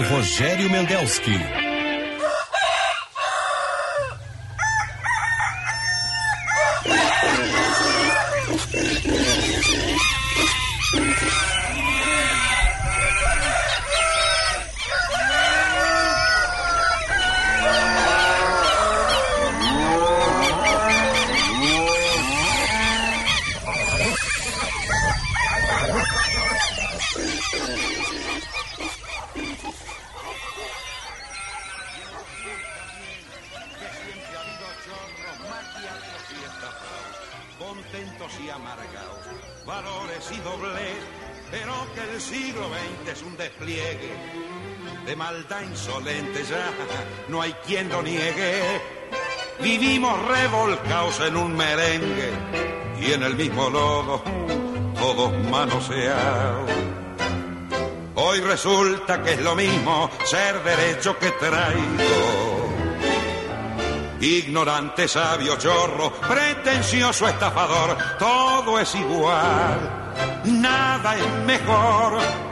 Rogério Mendelski. Niegue. Vivimos revolcados en un merengue y en el mismo lodo, todos manoseados. Hoy resulta que es lo mismo ser derecho que traigo. Ignorante, sabio, chorro, pretencioso, estafador, todo es igual, nada es mejor.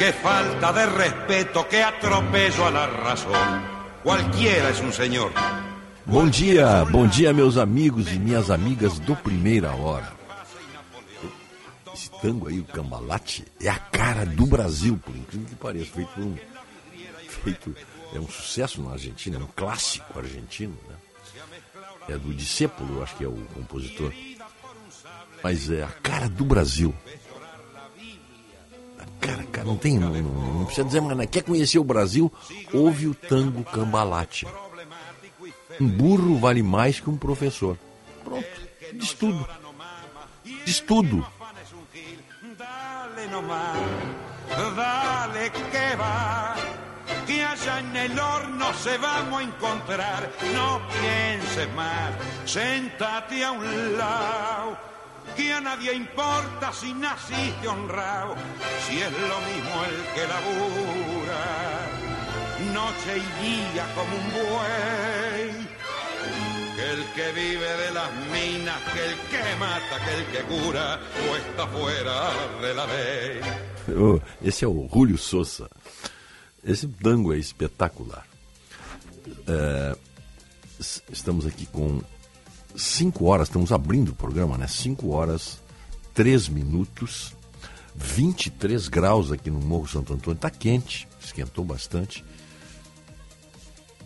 Qué falta de respeto, qué atropello a la razón. Cualquiera es un señor. Bom dia, bom dia, meus amigos e minhas amigas do Primeira Hora. Esse tango aí, o Cambalate, é a cara do Brasil, por incrível que pareça. Feito um. Feito, é um sucesso na Argentina, é um clássico argentino, né? É do Discípulo, eu acho que é o compositor. Mas é a cara do Brasil. Cara, cara, não tem. Não, não, não precisa dizer mais nada. Quer conhecer o Brasil? Ouve o tango Cambalate. Um burro vale mais que um professor. Pronto. Diz tudo. Diz tudo. Dale que va, que allá en el horno se vamos a encontrar. No pienses más, sentate a un lado, que a nadie importa si naciste honrado, si es lo mismo el que labura, noche y día como un buey. Que el que vive de las minas, que el que mata, que el que cura, o está fuera de la ley. Oh, Esse é Julio Souza. Esse tango é espetacular. É, s- estamos aqui com 5 horas, estamos abrindo o programa, né? 5 horas, 3 minutos, 23 graus aqui no Morro Santo Antônio. Está quente, esquentou bastante.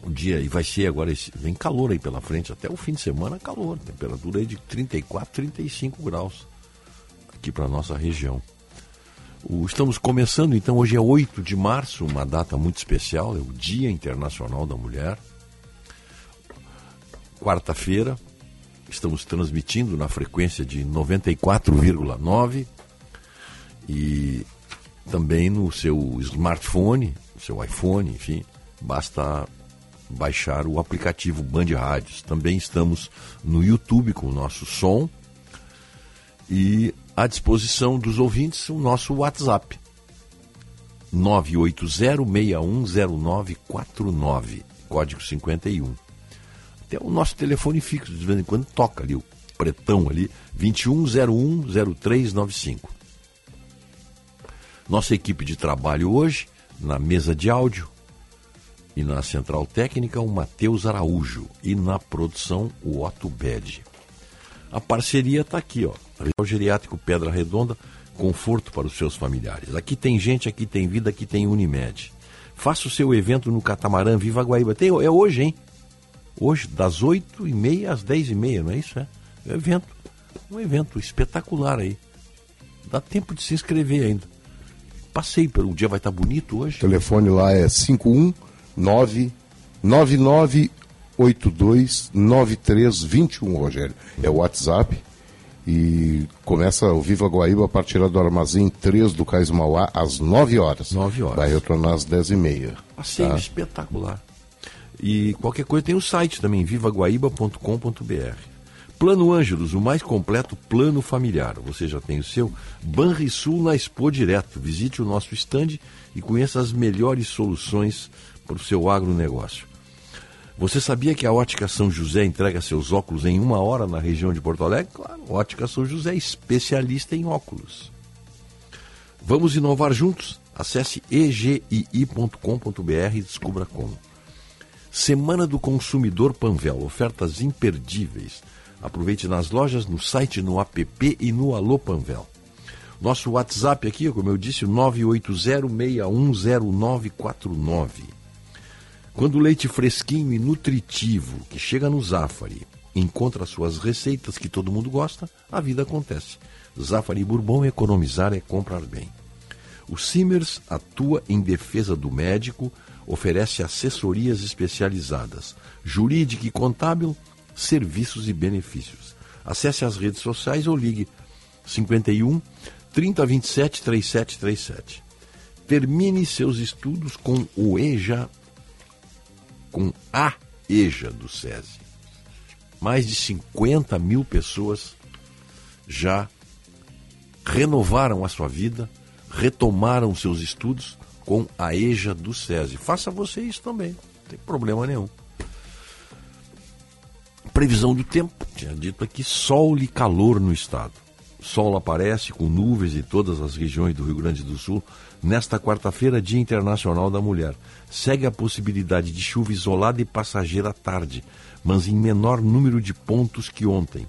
O dia, e vai ser agora, esse, vem calor aí pela frente, até o fim de semana calor, temperatura aí de 34, 35 graus aqui para nossa região. O- estamos começando, então, hoje é 8 de março, uma data muito especial, é o Dia Internacional da Mulher. Quarta-feira, estamos transmitindo na frequência de 94,9 e também no seu smartphone, no seu iPhone, enfim, basta baixar o aplicativo Band Rádios. Também estamos no YouTube com o nosso som e à disposição dos ouvintes o nosso WhatsApp 980610949, código 51. Até o nosso telefone fixo, de vez em quando toca ali, o pretão ali, 21010395. Nossa equipe de trabalho hoje, na mesa de áudio e na central técnica, o Matheus Araújo. E na produção, o Otto Bede. A parceria está aqui, ó. Real Geriátrico Pedra Redonda, conforto para os seus familiares. Aqui tem gente, aqui tem vida, aqui tem Unimed. Faça o seu evento no Catamarã Viva Guaíba. Tem, é hoje, hein? Hoje, das 8h30 às 10h30, não é isso? É? é um evento. Um evento espetacular aí. Dá tempo de se inscrever ainda. Passei, pelo o dia vai estar bonito hoje. O telefone lá é 519 9982 9321, Rogério. É o WhatsApp. E começa o Viva Guaíba a partir do Armazém 3 do Cais Mauá às 9 horas. 9 horas. Vai retornar às 10 e meia. Passeio tá? espetacular. E qualquer coisa tem o site também, vivaguaíba.com.br. Plano Ângelos, o mais completo plano familiar. Você já tem o seu? Banrisul na Expo Direto. Visite o nosso estande e conheça as melhores soluções para o seu agronegócio. Você sabia que a Ótica São José entrega seus óculos em uma hora na região de Porto Alegre? Claro, Ótica São José, especialista em óculos. Vamos inovar juntos? Acesse egii.com.br e descubra como. Semana do Consumidor Panvel, ofertas imperdíveis. Aproveite nas lojas, no site, no app e no Alô Panvel. Nosso WhatsApp aqui, como eu disse, o 980610949. Quando o leite fresquinho e nutritivo que chega no Zafari encontra suas receitas que todo mundo gosta, a vida acontece. Zafari Bourbon economizar é comprar bem. O Simers atua em defesa do médico, oferece assessorias especializadas, jurídica e contábil, serviços e benefícios. Acesse as redes sociais ou ligue 51 3027 3737. Termine seus estudos com o EJA, com a EJA do SESI. Mais de 50 mil pessoas já renovaram a sua vida, retomaram seus estudos com a EJA do SESI. Faça você isso também, não tem problema nenhum. Previsão do tempo, tinha dito aqui, sol e calor no estado. Sol aparece com nuvens em todas as regiões do Rio Grande do Sul nesta quarta-feira, Dia Internacional da Mulher. Segue a possibilidade de chuva isolada e passageira à tarde, mas em menor número de pontos que ontem.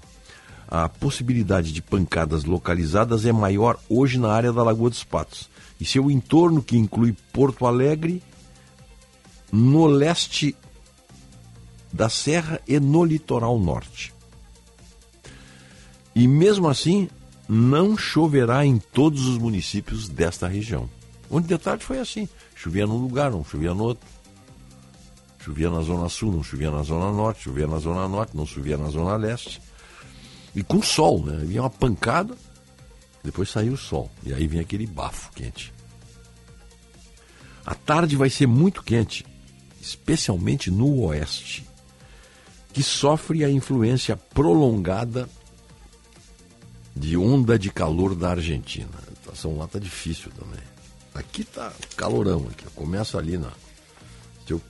A possibilidade de pancadas localizadas é maior hoje na área da Lagoa dos Patos e seu entorno, que inclui Porto Alegre, no leste da Serra e no litoral norte. E mesmo assim, não choverá em todos os municípios desta região. Ontem de tarde foi assim: chovia num lugar, não chovia no outro. Chovia na zona sul, não chovia na zona norte, chovia na zona norte, não chovia na zona leste. E com sol, né? Vinha uma pancada, depois saiu o sol. E aí vem aquele bafo quente. A tarde vai ser muito quente, especialmente no oeste, que sofre a influência prolongada de onda de calor da Argentina. A situação lá tá difícil também. Aqui tá calorão, aqui. Começa ali na. Se eu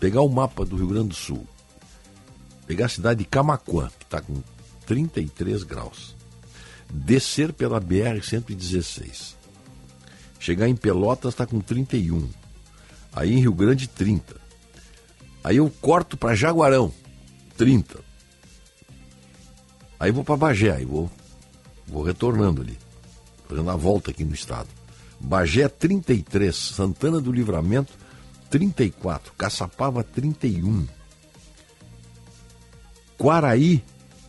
pegar o mapa do Rio Grande do Sul, pegar a cidade de Camacuã, que está com 33 graus, descer pela BR-116, chegar em Pelotas está com 31, aí em Rio Grande 30, aí eu corto para Jaguarão, 30, aí vou para Bagé, aí vou, vou retornando ali, fazendo a volta aqui no estado. Bagé 33, Santana do Livramento 34, Caçapava 31, Quaraí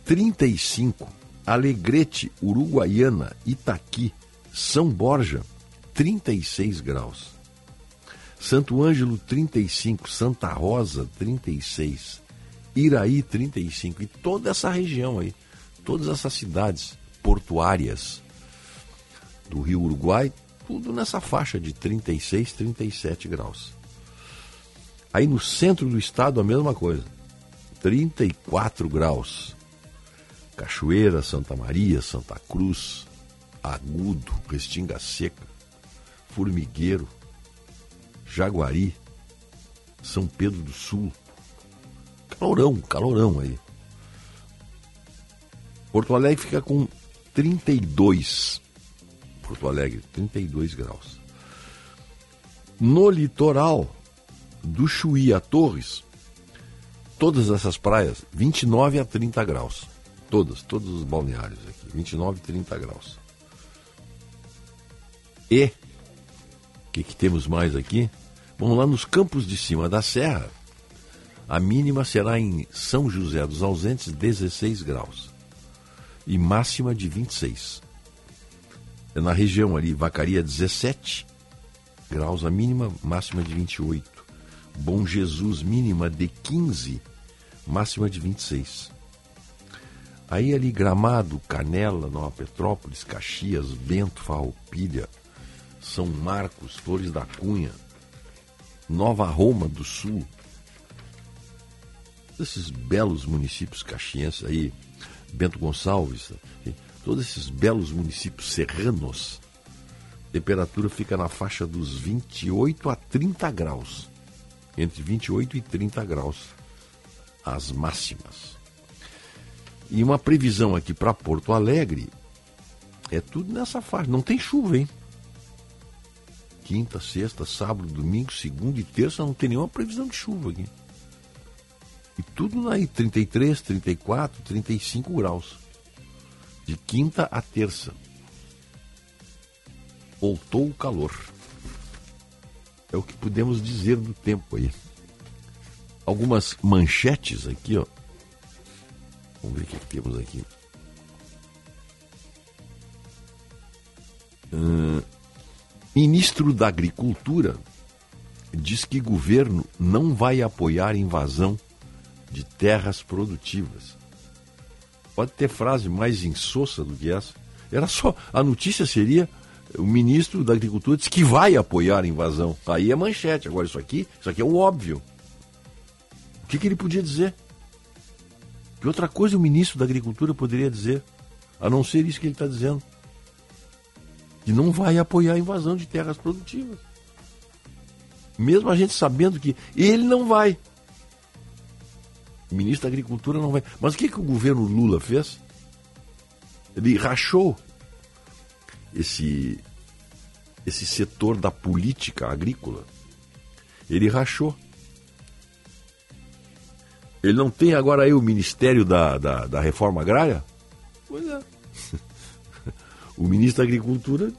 35, Alegrete, Uruguaiana, Itaqui, São Borja, 36 graus. Santo Ângelo, 35, Santa Rosa, 36, Iraí, 35, e toda essa região aí, todas essas cidades portuárias do Rio Uruguai, tudo nessa faixa de 36, 37 graus. Aí no centro do estado a mesma coisa, 34 graus. Cachoeira, Santa Maria, Santa Cruz, Agudo, Restinga Seca, Formigueiro, Jaguari, São Pedro do Sul. Calorão, calorão aí. Porto Alegre fica com 32. Porto Alegre, 32 graus. No litoral do Chuí a Torres, todas essas praias, 29 a 30 graus. Todas, todos os balneários aqui, 29 e 30 graus. E, o que, que temos mais aqui? Vamos lá nos campos de cima da serra. A mínima será em São José dos Ausentes, 16 graus. E máxima de 26. É na região ali, Vacaria, 17 graus, a mínima, máxima de 28. Bom Jesus, mínima de 15, máxima de 26. Aí ali Gramado, Canela, Nova Petrópolis, Caxias, Bento, Farroupilha, São Marcos, Flores da Cunha, Nova Roma do Sul. Esses belos municípios caxienses aí, Bento Gonçalves, todos esses belos municípios serranos, temperatura fica na faixa dos 28 a 30 graus. Entre 28 e 30 graus as máximas. E uma previsão aqui para Porto Alegre é tudo nessa faixa. Não tem chuva, hein? Quinta, sexta, sábado, domingo, segunda e terça não tem nenhuma previsão de chuva aqui. E tudo aí, 33, 34, 35 graus. De quinta a terça. Voltou o calor. É o que podemos dizer do tempo aí. Algumas manchetes aqui, ó. Vamos ver o que, que temos aqui. Ministro da Agricultura diz que governo não vai apoiar invasão de terras produtivas. Pode ter frase mais insossa do que essa. Era só. A notícia seria: o ministro da Agricultura diz que vai apoiar a invasão. Aí é manchete. Agora, isso aqui, isso aqui é o óbvio. O que, que ele podia dizer? Que outra coisa o ministro da Agricultura poderia dizer, a não ser isso que ele está dizendo? Que não vai apoiar a invasão de terras produtivas. Mesmo a gente sabendo que ele não vai. O ministro da Agricultura não vai. Mas o que, que o governo Lula fez? Ele rachou esse, esse setor da política agrícola. Ele rachou. Ele não tem agora aí o Ministério da, da, da Reforma Agrária? Pois é. o ministro da Agricultura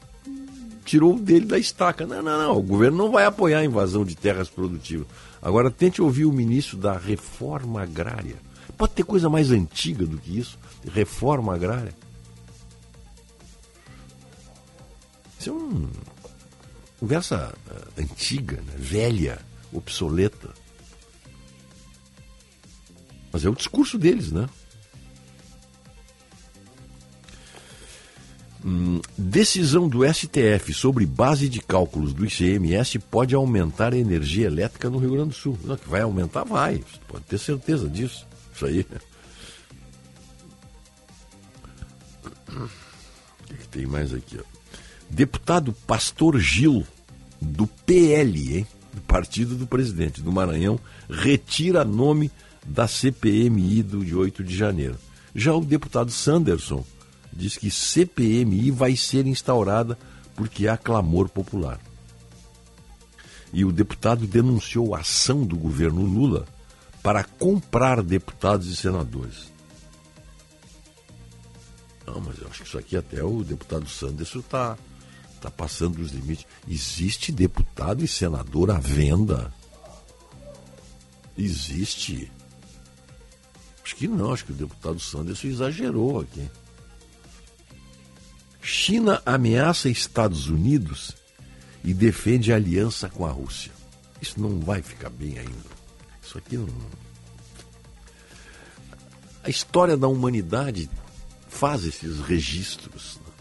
tirou dele da estaca. Não, não, não. O governo não vai apoiar a invasão de terras produtivas. Agora tente ouvir o ministro da Reforma Agrária. Pode ter coisa mais antiga do que isso? Reforma Agrária. Isso é uma conversa uh, antiga, né? velha, obsoleta. Mas é o discurso deles, né? Hum, decisão do STF sobre base de cálculos do ICMS pode aumentar a energia elétrica no Rio Grande do Sul. Não, que vai aumentar, vai. Você pode ter certeza disso. Isso aí. O que, tem mais aqui? Ó? Deputado Pastor Gil, do PL, hein? do Partido do Presidente do Maranhão, retira nome da CPMI do de 8 de janeiro. Já o deputado Sanderson diz que CPMI vai ser instaurada porque há clamor popular. E o deputado denunciou a ação do governo Lula para comprar deputados e senadores. Não, mas eu acho que isso aqui até o deputado Sanderson está tá passando os limites. Existe deputado e senador à venda? Existe. Acho que não, acho que o deputado Sanderson exagerou aqui. China ameaça Estados Unidos e defende aliança com a Rússia. Isso não vai ficar bem ainda. Isso aqui não. A história da humanidade faz esses registros. Né?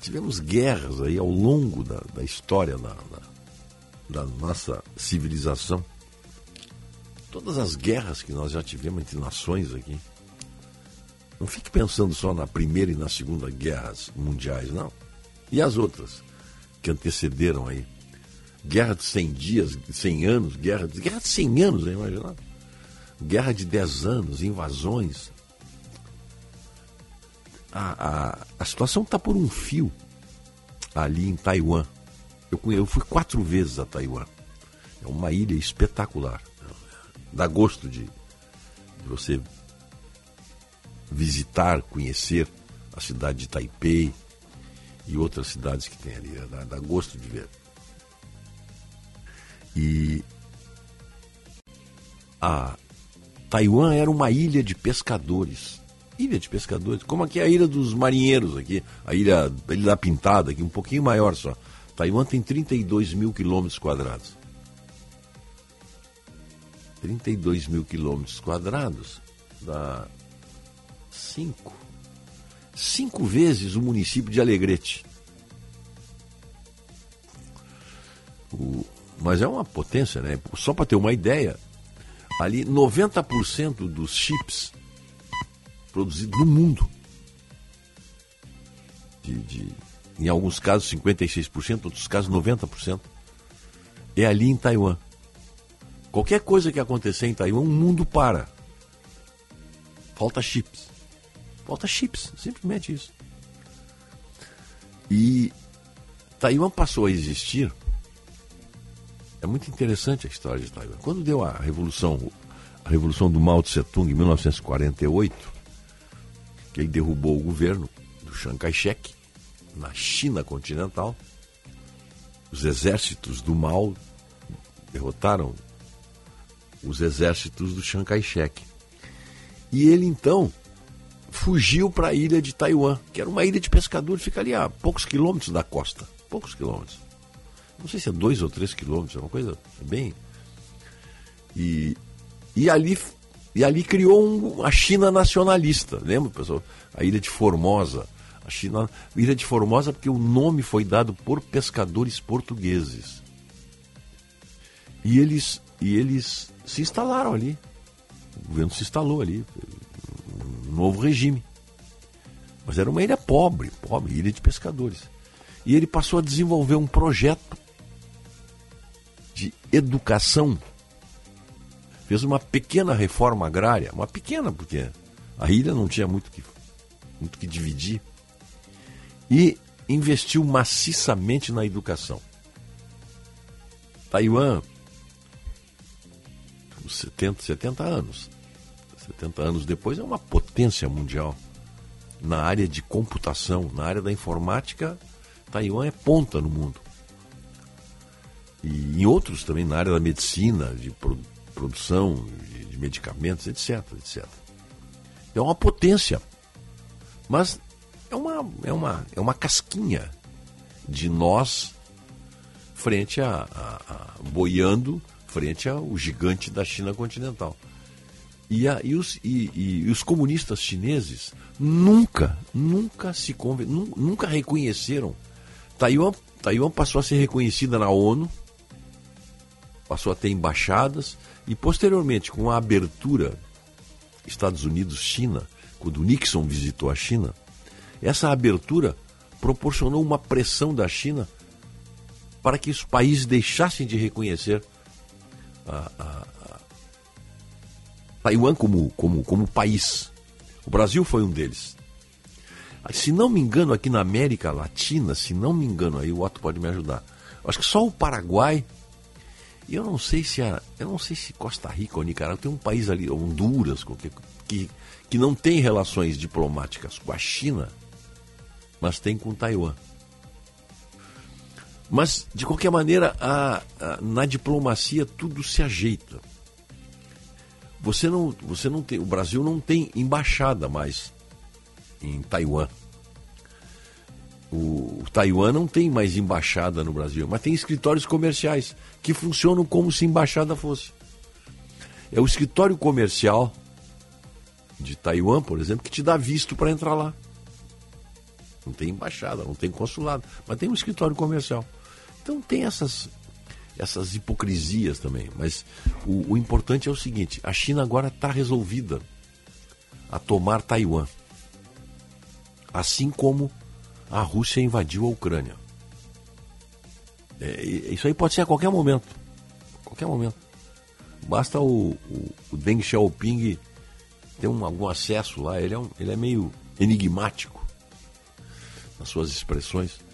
Tivemos guerras aí ao longo da, da história da, da, da nossa civilização todas as guerras que nós já tivemos entre nações aqui. Não fique pensando só na primeira e na segunda guerras mundiais, não. E as outras que antecederam aí. Guerra de 100 dias, 100 anos, guerra de, guerra de 100 anos, hein, imagina? Guerra de 10 anos, invasões. A, a, a situação está por um fio ali em Taiwan. Eu, eu fui quatro vezes a Taiwan. É uma ilha espetacular dá gosto de, de você visitar, conhecer a cidade de Taipei e outras cidades que tem ali. Dá, dá gosto de ver. E a Taiwan era uma ilha de pescadores. Ilha de pescadores, como aqui é a ilha dos marinheiros aqui, a ilha, a ilha da Pintada aqui, um pouquinho maior só. Taiwan tem 32 mil quilômetros quadrados. 32 mil quilômetros quadrados dá Cinco. Cinco vezes o município de Alegrete. O, mas é uma potência, né? Só para ter uma ideia, ali 90% dos chips produzidos no mundo, de, de, em alguns casos 56%, em outros casos 90%, é ali em Taiwan. Qualquer coisa que acontecer em Taiwan, o mundo para. Falta chips. Falta chips, simplesmente isso. E Taiwan passou a existir é muito interessante a história de Taiwan. Quando deu a revolução, a revolução do Mao Tse Tung em 1948, que ele derrubou o governo do Chiang Kai-shek na China continental, os exércitos do Mao derrotaram os exércitos do Chiang Kai-shek. E ele então fugiu para a ilha de Taiwan, que era uma ilha de pescadores, fica ali a poucos quilômetros da costa, poucos quilômetros não sei se é dois ou três quilômetros, é uma coisa bem. E, e ali e ali criou um, a China nacionalista, lembra, pessoal? A ilha de Formosa. A China, ilha de Formosa, porque o nome foi dado por pescadores portugueses. E eles, e eles se instalaram ali. O governo se instalou ali. Um novo regime. Mas era uma ilha pobre, pobre, ilha de pescadores. E ele passou a desenvolver um projeto de educação, fez uma pequena reforma agrária, uma pequena, porque a ilha não tinha muito que, muito que dividir, e investiu maciçamente na educação. Taiwan, 70, 70 anos, 70 anos depois, é uma potência mundial. Na área de computação, na área da informática, Taiwan é ponta no mundo e em outros também na área da medicina, de produção de, de medicamentos, etc, etc. É uma potência, mas é uma, é uma, é uma casquinha de nós frente a, a, a boiando frente ao gigante da China continental. E, a, e, os, e, e, os comunistas chineses nunca, nunca se conven... nunca reconheceram. Taiwan, Taiwan passou a ser reconhecida na ONU, passou a ter embaixadas e posteriormente com a abertura Estados Unidos-China, quando Nixon visitou a China, essa abertura proporcionou uma pressão da China para que os países deixassem de reconhecer a, a, a Taiwan como, como, como país. O Brasil foi um deles. Se não me engano, aqui na América Latina, se não me engano, aí o Otto pode me ajudar. Acho que só o Paraguai e eu não sei se a, eu não sei se Costa Rica ou Nicarágua tem um país ali, Honduras, qualquer, que, que não tem relações diplomáticas com a China, mas tem com Taiwan. Mas, de qualquer maneira, a, a, na diplomacia tudo se ajeita. Você não, você não tem, o Brasil não tem embaixada mais em Taiwan. O, Taiwan não tem mais embaixada no Brasil, mas tem escritórios comerciais que funcionam como se embaixada fosse. É o escritório comercial de Taiwan, por exemplo, que te dá visto para entrar lá. Não tem embaixada, não tem consulado, mas tem um escritório comercial. Então tem essas, essas hipocrisias também. Mas o, o importante é o seguinte: a China agora está resolvida a tomar Taiwan. Assim como a Rússia invadiu a Ucrânia. É, isso aí pode ser a qualquer momento. Qualquer momento. Basta o, o, o Deng Xiaoping ter um, algum acesso lá. Ele é, um, ele é meio enigmático nas suas expressões.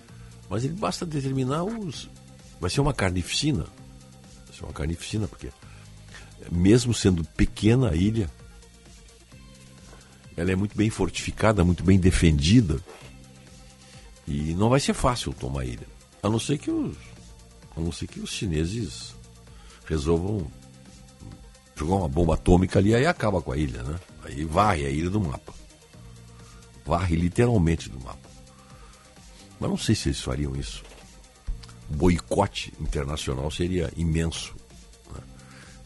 Mas ele basta determinar os. Vai ser uma carnificina. Vai ser uma carnificina, porque mesmo sendo pequena a ilha, ela é muito bem fortificada, muito bem defendida. E não vai ser fácil tomar a ilha. A não ser que os, a não ser que os chineses resolvam jogar uma bomba atômica ali aí acaba com a ilha, né? Aí varre a ilha do mapa. Varre literalmente do mapa. Mas não sei se eles fariam isso. O boicote internacional seria imenso. Né?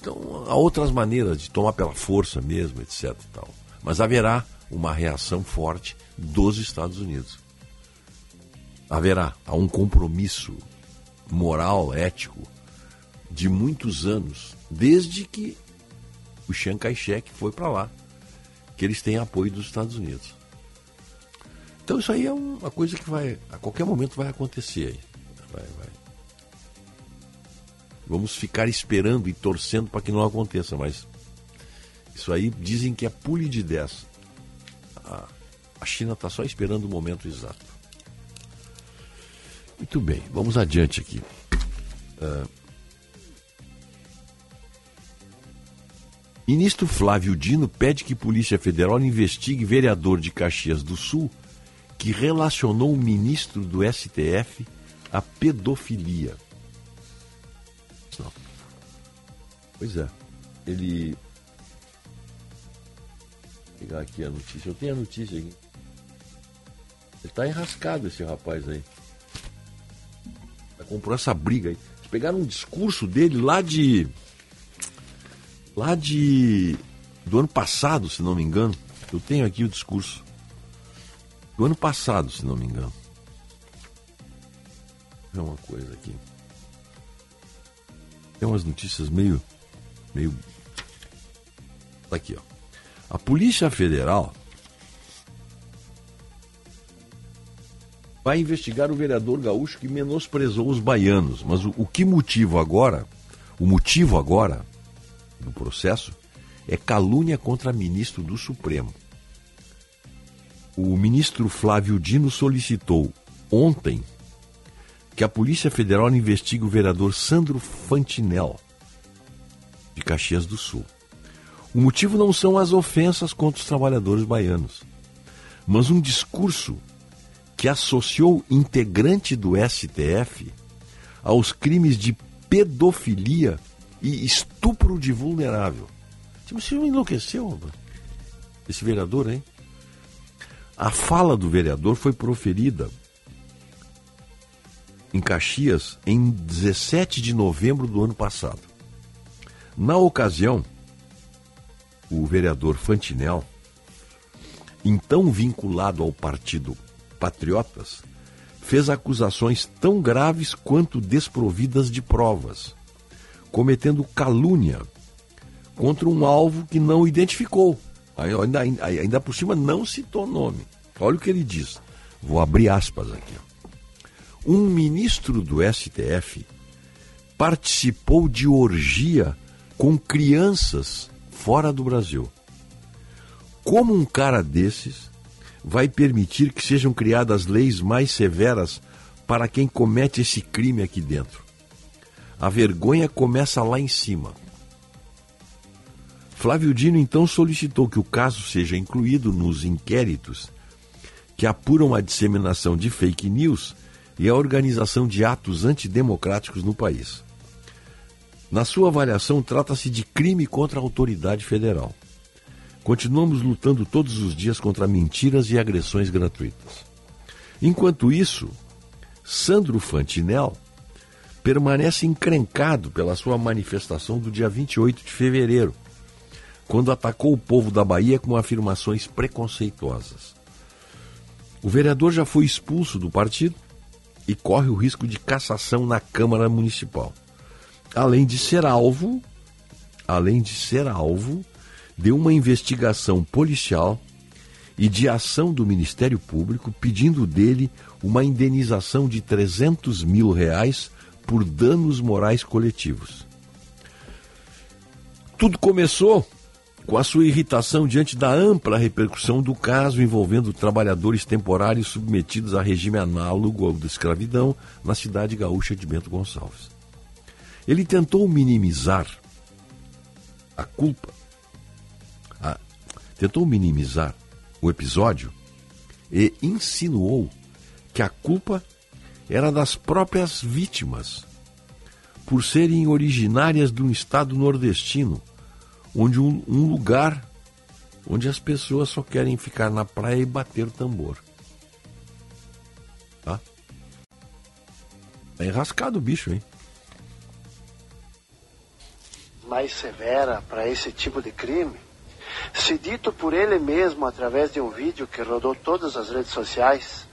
Então há outras maneiras de tomar pela força mesmo, etc. Tal. Mas haverá uma reação forte dos Estados Unidos. Haverá há um compromisso moral, ético, de muitos anos, desde que o Chiang Kai-shek foi para lá, que eles têm apoio dos Estados Unidos. Então isso aí é uma coisa que vai, a qualquer momento vai acontecer. Vai, vai. Vamos ficar esperando e torcendo para que não aconteça, mas isso aí dizem que é pule de 10. A, a China está só esperando o momento exato. Muito bem, vamos adiante aqui. Uh, Ministro Flávio Dino pede que Polícia Federal investigue vereador de Caxias do Sul que relacionou o ministro do STF à pedofilia. Não. Pois é. Ele. Vou pegar aqui a notícia. Eu tenho a notícia aqui. Ele tá enrascado esse rapaz aí. Comprou essa briga aí. Eles pegaram um discurso dele lá de. Lá de. Do ano passado, se não me engano. Eu tenho aqui o discurso. Do ano passado, se não me engano. É uma coisa aqui. Tem umas notícias meio. meio. Tá aqui, ó. A Polícia Federal vai investigar o vereador gaúcho que menosprezou os baianos. Mas o, o que motivo agora, o motivo agora do processo é calúnia contra ministro do Supremo. O ministro Flávio Dino solicitou ontem que a Polícia Federal investigue o vereador Sandro Fantinel, de Caxias do Sul. O motivo não são as ofensas contra os trabalhadores baianos, mas um discurso que associou integrante do STF aos crimes de pedofilia e estupro de vulnerável. Você enlouqueceu? Esse vereador, hein? A fala do vereador foi proferida em Caxias em 17 de novembro do ano passado. Na ocasião, o vereador Fantinel, então vinculado ao partido Patriotas, fez acusações tão graves quanto desprovidas de provas, cometendo calúnia contra um alvo que não identificou. Ainda, ainda, ainda por cima não citou nome. Olha o que ele diz. Vou abrir aspas aqui. Um ministro do STF participou de orgia com crianças fora do Brasil. Como um cara desses vai permitir que sejam criadas leis mais severas para quem comete esse crime aqui dentro? A vergonha começa lá em cima. Flávio Dino então solicitou que o caso seja incluído nos inquéritos que apuram a disseminação de fake news e a organização de atos antidemocráticos no país. Na sua avaliação, trata-se de crime contra a autoridade federal. Continuamos lutando todos os dias contra mentiras e agressões gratuitas. Enquanto isso, Sandro Fantinel permanece encrencado pela sua manifestação do dia 28 de fevereiro, quando atacou o povo da Bahia com afirmações preconceituosas. O vereador já foi expulso do partido e corre o risco de cassação na Câmara Municipal. Além de ser alvo, além de ser alvo de uma investigação policial e de ação do Ministério Público pedindo dele uma indenização de 300 mil reais por danos morais coletivos. Tudo começou com a sua irritação diante da ampla repercussão do caso envolvendo trabalhadores temporários submetidos a regime análogo ao da escravidão na cidade gaúcha de Bento Gonçalves. Ele tentou minimizar a culpa, a, tentou minimizar o episódio e insinuou que a culpa era das próprias vítimas, por serem originárias de um estado nordestino onde um, um lugar onde as pessoas só querem ficar na praia e bater o tambor. Tá? Tá enrascado o bicho, hein? Mais severa para esse tipo de crime? se dito por ele mesmo através de um vídeo que rodou todas as redes sociais,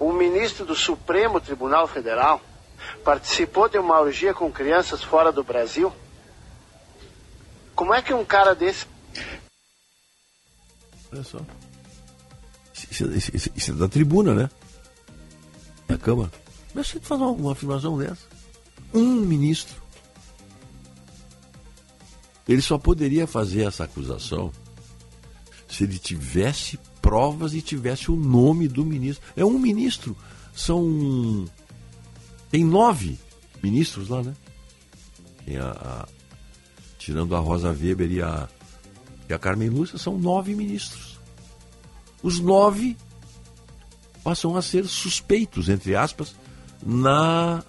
um ministro do Supremo Tribunal Federal participou de uma orgia com crianças fora do Brasil? Como é que um cara desse. Olha só. Isso, é da tribuna, né? Da Câmara. Mas você faz uma, uma afirmação dessa. Um ministro. Ele só poderia fazer essa acusação se ele tivesse provas e tivesse o nome do ministro. É um ministro. São. Tem nove ministros lá, né? Tem a, a... tirando a Rosa Weber e a, e a Carmen Lúcia, são nove ministros. Os nove passam a ser suspeitos, entre aspas, na,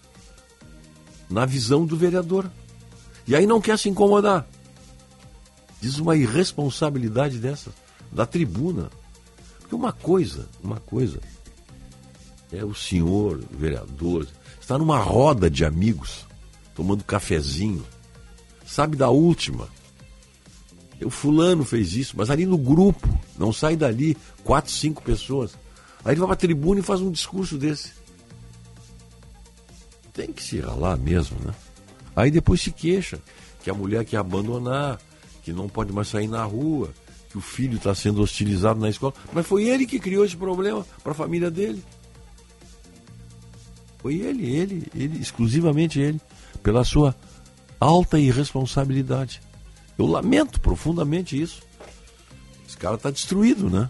na visão do vereador. E aí não quer se incomodar. Diz uma irresponsabilidade dessa, da tribuna. Porque uma coisa, uma coisa, é o senhor, vereador, está numa roda de amigos, tomando cafezinho, sabe da última. O fulano fez isso, mas ali no grupo, não sai dali, quatro, cinco pessoas. Aí ele vai para a tribuna e faz um discurso desse. Tem que se ralar mesmo, né? Aí depois se queixa que a mulher quer abandonar, que não pode mais sair na rua, que o filho está sendo hostilizado na escola. Mas foi ele que criou esse problema para a família dele. Foi ele, ele, ele, exclusivamente ele, pela sua alta irresponsabilidade. Eu lamento profundamente isso. Esse cara está destruído, né?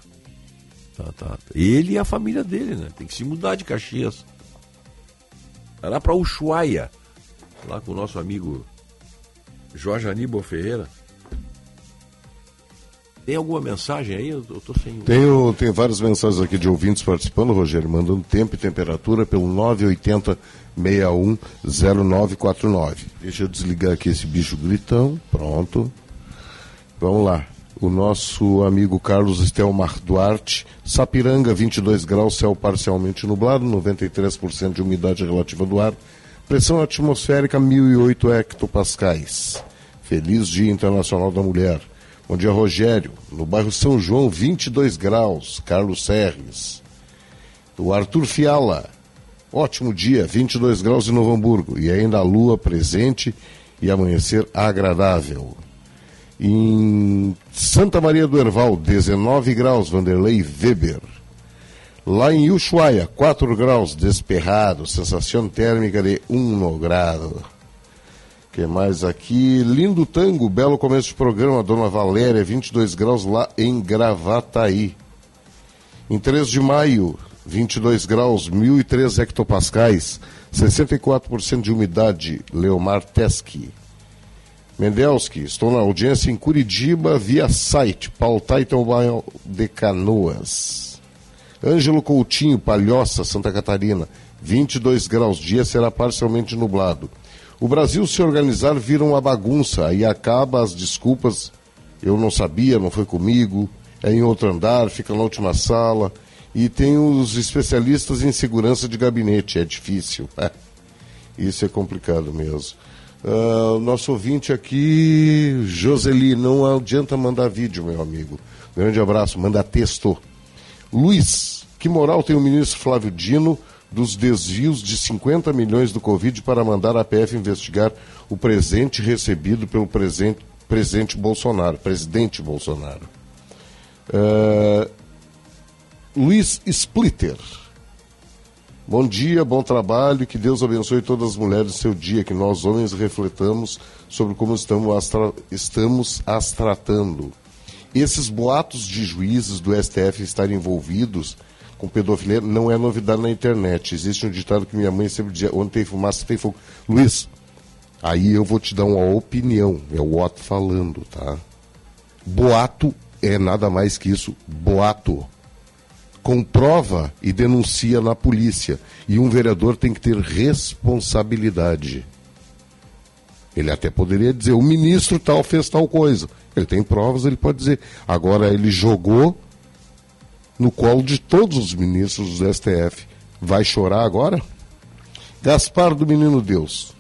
Tá, tá. Ele e a família dele, né? Tem que se mudar de Caxias. Vai lá para Ushuaia, lá com o nosso amigo Jorge Aníbal Ferreira. Tem alguma mensagem aí? Eu, tô sem. Tenho, tenho várias mensagens aqui de ouvintes participando, Rogério, mandando tempo e temperatura pelo 980 610949. Deixa eu desligar aqui esse bicho gritão. Pronto. Vamos lá. O nosso amigo Carlos Estelmar Duarte, Sapiranga, 22 graus, céu parcialmente nublado, 93% de umidade relativa do ar, pressão atmosférica 1008 hectopascais. Feliz Dia Internacional da Mulher. Bom dia, Rogério. No bairro São João, 22 graus, Carlos Serres. O Arthur Fiala. Ótimo dia, 22 graus em Novo Hamburgo. E ainda a lua presente e amanhecer agradável. Em Santa Maria do Herval, 19 graus, Vanderlei Weber. Lá em Ushuaia, 4 graus, desperrado, sensação térmica de 1 grado que mais aqui? Lindo tango, belo começo de programa, Dona Valéria, 22 graus lá em Gravataí. Em 3 de maio, 22 graus, 1.003 hectopascais, 64% de umidade, Leomar Teski. Mendelski, estou na audiência em Curitiba via site, Pautaitombaio de Canoas. Ângelo Coutinho, Palhoça, Santa Catarina, 22 graus, dia será parcialmente nublado. O Brasil se organizar vira uma bagunça, aí acaba as desculpas. Eu não sabia, não foi comigo, é em outro andar, fica na última sala. E tem os especialistas em segurança de gabinete, é difícil. É. Isso é complicado mesmo. Uh, nosso ouvinte aqui, Joseli, não adianta mandar vídeo, meu amigo. Grande abraço, manda texto. Luiz, que moral tem o ministro Flávio Dino dos desvios de 50 milhões do Covid para mandar a PF investigar o presente recebido pelo presente, presidente Bolsonaro, presidente Bolsonaro. Uh, Luiz Splitter. Bom dia, bom trabalho, que Deus abençoe todas as mulheres do seu dia, que nós homens refletamos sobre como estamos as, estamos as tratando. Esses boatos de juízes do STF estarem envolvidos com pedofilia não é novidade na internet. Existe um ditado que minha mãe sempre dizia: onde tem fumaça, tem fogo. Luiz, aí eu vou te dar uma opinião. É o Otto falando, tá? Boato é nada mais que isso: boato. Comprova e denuncia na polícia. E um vereador tem que ter responsabilidade. Ele até poderia dizer: o ministro tal fez tal coisa. Ele tem provas, ele pode dizer. Agora, ele jogou no colo de todos os ministros do STF. Vai chorar agora? Gaspar do Menino Deus.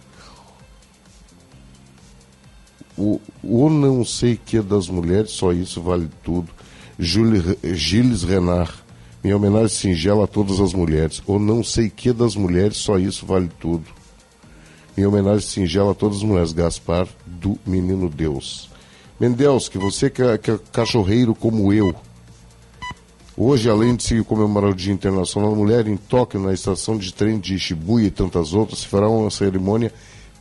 o, o não sei que das mulheres, só isso vale tudo. Jules, Gilles Renard, minha homenagem singela a todas as mulheres. O não sei que das mulheres, só isso vale tudo. Minha homenagem singela a todas as mulheres. Gaspar, do Menino Deus. Mendels, que você que é, que é cachorreiro como eu, Hoje, além de se comemorar o Dia Internacional da Mulher, em Tóquio, na estação de trem de Shibuya e tantas outras, se fará uma cerimônia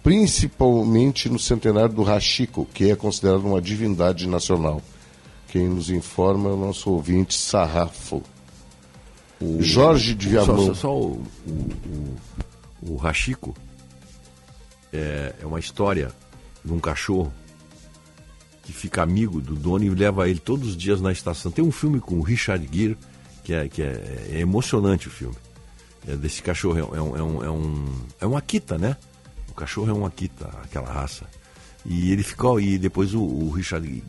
principalmente no centenário do Hashiko, que é considerado uma divindade nacional. Quem nos informa é o nosso ouvinte Sarrafo. O, Jorge de Viamão. Só, só o, o, o, Hashiko é, é uma história de um cachorro que fica amigo do dono e leva ele todos os dias na estação. Tem um filme com o Richard Gere, que é, que é, é emocionante o filme. É desse cachorro, é, um, é, um, é, um, é um Akita, né? O cachorro é um Akita, aquela raça. E ele ficou, e depois o, o Richard,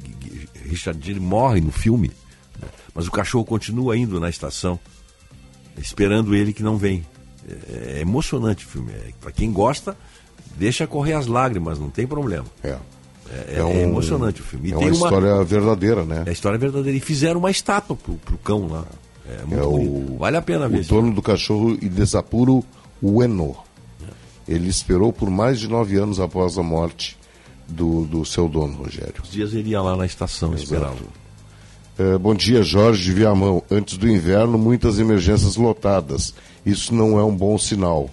Richard Gere morre no filme, né? mas o cachorro continua indo na estação, esperando ele que não vem. É, é emocionante o filme. É, Para quem gosta, deixa correr as lágrimas, não tem problema. É. É, é, é um, emocionante o filme. E é uma história uma, verdadeira, né? É a história verdadeira. E fizeram uma estátua pro, pro cão lá. É muito bonito. Vale a pena ver. O dono do cachorro Idesapuro Ueno. Ele esperou por mais de nove anos após a morte do, do seu dono, Rogério. Os dias ele ia lá na estação esperá-lo. É, bom dia, Jorge de Viamão. Antes do inverno, muitas emergências lotadas. Isso não é um bom sinal.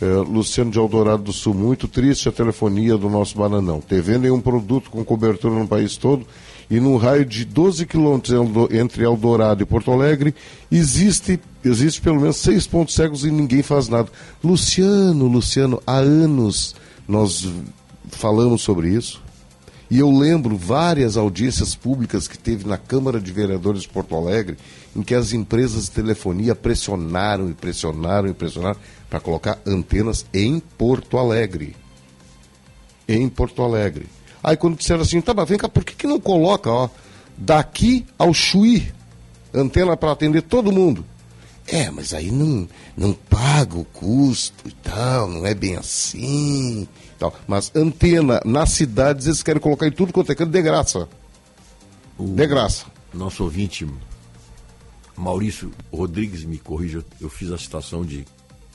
É, Luciano de Eldorado do Sul, muito triste a telefonia do nosso bananão. TV nenhum produto com cobertura no país todo e num raio de 12 quilômetros entre Eldorado e Porto Alegre, existe, existe pelo menos seis pontos cegos e ninguém faz nada. Luciano, Luciano, há anos nós falamos sobre isso. E eu lembro várias audiências públicas que teve na Câmara de Vereadores de Porto Alegre, em que as empresas de telefonia pressionaram e pressionaram e pressionaram para colocar antenas em Porto Alegre. Em Porto Alegre. Aí quando disseram assim, tá, mas vem cá, por que, que não coloca, ó, daqui ao Chuí, antena para atender todo mundo? É, mas aí não, não paga o custo e tal, não é bem assim. Tal. Mas antena nas cidades eles querem colocar em tudo quanto é canto de graça. O de graça. Nosso ouvinte, Maurício Rodrigues, me corrija, eu fiz a citação de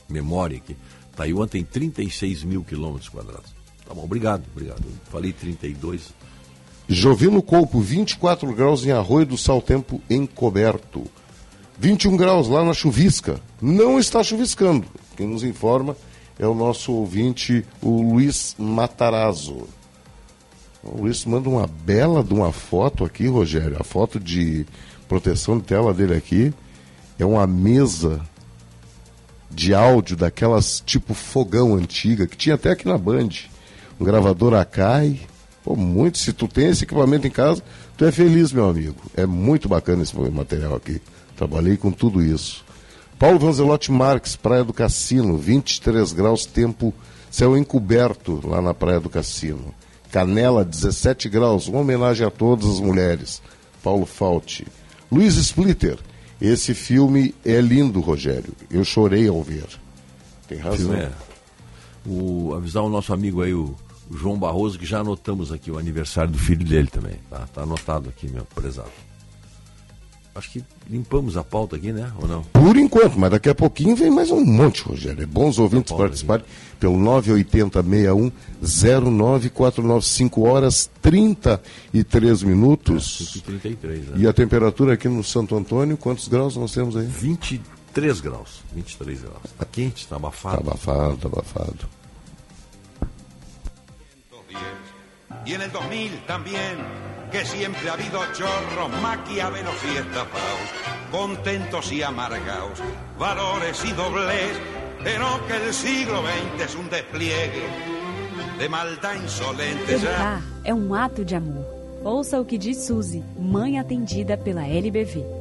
memória aqui. Taiwan tem 36 mil quilômetros quadrados. Tá bom, obrigado, obrigado. Eu falei 32. Jovino Colpo, 24 graus em Arroio do Sal Tempo encoberto. 21 graus lá na chuvisca. Não está chuviscando. Quem nos informa é o nosso ouvinte, o Luiz Matarazzo. O Luiz manda uma bela de uma foto aqui, Rogério. A foto de proteção de tela dele aqui é uma mesa de áudio daquelas tipo fogão antiga, que tinha até aqui na Band. Um gravador Akai. Pô, muito. Se tu tem esse equipamento em casa, tu é feliz, meu amigo. É muito bacana esse material aqui. Trabalhei com tudo isso. Paulo Vanzelotti Marques, Praia do Cassino, 23 graus, tempo, céu encoberto lá na Praia do Cassino. Canela, 17 graus, uma homenagem a todas as mulheres. Paulo Falte. Luiz Splitter, esse filme é lindo, Rogério. Eu chorei ao ver. Tem razão. É. O, avisar o nosso amigo aí, o, o, João Barroso, que já anotamos aqui o aniversário do filho dele também. Tá, tá anotado aqui, meu prezado. Acho que limpamos a pauta aqui, né? Ou não? Por enquanto, mas daqui a pouquinho vem mais um monte, Rogério. É bons ouvintes participarem pelo 98061 5 horas 33 minutos. É, 33, né? E a temperatura aqui no Santo Antônio, quantos graus nós temos aí? 23 graus. 23 graus. Tá quente, tá abafado. Tá abafado, tá abafado. Y en el 2000 también que siempre ha habido chorros, maquiavelos y estafados, contentos y amargados, valores y dobles, pero que el siglo XX es un despliegue de maldad insolente. É um ato de amor. Ouça o que diz Suzy, mãe atendida pela LBV.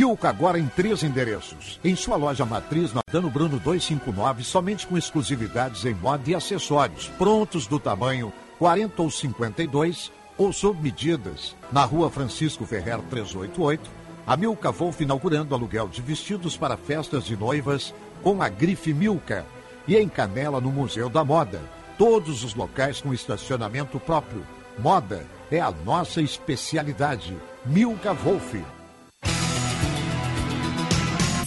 Milka agora em três endereços. Em sua loja matriz, na Dano Bruno 259, somente com exclusividades em moda e acessórios, prontos do tamanho 40 ou 52 ou sob medidas. Na rua Francisco Ferrer 388, a Milka Wolf inaugurando aluguel de vestidos para festas de noivas com a grife Milka. E em Canela, no Museu da Moda. Todos os locais com estacionamento próprio. Moda é a nossa especialidade. Milka Wolf.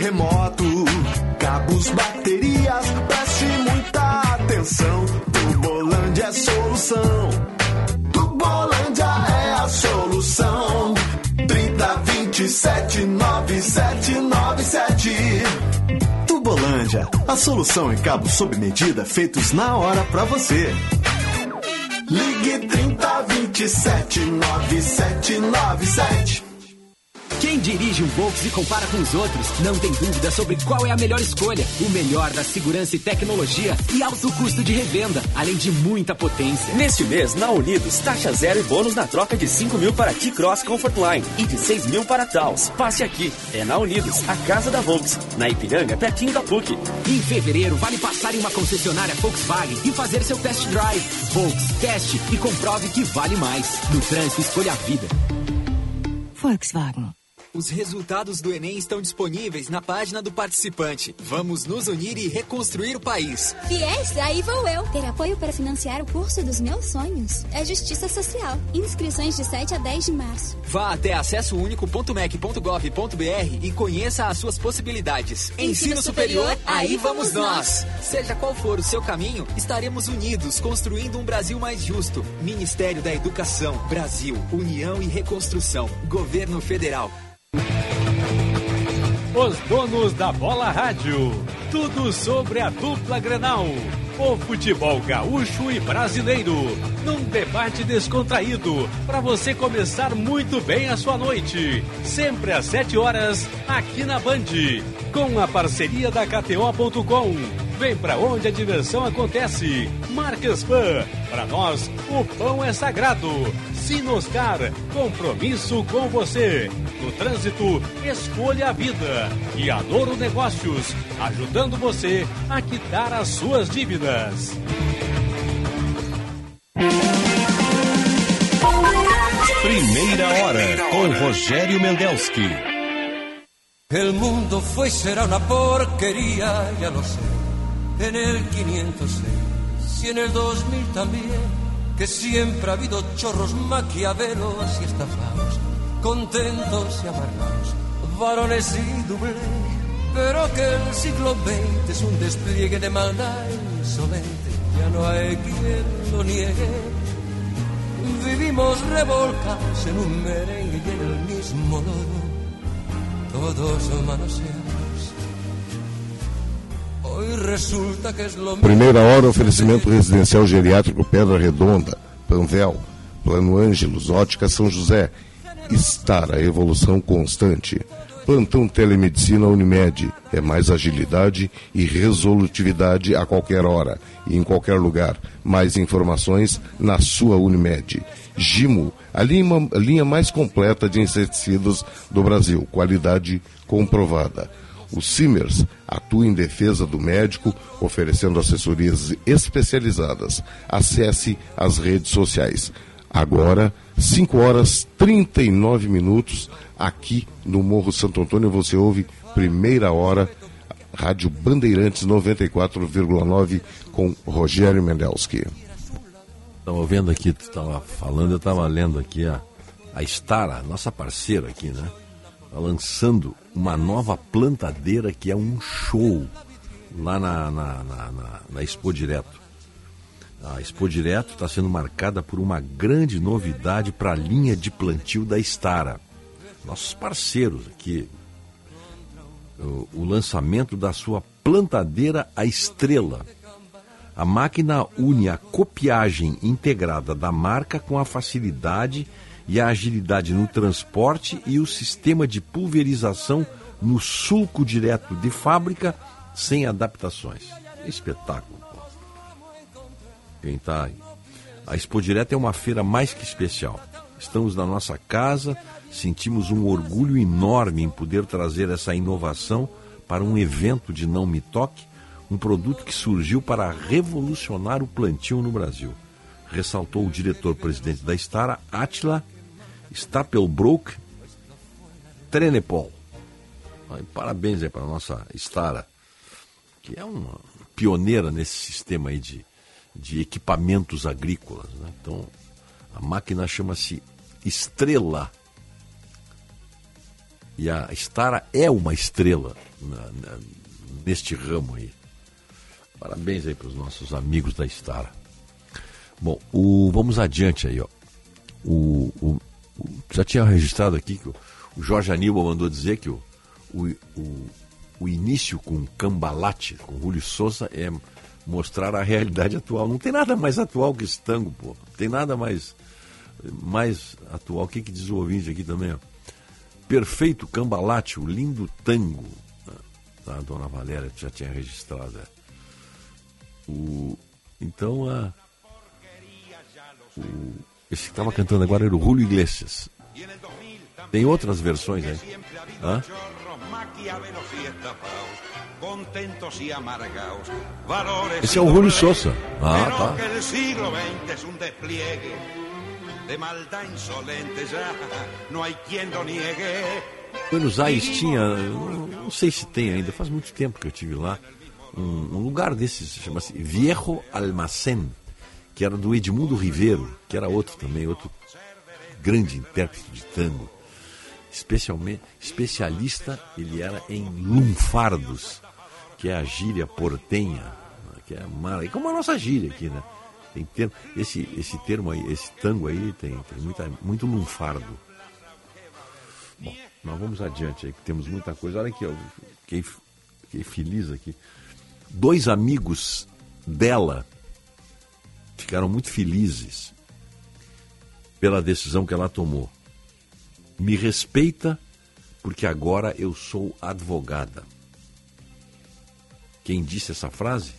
Remoto, cabos, baterias, preste muita atenção. Tubolândia é solução. Tubolândia é a solução. 3027 9797. Tubolândia, a solução em cabos sob medida feitos na hora para você. Ligue 3027 9797. Quem dirige um Volks e compara com os outros não tem dúvida sobre qual é a melhor escolha. O melhor da segurança e tecnologia e alto custo de revenda, além de muita potência. Neste mês, na Unidos, taxa zero e bônus na troca de 5 mil para T-Cross Comfortline e de 6 mil para Taos. Passe aqui. É na Unidos, a casa da Volks. Na Ipiranga, pertinho da PUC. Em fevereiro, vale passar em uma concessionária Volkswagen e fazer seu test drive. Volks, teste e comprove que vale mais. No trânsito, escolha a vida. Volkswagen. Os resultados do Enem estão disponíveis na página do participante. Vamos nos unir e reconstruir o país. Fies, aí vou eu. Ter apoio para financiar o curso dos meus sonhos. É Justiça Social. Inscrições de 7 a 10 de março. Vá até acessounico.mec.gov.br e conheça as suas possibilidades. Ensino, Ensino superior, superior, aí vamos nós. nós. Seja qual for o seu caminho, estaremos unidos construindo um Brasil mais justo. Ministério da Educação, Brasil, União e Reconstrução. Governo Federal. Os donos da bola rádio. Tudo sobre a dupla Grenal. O futebol gaúcho e brasileiro. Num debate descontraído. Para você começar muito bem a sua noite. Sempre às 7 horas, aqui na Band. Com a parceria da KTO.com. Vem pra onde a diversão acontece. Marcas Pan. Para nós, o pão é sagrado. Sinoscar, compromisso com você. No trânsito, escolha a vida. E Adoro Negócios, ajudando você a quitar as suas dívidas. Primeira hora com Rogério Mendelski. El mundo será una porquería, ya lo sé, en el 506 y en el 2000 también que siempre ha habido chorros maquiavelos y estafados, contentos y amargados, varones y doble, pero que el siglo XX es un despliegue de maldad insolente, ya no hay quien lo niegue. Vivimos revolcados en un merengue y en el mismo lodo, todos manoseados. Primeira hora, oferecimento residencial geriátrico Pedra Redonda, Panvel, Plano Ângelos, Ótica São José. Estar a evolução constante. Plantão Telemedicina Unimed. É mais agilidade e resolutividade a qualquer hora e em qualquer lugar. Mais informações na sua Unimed. Gimo, a linha, a linha mais completa de inseticidas do Brasil. Qualidade comprovada. O Simers atua em defesa do médico, oferecendo assessorias especializadas. Acesse as redes sociais. Agora, 5 horas 39 minutos, aqui no Morro Santo Antônio, você ouve primeira hora, Rádio Bandeirantes 94,9 com Rogério Mendelski. Estava vendo aqui, tu estava falando, eu estava lendo aqui a, a Stara, nossa parceira aqui, né? Tá lançando uma nova plantadeira que é um show lá na, na, na, na, na Expo Direto. A Expo Direto está sendo marcada por uma grande novidade para a linha de plantio da Stara. Nossos parceiros aqui. O, o lançamento da sua plantadeira A Estrela. A máquina une a copiagem integrada da marca com a facilidade e a agilidade no transporte e o sistema de pulverização no sulco direto de fábrica sem adaptações. Espetáculo. Quem tá aí? A Expo Direto é uma feira mais que especial. Estamos na nossa casa, sentimos um orgulho enorme em poder trazer essa inovação para um evento de Não Me Toque, um produto que surgiu para revolucionar o plantio no Brasil. Ressaltou o diretor-presidente da Stara, Attila Stapelbrook Trenepol. Parabéns aí para a nossa Stara, que é uma pioneira nesse sistema aí de de equipamentos agrícolas. Né? Então, a máquina chama-se Estrela. E a Stara é uma estrela na, na, neste ramo aí. Parabéns aí para os nossos amigos da Stara. Bom, o, vamos adiante aí, ó. O, o, já tinha registrado aqui que o, o Jorge Aníbal mandou dizer que o, o, o, início com Cambalate, com Julio Souza, é mostrar a realidade atual. Não tem nada mais atual que esse tango, pô. Não tem nada mais, mais atual. O que, que diz o ouvinte aqui também? Ó? Perfeito Cambalate, o lindo tango. Tá, a dona Valéria já tinha registrado. É. O, então, a, o, esse que estava cantando agora era o Julio Iglesias. Tem outras versões aí. Hã? Esse é o Julio Sousa. Ah, tá. Buenos Aires tinha, não sei se tem ainda, faz muito tempo que eu tive lá, um, um lugar desses, chama-se Viejo Almacén, que era do Edmundo Ribeiro, que era outro também, outro grande intérprete de tango. Especialmente, especialista ele era em lunfardos que é a gíria portenha, que é mara, e como a nossa gíria aqui, né? Tem termo, esse, esse termo aí, esse tango aí tem, tem muita, muito lunfardo. Bom, nós vamos adiante aí, que temos muita coisa. Olha aqui, ó, fiquei, fiquei feliz aqui. Dois amigos dela ficaram muito felizes pela decisão que ela tomou. Me respeita porque agora eu sou advogada. Quem disse essa frase?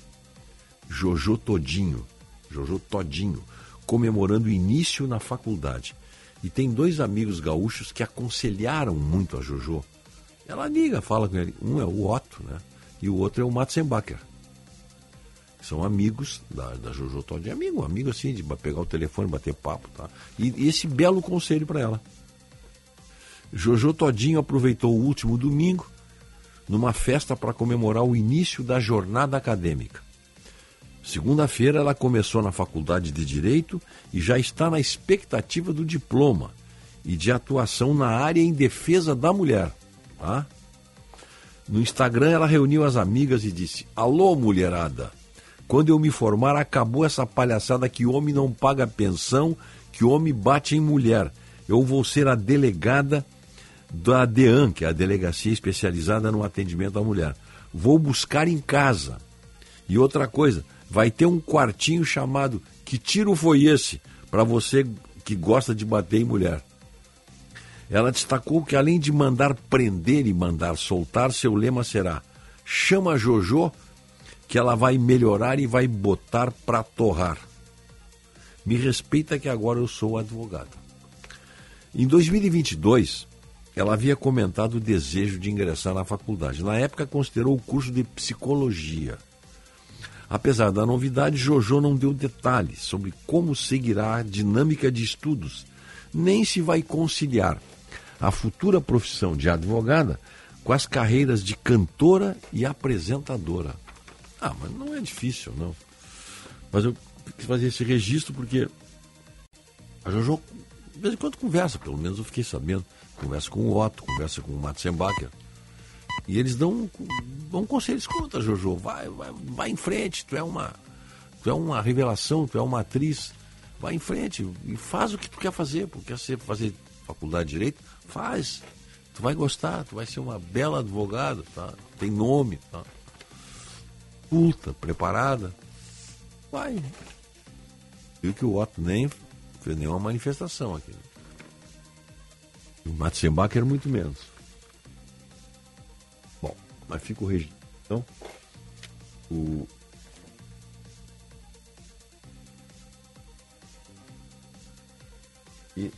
Jojo Todinho, Jojo Todinho, comemorando o início na faculdade. E tem dois amigos gaúchos que aconselharam muito a Jojo. Ela liga, fala com ele. Um é o Otto, né? E o outro é o Matzenbacher. São amigos da, da Jojo Todinho. Amigo, amigo assim, de pegar o telefone, bater papo, tá? E, e esse belo conselho para ela. Jojo Todinho aproveitou o último domingo numa festa para comemorar o início da jornada acadêmica. Segunda-feira ela começou na faculdade de Direito e já está na expectativa do diploma e de atuação na área em defesa da mulher. Tá? No Instagram ela reuniu as amigas e disse: Alô, mulherada! Quando eu me formar, acabou essa palhaçada que homem não paga pensão, que homem bate em mulher. Eu vou ser a delegada da DEAN, que é a Delegacia Especializada no Atendimento à Mulher. Vou buscar em casa. E outra coisa, vai ter um quartinho chamado Que Tiro Foi Esse? para você que gosta de bater em mulher. Ela destacou que além de mandar prender e mandar soltar, seu lema será: chama Jojo que ela vai melhorar e vai botar para torrar. Me respeita que agora eu sou advogada. Em 2022, ela havia comentado o desejo de ingressar na faculdade. Na época, considerou o curso de psicologia. Apesar da novidade, Jojo não deu detalhes sobre como seguirá a dinâmica de estudos, nem se vai conciliar a futura profissão de advogada com as carreiras de cantora e apresentadora. Ah, mas não é difícil, não. Mas eu quis fazer esse registro porque a Jojo, de vez em quando, conversa, pelo menos eu fiquei sabendo. Conversa com o Otto, conversa com o Matzenbacher. E eles dão, dão conselhos contra Jojo. Vai, vai, vai em frente, tu é uma. Tu é uma revelação, tu é uma atriz. Vai em frente e faz o que tu quer fazer. Porque quer fazer faculdade de direito, faz. Tu vai gostar, tu vai ser uma bela advogada, tá? Tem nome, tá? Culta, preparada. Vai. Viu que o Otto nem fez nenhuma manifestação aqui. O Matzenbacher muito menos. Bom, mas fica o registro. Então, o e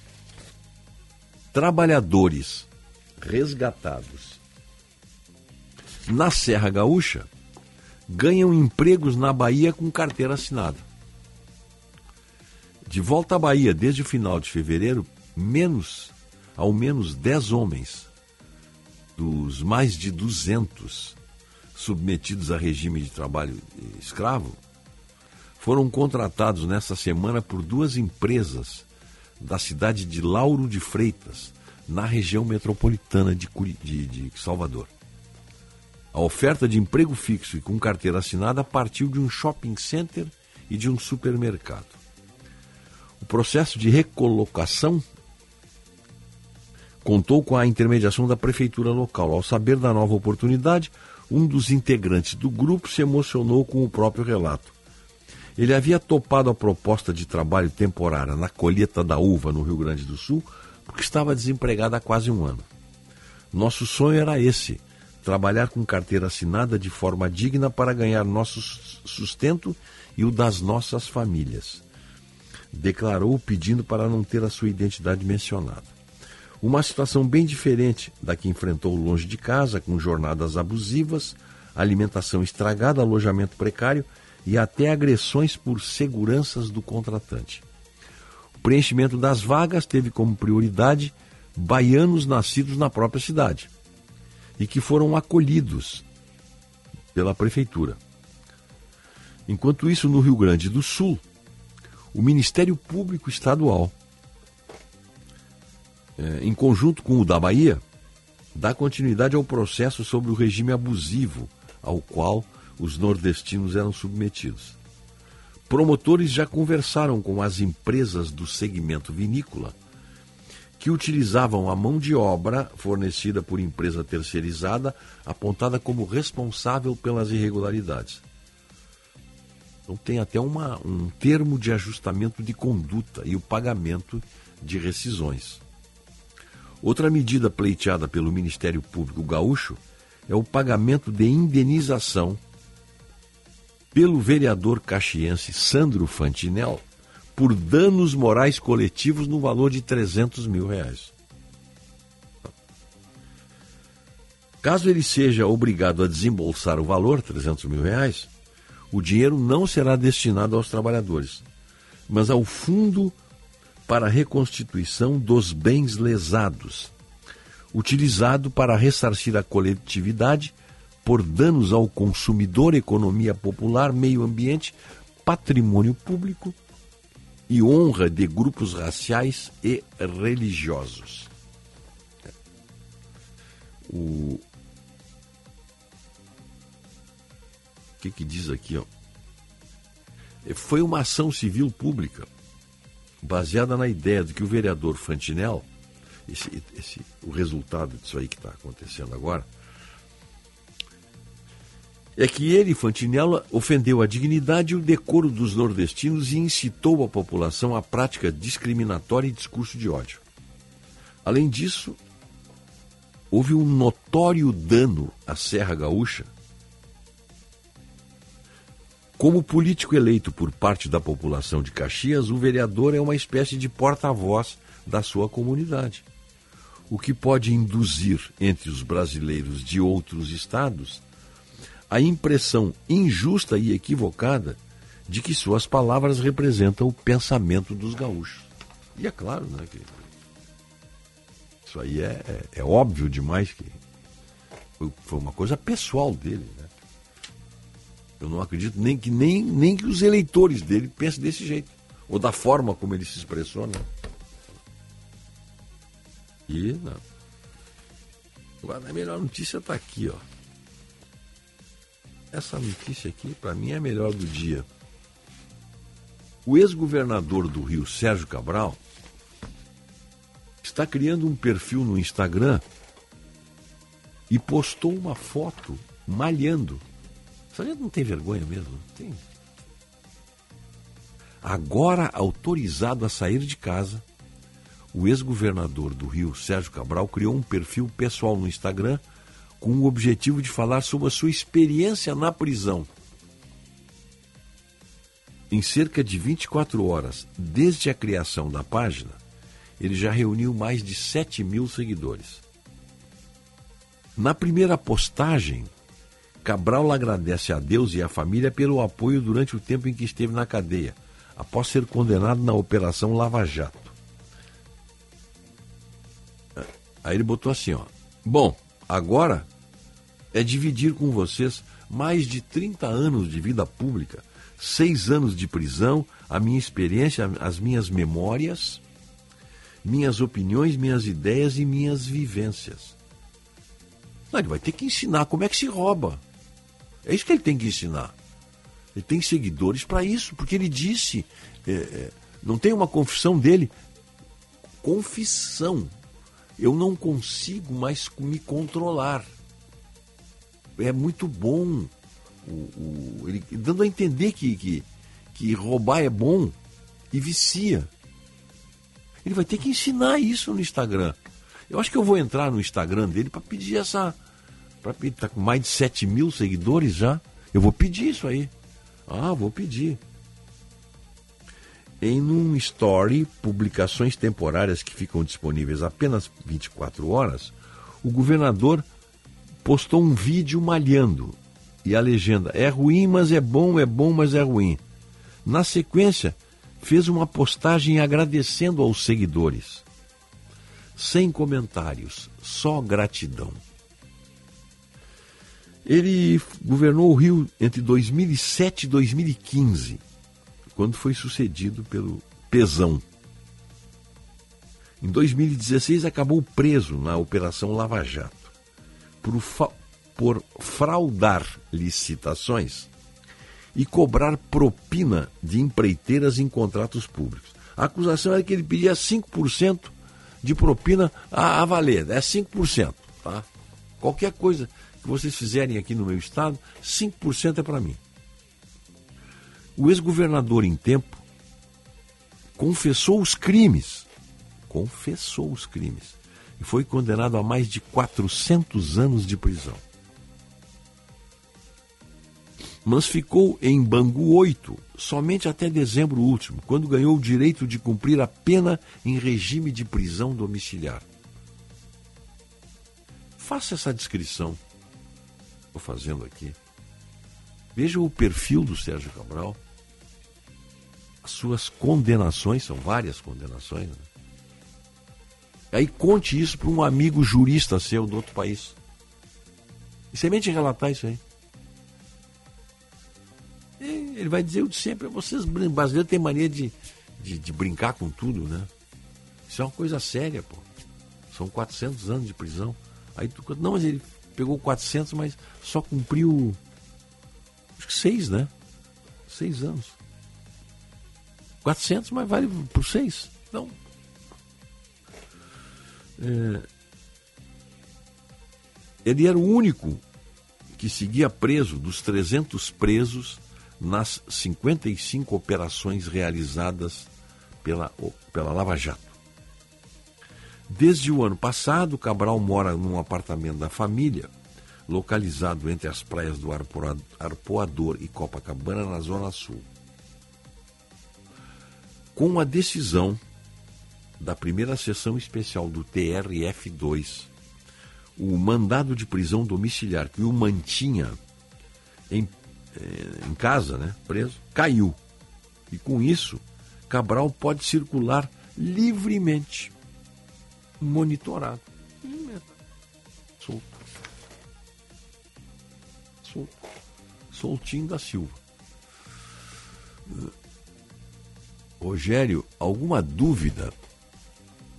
trabalhadores resgatados na Serra Gaúcha ganham empregos na Bahia com carteira assinada. De volta à Bahia desde o final de fevereiro, menos, ao menos 10 homens dos mais de 200 submetidos a regime de trabalho escravo foram contratados nesta semana por duas empresas da cidade de Lauro de Freitas, na região metropolitana de, de, de Salvador. A oferta de emprego fixo e com carteira assinada partiu de um shopping center e de um supermercado. O processo de recolocação contou com a intermediação da prefeitura local. Ao saber da nova oportunidade, um dos integrantes do grupo se emocionou com o próprio relato. Ele havia topado a proposta de trabalho temporária na colheita da uva no Rio Grande do Sul porque estava desempregado há quase um ano. Nosso sonho era esse: trabalhar com carteira assinada de forma digna para ganhar nosso sustento e o das nossas famílias. Declarou pedindo para não ter a sua identidade mencionada. Uma situação bem diferente da que enfrentou longe de casa, com jornadas abusivas, alimentação estragada, alojamento precário e até agressões por seguranças do contratante. O preenchimento das vagas teve como prioridade baianos nascidos na própria cidade e que foram acolhidos pela prefeitura. Enquanto isso, no Rio Grande do Sul, o Ministério Público Estadual é, em conjunto com o da Bahia, dá continuidade ao processo sobre o regime abusivo ao qual os nordestinos eram submetidos. Promotores já conversaram com as empresas do segmento vinícola que utilizavam a mão de obra fornecida por empresa terceirizada, apontada como responsável pelas irregularidades. Então tem até uma, um termo de ajustamento de conduta e o pagamento de rescisões. Outra medida pleiteada pelo Ministério Público Gaúcho é o pagamento de indenização pelo vereador caxiense Sandro Fantinel por danos morais coletivos no valor de 300 mil reais. Caso ele seja obrigado a desembolsar o valor, 300 mil reais, o dinheiro não será destinado aos trabalhadores, mas ao Fundo para a reconstituição dos bens lesados, utilizado para ressarcir a coletividade por danos ao consumidor, economia popular, meio ambiente, patrimônio público e honra de grupos raciais e religiosos. O, que, que diz aqui? Ó? Foi uma ação civil pública baseada na ideia de que o vereador Fantinel, esse, esse, o resultado disso aí que está acontecendo agora, é que ele, Fantinella, ofendeu a dignidade e o decoro dos nordestinos e incitou a população à prática discriminatória e discurso de ódio. Além disso, houve um notório dano à Serra Gaúcha como político eleito por parte da população de Caxias, o vereador é uma espécie de porta-voz da sua comunidade, o que pode induzir entre os brasileiros de outros estados a impressão injusta e equivocada de que suas palavras representam o pensamento dos gaúchos. E é claro, né, que isso aí é, é, é óbvio demais que foi, uma coisa pessoal dele, né? Eu não acredito nem que nem, nem que os eleitores dele pensem desse jeito ou da forma como ele se expressou, né? E não. Agora a melhor notícia está aqui, ó. Essa notícia aqui, para mim, é a melhor do dia. O ex-governador do Rio, Sérgio Cabral, está criando um perfil no Instagram e postou uma foto malhando. Essa gente não tem vergonha mesmo? Tem. Agora autorizado a sair de casa, o ex-governador do Rio, Sérgio Cabral, criou um perfil pessoal no Instagram com o objetivo de falar sobre a sua experiência na prisão. Em cerca de 24 horas desde a criação da página, ele já reuniu mais de 7 mil seguidores. Na primeira postagem, Cabral agradece a Deus e à família pelo apoio durante o tempo em que esteve na cadeia, após ser condenado na Operação Lava Jato. Aí ele botou assim, ó. Bom, agora é dividir com vocês mais de 30 anos de vida pública, seis anos de prisão, a minha experiência, as minhas memórias, minhas opiniões, minhas ideias e minhas vivências. Não, ele vai ter que ensinar como é que se rouba. É isso que ele tem que ensinar. Ele tem seguidores para isso, porque ele disse, é, é, não tem uma confissão dele, confissão eu não consigo mais me controlar. É muito bom. O, o, ele dando a entender que, que, que roubar é bom e vicia. Ele vai ter que ensinar isso no Instagram. Eu acho que eu vou entrar no Instagram dele para pedir essa. Para pedir, tá com mais de 7 mil seguidores já. Eu vou pedir isso aí. Ah, vou pedir em um story, publicações temporárias que ficam disponíveis apenas 24 horas, o governador postou um vídeo malhando e a legenda é ruim, mas é bom, é bom, mas é ruim. Na sequência, fez uma postagem agradecendo aos seguidores. Sem comentários, só gratidão. Ele governou o Rio entre 2007 e 2015 quando foi sucedido pelo Pesão. Em 2016 acabou preso na Operação Lava Jato por, por fraudar licitações e cobrar propina de empreiteiras em contratos públicos. A acusação era que ele pedia 5% de propina a, a valer, é 5%. Tá? Qualquer coisa que vocês fizerem aqui no meu estado, 5% é para mim. O ex-governador em tempo confessou os crimes. Confessou os crimes. E foi condenado a mais de 400 anos de prisão. Mas ficou em Bangu 8 somente até dezembro último, quando ganhou o direito de cumprir a pena em regime de prisão domiciliar. Faça essa descrição. Estou fazendo aqui. Veja o perfil do Sérgio Cabral as suas condenações, são várias condenações. Né? Aí conte isso para um amigo jurista seu do outro país. E semente relatar isso aí. E ele vai dizer o de sempre, vocês brasileiros têm mania de, de, de, brincar com tudo, né? Isso é uma coisa séria, pô. São 400 anos de prisão. Aí tu, não, mas ele pegou 400, mas só cumpriu acho que seis, né? Seis anos. 400, mas vale por 6. Então. É, ele era o único que seguia preso dos 300 presos nas 55 operações realizadas pela, pela Lava Jato. Desde o ano passado, Cabral mora num apartamento da família, localizado entre as praias do Arpoador e Copacabana, na Zona Sul. Com a decisão da primeira sessão especial do TRF2, o mandado de prisão domiciliar que o mantinha em, eh, em casa, né, preso, caiu. E com isso, Cabral pode circular livremente, monitorado. Solto. Solto. Soltinho da Silva. Rogério, alguma dúvida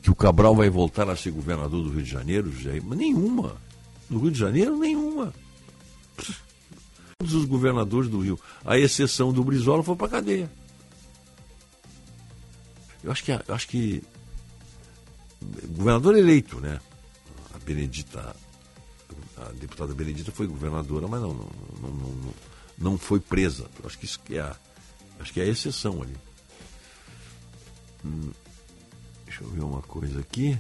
que o Cabral vai voltar a ser governador do Rio de Janeiro, Jair? Nenhuma. No Rio de Janeiro, nenhuma. Todos os governadores do Rio, a exceção do Brizola, foram para cadeia. Eu acho que, eu acho que governador eleito, né? A Benedita, a deputada Benedita foi governadora, mas não, não, não, não, não foi presa. Eu acho que isso é a, acho que é a exceção ali. Hum, deixa eu ver uma coisa aqui.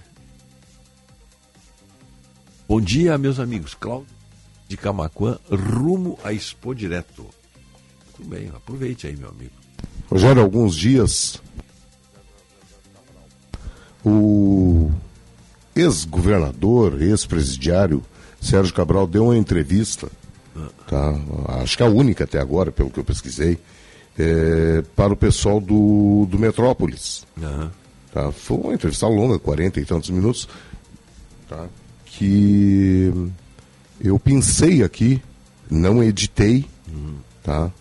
Bom dia, meus amigos. Cláudio de Camacuã, rumo a Expo Direto. Tudo bem, aproveite aí, meu amigo. Rogério, alguns dias o ex-governador, ex-presidiário Sérgio Cabral deu uma entrevista, tá? acho que a única até agora, pelo que eu pesquisei, é, para o pessoal do, do Metrópolis. Uhum. Tá? Foi uma entrevista longa, 40 e tantos minutos, tá? que eu pensei aqui, não editei, tá?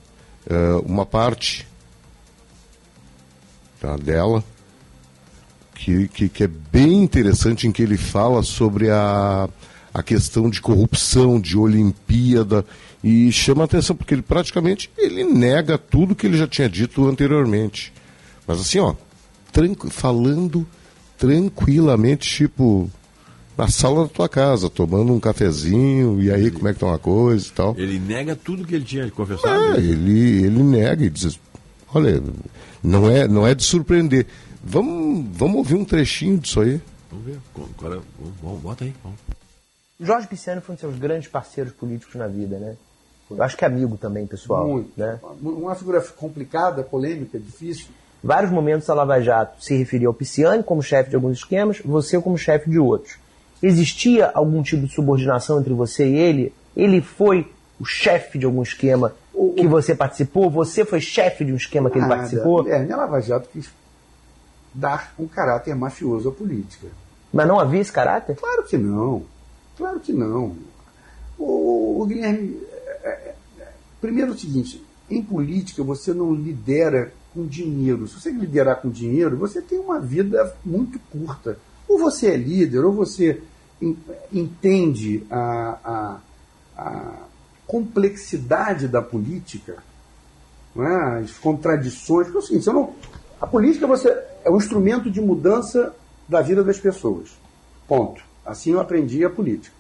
É, uma parte tá, dela, que, que, que, é bem interessante, em que ele fala sobre a, a questão de corrupção, de Olimpíada, e chama atenção, porque ele praticamente ele nega tudo que ele já tinha dito anteriormente. Mas assim, ó, tranqu falando tranquilamente, tipo, na sala da tua casa, tomando um cafezinho, e aí como é que tá uma coisa e tal. Ele nega tudo que ele tinha confessado? É, ele, ele nega e diz, olha, não é, não é de surpreender. Vamos, vamos ouvir um trechinho disso aí. Vamos ver. Agora, vamos, bota aí. Vamos. Jorge Pisciano foi um dos seus grandes parceiros políticos na vida, né? Eu acho que amigo também, pessoal. Muito. Né? Uma figura complicada, polêmica, difícil. Vários momentos a Lava Jato se referia ao Pisciani como chefe de alguns esquemas, você como chefe de outros. Existia algum tipo de subordinação entre você e ele? Ele foi o chefe de algum esquema o, que você participou? Você foi chefe de um esquema que nada. ele participou? É, a Lava Jato quis dar um caráter mafioso à política. Mas não havia esse caráter? Claro que não. Claro que não. O, o Guilherme, é, é, primeiro é o seguinte, em política você não lidera com dinheiro. Se você liderar com dinheiro, você tem uma vida muito curta. Ou você é líder, ou você entende a, a, a complexidade da política, é? as contradições. Porque é o seguinte, não, a política você é um instrumento de mudança da vida das pessoas. Ponto. Assim eu aprendi a política.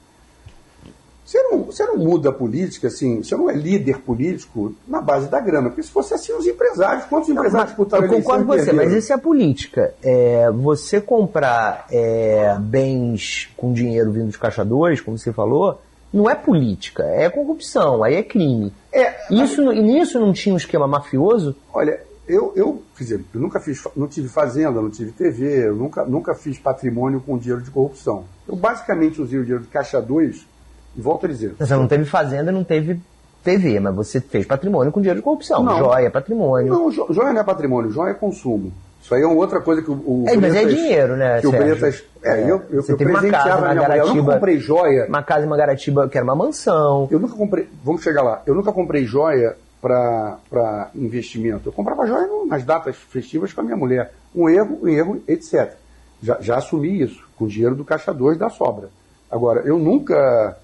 Você não, você não muda a política, assim, você não é líder político na base da grana. Porque se fosse assim, os empresários, quantos não, empresários disputaram Eu concordo com você, mas isso é a política. É, você comprar é, bens com dinheiro vindo dos caixadores, como você falou, não é política, é corrupção, aí é crime. É, isso, E nisso não tinha um esquema mafioso? Olha, eu, eu, quer dizer, eu nunca fiz, não tive fazenda, não tive TV, eu nunca, nunca fiz patrimônio com dinheiro de corrupção. Eu basicamente usei o dinheiro de caixa 2 e volto a dizer. Você não teve fazenda, não teve TV, mas você fez patrimônio com dinheiro de corrupção. Não. Joia é patrimônio. Não, joia não é patrimônio, joia é consumo. Isso aí é uma outra coisa que o, o é, Bretas, mas é dinheiro, né, que Sérgio? o Bretas, é, é. eu, eu, você eu teve uma casa, uma Garatiba, eu nunca comprei joia. Uma casa em Magaratiba que era uma mansão. Eu nunca comprei, vamos chegar lá, eu nunca comprei joia para investimento. Eu comprava joia nas datas festivas com a minha mulher. Um erro, um erro, etc. Já, já assumi isso, com o dinheiro do caixa 2 da sobra. Agora, eu nunca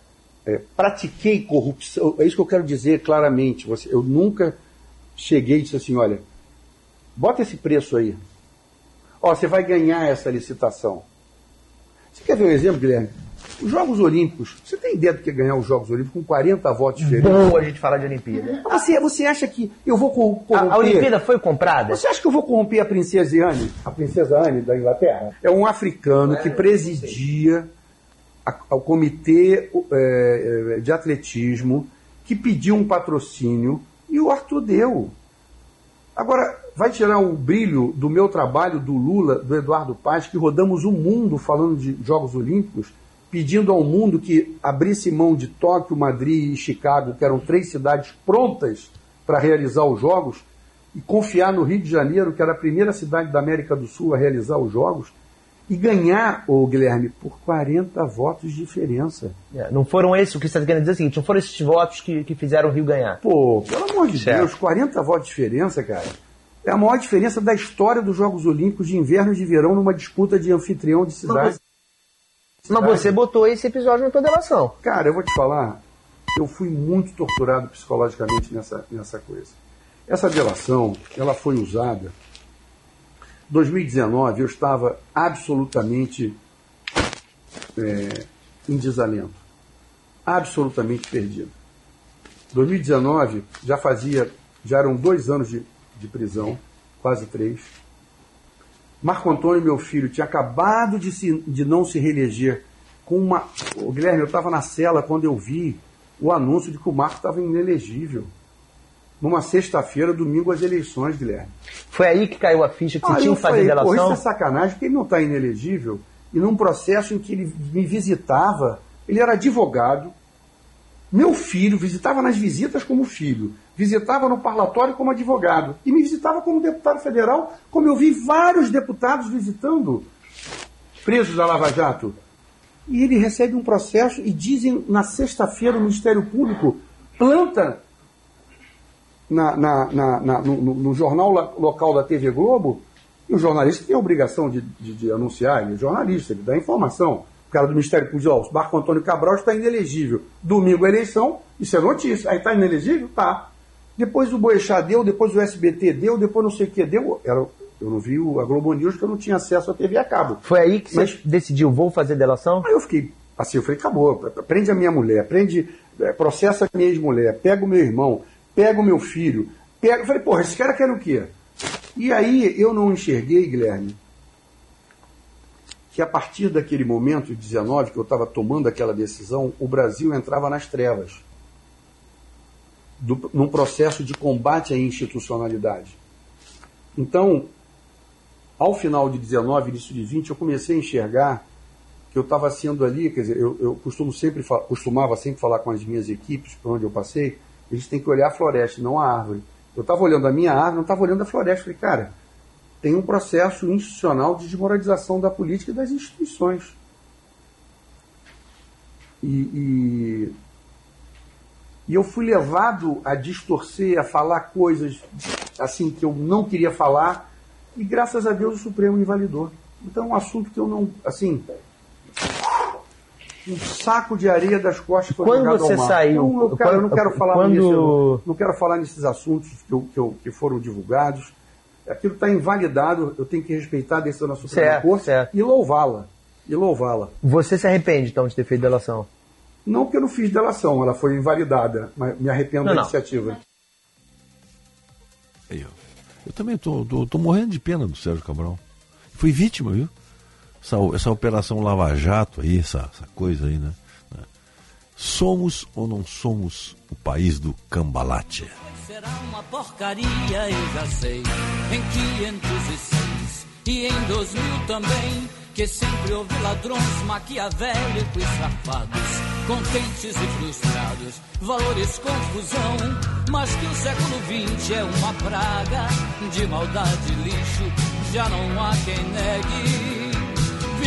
é, pratiquei corrupção, é isso que eu quero dizer claramente. Você, eu nunca cheguei e disse assim: olha, bota esse preço aí. Ó, você vai ganhar essa licitação. Você quer ver um exemplo, Guilherme? Os Jogos Olímpicos, você tem ideia do que é ganhar os Jogos Olímpicos com 40 votos diferentes? Bom a gente falar de Olimpíada. Você, você acha que eu vou corromper... A, a Olimpíada foi comprada? Você acha que eu vou corromper a princesa Anne? A princesa Anne da Inglaterra? É um africano que presidia ao comitê é, de atletismo, que pediu um patrocínio e o Arthur deu. Agora, vai tirar o brilho do meu trabalho, do Lula, do Eduardo Paz, que rodamos o mundo falando de Jogos Olímpicos, pedindo ao mundo que abrisse mão de Tóquio, Madrid e Chicago, que eram três cidades prontas para realizar os Jogos, e confiar no Rio de Janeiro, que era a primeira cidade da América do Sul a realizar os Jogos, e ganhar, o Guilherme, por 40 votos de diferença. É, não foram esses, o que você está querendo dizer é o seguinte, não foram esses votos que, que fizeram o Rio ganhar. Pô, pelo amor de Certo. Deus, 40 votos de diferença, cara. É a maior diferença da história dos Jogos Olímpicos de inverno e de verão numa disputa de anfitrião de cidade. Mas você botou esse episódio na tua delação. Cara, eu vou te falar, eu fui muito torturado psicologicamente nessa, nessa coisa. Essa delação, ela foi usada. 2019 eu estava absolutamente é, em desalento, absolutamente perdido. 2019 já fazia, já eram dois anos de, de prisão, quase três. Marco Antônio, meu filho, tinha acabado de, se, de não se reeleger com uma. Ô, Guilherme, eu estava na cela quando eu vi o anúncio de que o Marco estava inelegível. Numa sexta-feira, domingo, as eleições, Guilherme. Foi aí que caiu a ficha que você tinha que fazer falei, Pô, delação? isso é sacanagem, porque ele não está inelegível. E num processo em que ele me visitava, ele era advogado, meu filho visitava nas visitas como filho, visitava no parlatório como advogado, e me visitava como deputado federal, como eu vi vários deputados visitando presos da Lava Jato. E ele recebe um processo e dizem na sexta-feira o Ministério Público planta na, na- na- no, no- jornal local da TV Globo, e o jornalista tem a obrigação de, de- de anunciar, ele é jornalista, ele dá informação. O cara do Ministério Público diz, ó, o Marco Antônio Cabral está inelegível. Domingo a eleição, isso é notícia. Aí está inelegível? Tá. Depois o Boechat deu, depois o SBT deu, depois não sei o que deu. Era, eu não vi o- a Globo News porque eu não tinha acesso à TV a cabo. Foi aí que Mas- você decidiu, vou fazer delação? Aí eu fiquei assim, eu falei, acabou, prende a minha mulher, prende, eh, processa a minha ex-mulher, pega o meu irmão, pega o meu filho, pega. Eu falei, porra, esse cara quer o quê? E aí eu não enxerguei, Guilherme, que a partir daquele momento, de 19, que eu estava tomando aquela decisão, o Brasil entrava nas trevas. Do, num processo de combate à institucionalidade. Então, ao final de 19, início de 20, eu comecei a enxergar que eu estava sendo ali, quer dizer, eu, eu costumo sempre, costumava sempre falar com as minhas equipes, por onde eu passei, eles têm que olhar a floresta, não a árvore. Eu estava olhando a minha árvore, não estava olhando a floresta. Falei, cara, tem um processo institucional de desmoralização da política e das instituições. E, e, e eu fui levado a distorcer, a falar coisas assim que eu não queria falar, e graças a Deus o Supremo invalidou. Então é um assunto que eu não, assim, um saco de areia das costas foi Quando você mar. saiu- Então, eu, cara, eu não quero falar quando- nisso, eu não quero falar nesses assuntos que, eu- que, eu- que foram divulgados. Aquilo está invalidado, eu tenho que respeitar a decisão da Suprema Corte e louvá-la. E louvá-la. Você se arrepende, então, de ter feito delação? Não que eu não fiz delação, ela foi invalidada, mas me arrependo Não, da não. iniciativa. Ó. Eu também tô, tô, tô morrendo de pena do Sérgio Cabral. Fui vítima, viu? Essa, essa operação Lava Jato aí, essa, essa coisa aí, né? Somos ou não somos o país do cambalate? Será uma porcaria, eu já sei. Em 506 e em 2000 também. Que sempre houve ladrões maquiavélicos safados, contentes e frustrados, valores confusão. Mas que o século XX é uma praga de maldade e lixo, já não há quem negue.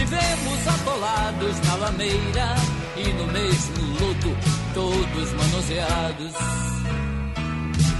Vivemos atolados na lameira e no mesmo lodo, todos manuseados.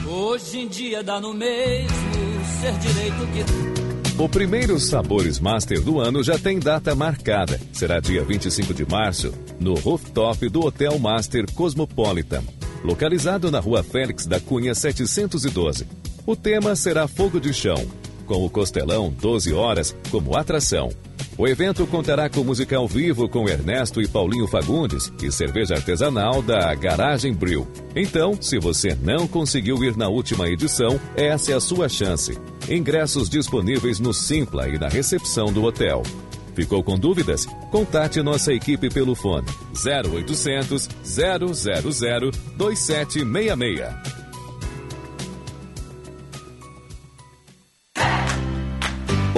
Hoje em dia dá no mesmo ser direito que. O primeiro Sabores Master do ano já tem data marcada. Será dia 25 de março, no rooftop do Hotel Master Cosmopolitan, localizado na rua Félix da Cunha 712. O tema será Fogo de Chão, com o Costelão 12 horas como atração. O evento contará com música ao vivo com Ernesto e Paulinho Fagundes e cerveja artesanal da Garagem Brew. Então, se você não conseguiu ir na última edição, essa é a sua chance. Ingressos disponíveis no Simpla e na recepção do hotel. Ficou com dúvidas? Contate nossa equipe pelo fone 0800 000 2766.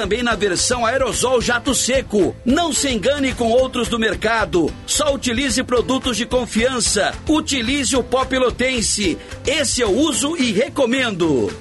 também na versão aerosol jato seco. Não se engane com outros do mercado. Só utilize produtos de confiança. Utilize o pó pelotense. Esse eu uso e recomendo.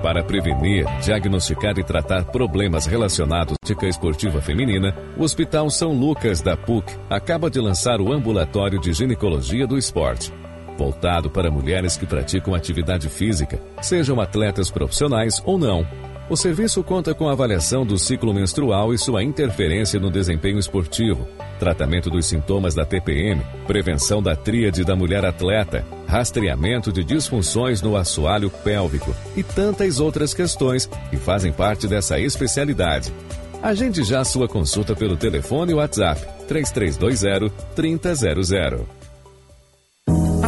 Para prevenir, diagnosticar e tratar problemas relacionados à ética esportiva feminina, o Hospital São Lucas da PUC acaba de lançar o Ambulatório de Ginecologia do Esporte. Voltado para mulheres que praticam atividade física, sejam atletas profissionais ou não. O serviço conta com avaliação do ciclo menstrual e sua interferência no desempenho esportivo, tratamento dos sintomas da TPM, prevenção da tríade da mulher atleta, rastreamento de disfunções no assoalho pélvico e tantas outras questões que fazem parte dessa especialidade. Agende já sua consulta pelo telefone WhatsApp 3320 3000.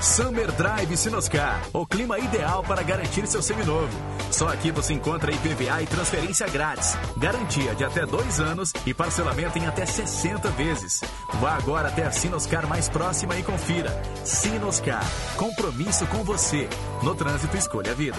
Summer Drive Sinoscar, o clima ideal para garantir seu seminovo. Só aqui você encontra IPVA e transferência grátis, garantia de até dois anos e parcelamento em até 60 vezes. Vá agora até a Sinoscar mais próxima e confira. Sinoscar, compromisso com você. No trânsito, escolha a vida.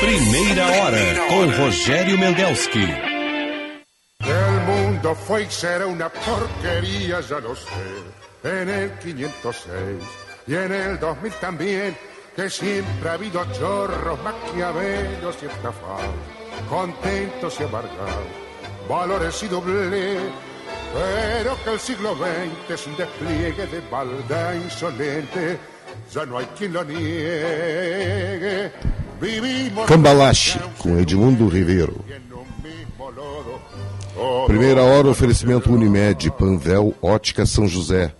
Primeira hora com Rogério Mendelski. El mundo fue y será una porquería, ya lo sé. En el 506 y en el 2000 también, que siempre ha habido chorros, maquiavelos y estafados, contentos y amargados, valores y doble. Pero que el siglo XX es un despliegue de maldad insolente, ya no hay quien lo niegue. Cambalache, com Edmundo Ribeiro. Primeira hora, oferecimento Unimed, Panvel, Ótica São José.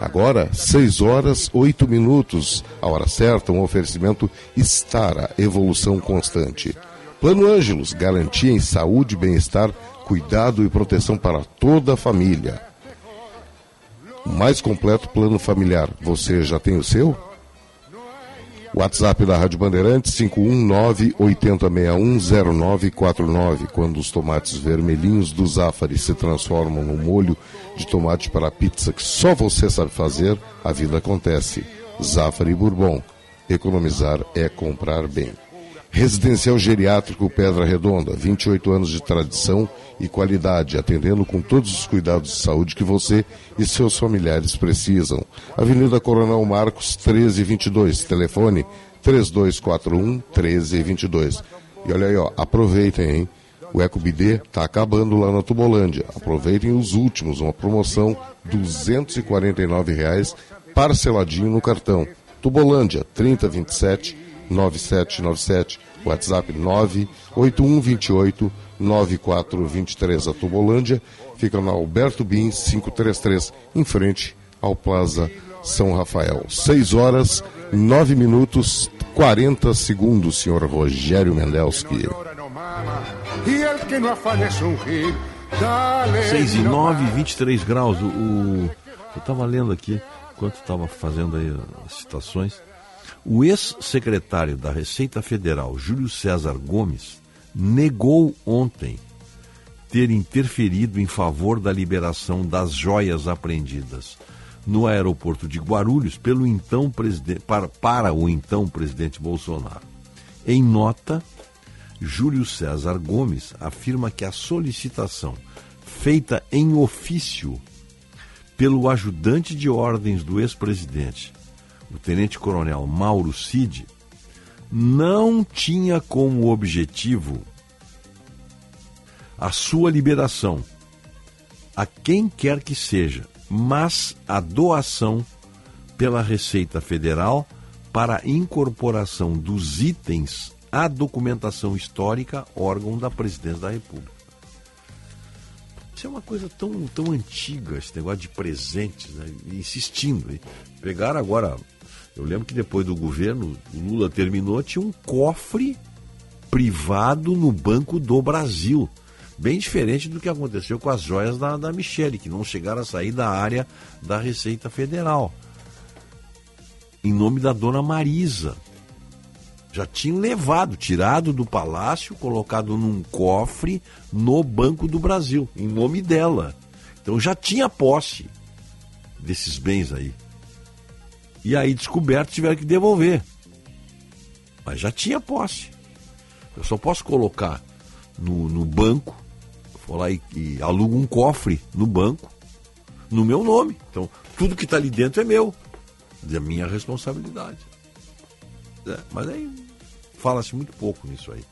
Agora, 6 horas 8 minutos. A hora certa, um oferecimento Estara, evolução constante. Plano Ângelos, garantia em saúde, bem-estar, cuidado e proteção para toda a família. Mais completo plano familiar. Você já tem o seu? WhatsApp da Rádio Bandeirantes 519-8061-0949. Quando os tomates vermelhinhos do Zafari se transformam no molho de tomate para pizza que só você sabe fazer, a vida acontece. Zafari Bourbon. Economizar é comprar bem. Residencial Geriátrico Pedra Redonda, 28 anos de tradição e qualidade, atendendo com todos os cuidados de saúde que você e seus familiares precisam. Avenida Coronel Marcos, 1322, telefone 3241 1322. E olha aí, ó, aproveitem, hein? O EcoBD está acabando lá na Tubolândia. Aproveitem os últimos, uma promoção 249 reais, parceladinho no cartão. Tubolândia, 3027 9797, WhatsApp 98128 9423. A Tubolândia fica na Alberto Bin 533, em frente ao Plaza São Rafael. 6 horas, 9 minutos, 40 segundos, senhor Rogério Mendelski. Y el que no afane es un gil. Dale. 6 e nomás. 9, 23 graus. O, o- eu estava lendo aqui, enquanto estava fazendo aí as citações. O ex-secretário da Receita Federal, Júlio César Gomes, negou ontem ter interferido em favor da liberação das joias apreendidas no aeroporto de Guarulhos pelo então presidente, para, para o então presidente Bolsonaro. Em nota, Júlio César Gomes afirma que a solicitação feita em ofício pelo ajudante de ordens do ex-presidente, o tenente-coronel Mauro Cid, não tinha como objetivo a sua liberação a quem quer que seja, mas a doação pela Receita Federal para incorporação dos itens à documentação histórica, órgão da Presidência da República. Isso é uma coisa tão, tão antiga, esse negócio de presentes, né? Insistindo. Pegaram agora. Eu lembro que depois do governo, o Lula terminou, tinha um cofre privado no Banco do Brasil. Bem diferente do que aconteceu com as joias da, da Michele, que não chegaram a sair da área da Receita Federal. Em nome da dona Marisa. Já tinham levado, tirado do palácio, colocado num cofre no Banco do Brasil, em nome dela. Então já tinha posse desses bens aí. E aí, descoberto, tiveram que devolver. Mas já tinha posse. Eu só posso colocar no, no banco, vou lá e, e alugo um cofre no banco, no meu nome. Então, tudo que está ali dentro é meu, da minha responsabilidade. É, mas aí fala-se muito pouco nisso aí.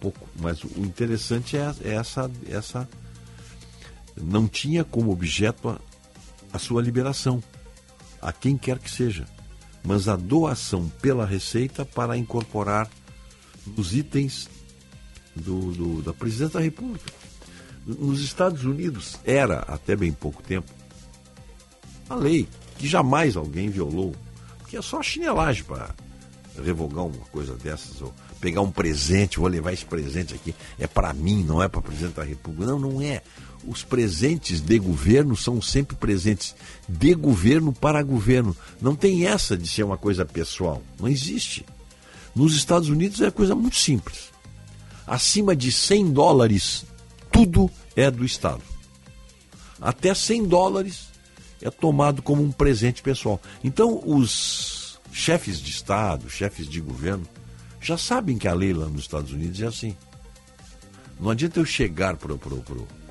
Pouco. Mas o interessante é, é essa, essa. Não tinha como objeto a, a sua liberação, a quem quer que seja, mas a doação pela Receita para incorporar os itens do, do- da presidência da República. Nos Estados Unidos era, até bem pouco tempo, a lei que jamais alguém violou, que é só chinelagem para revogar uma coisa dessas, ou pegar um presente, vou levar esse presente aqui, é para mim, não é para o presidente da República. Não, não é. Os presentes de governo são sempre presentes de governo para governo. Não tem essa de ser uma coisa pessoal. Não existe. Nos Estados Unidos é coisa muito simples. Acima de 100 dólares, tudo é do Estado. Até 100 dólares é tomado como um presente pessoal. Então, os chefes de Estado, chefes de governo, já sabem que a lei lá nos Estados Unidos é assim. Não adianta eu chegar para o pro, pro, pro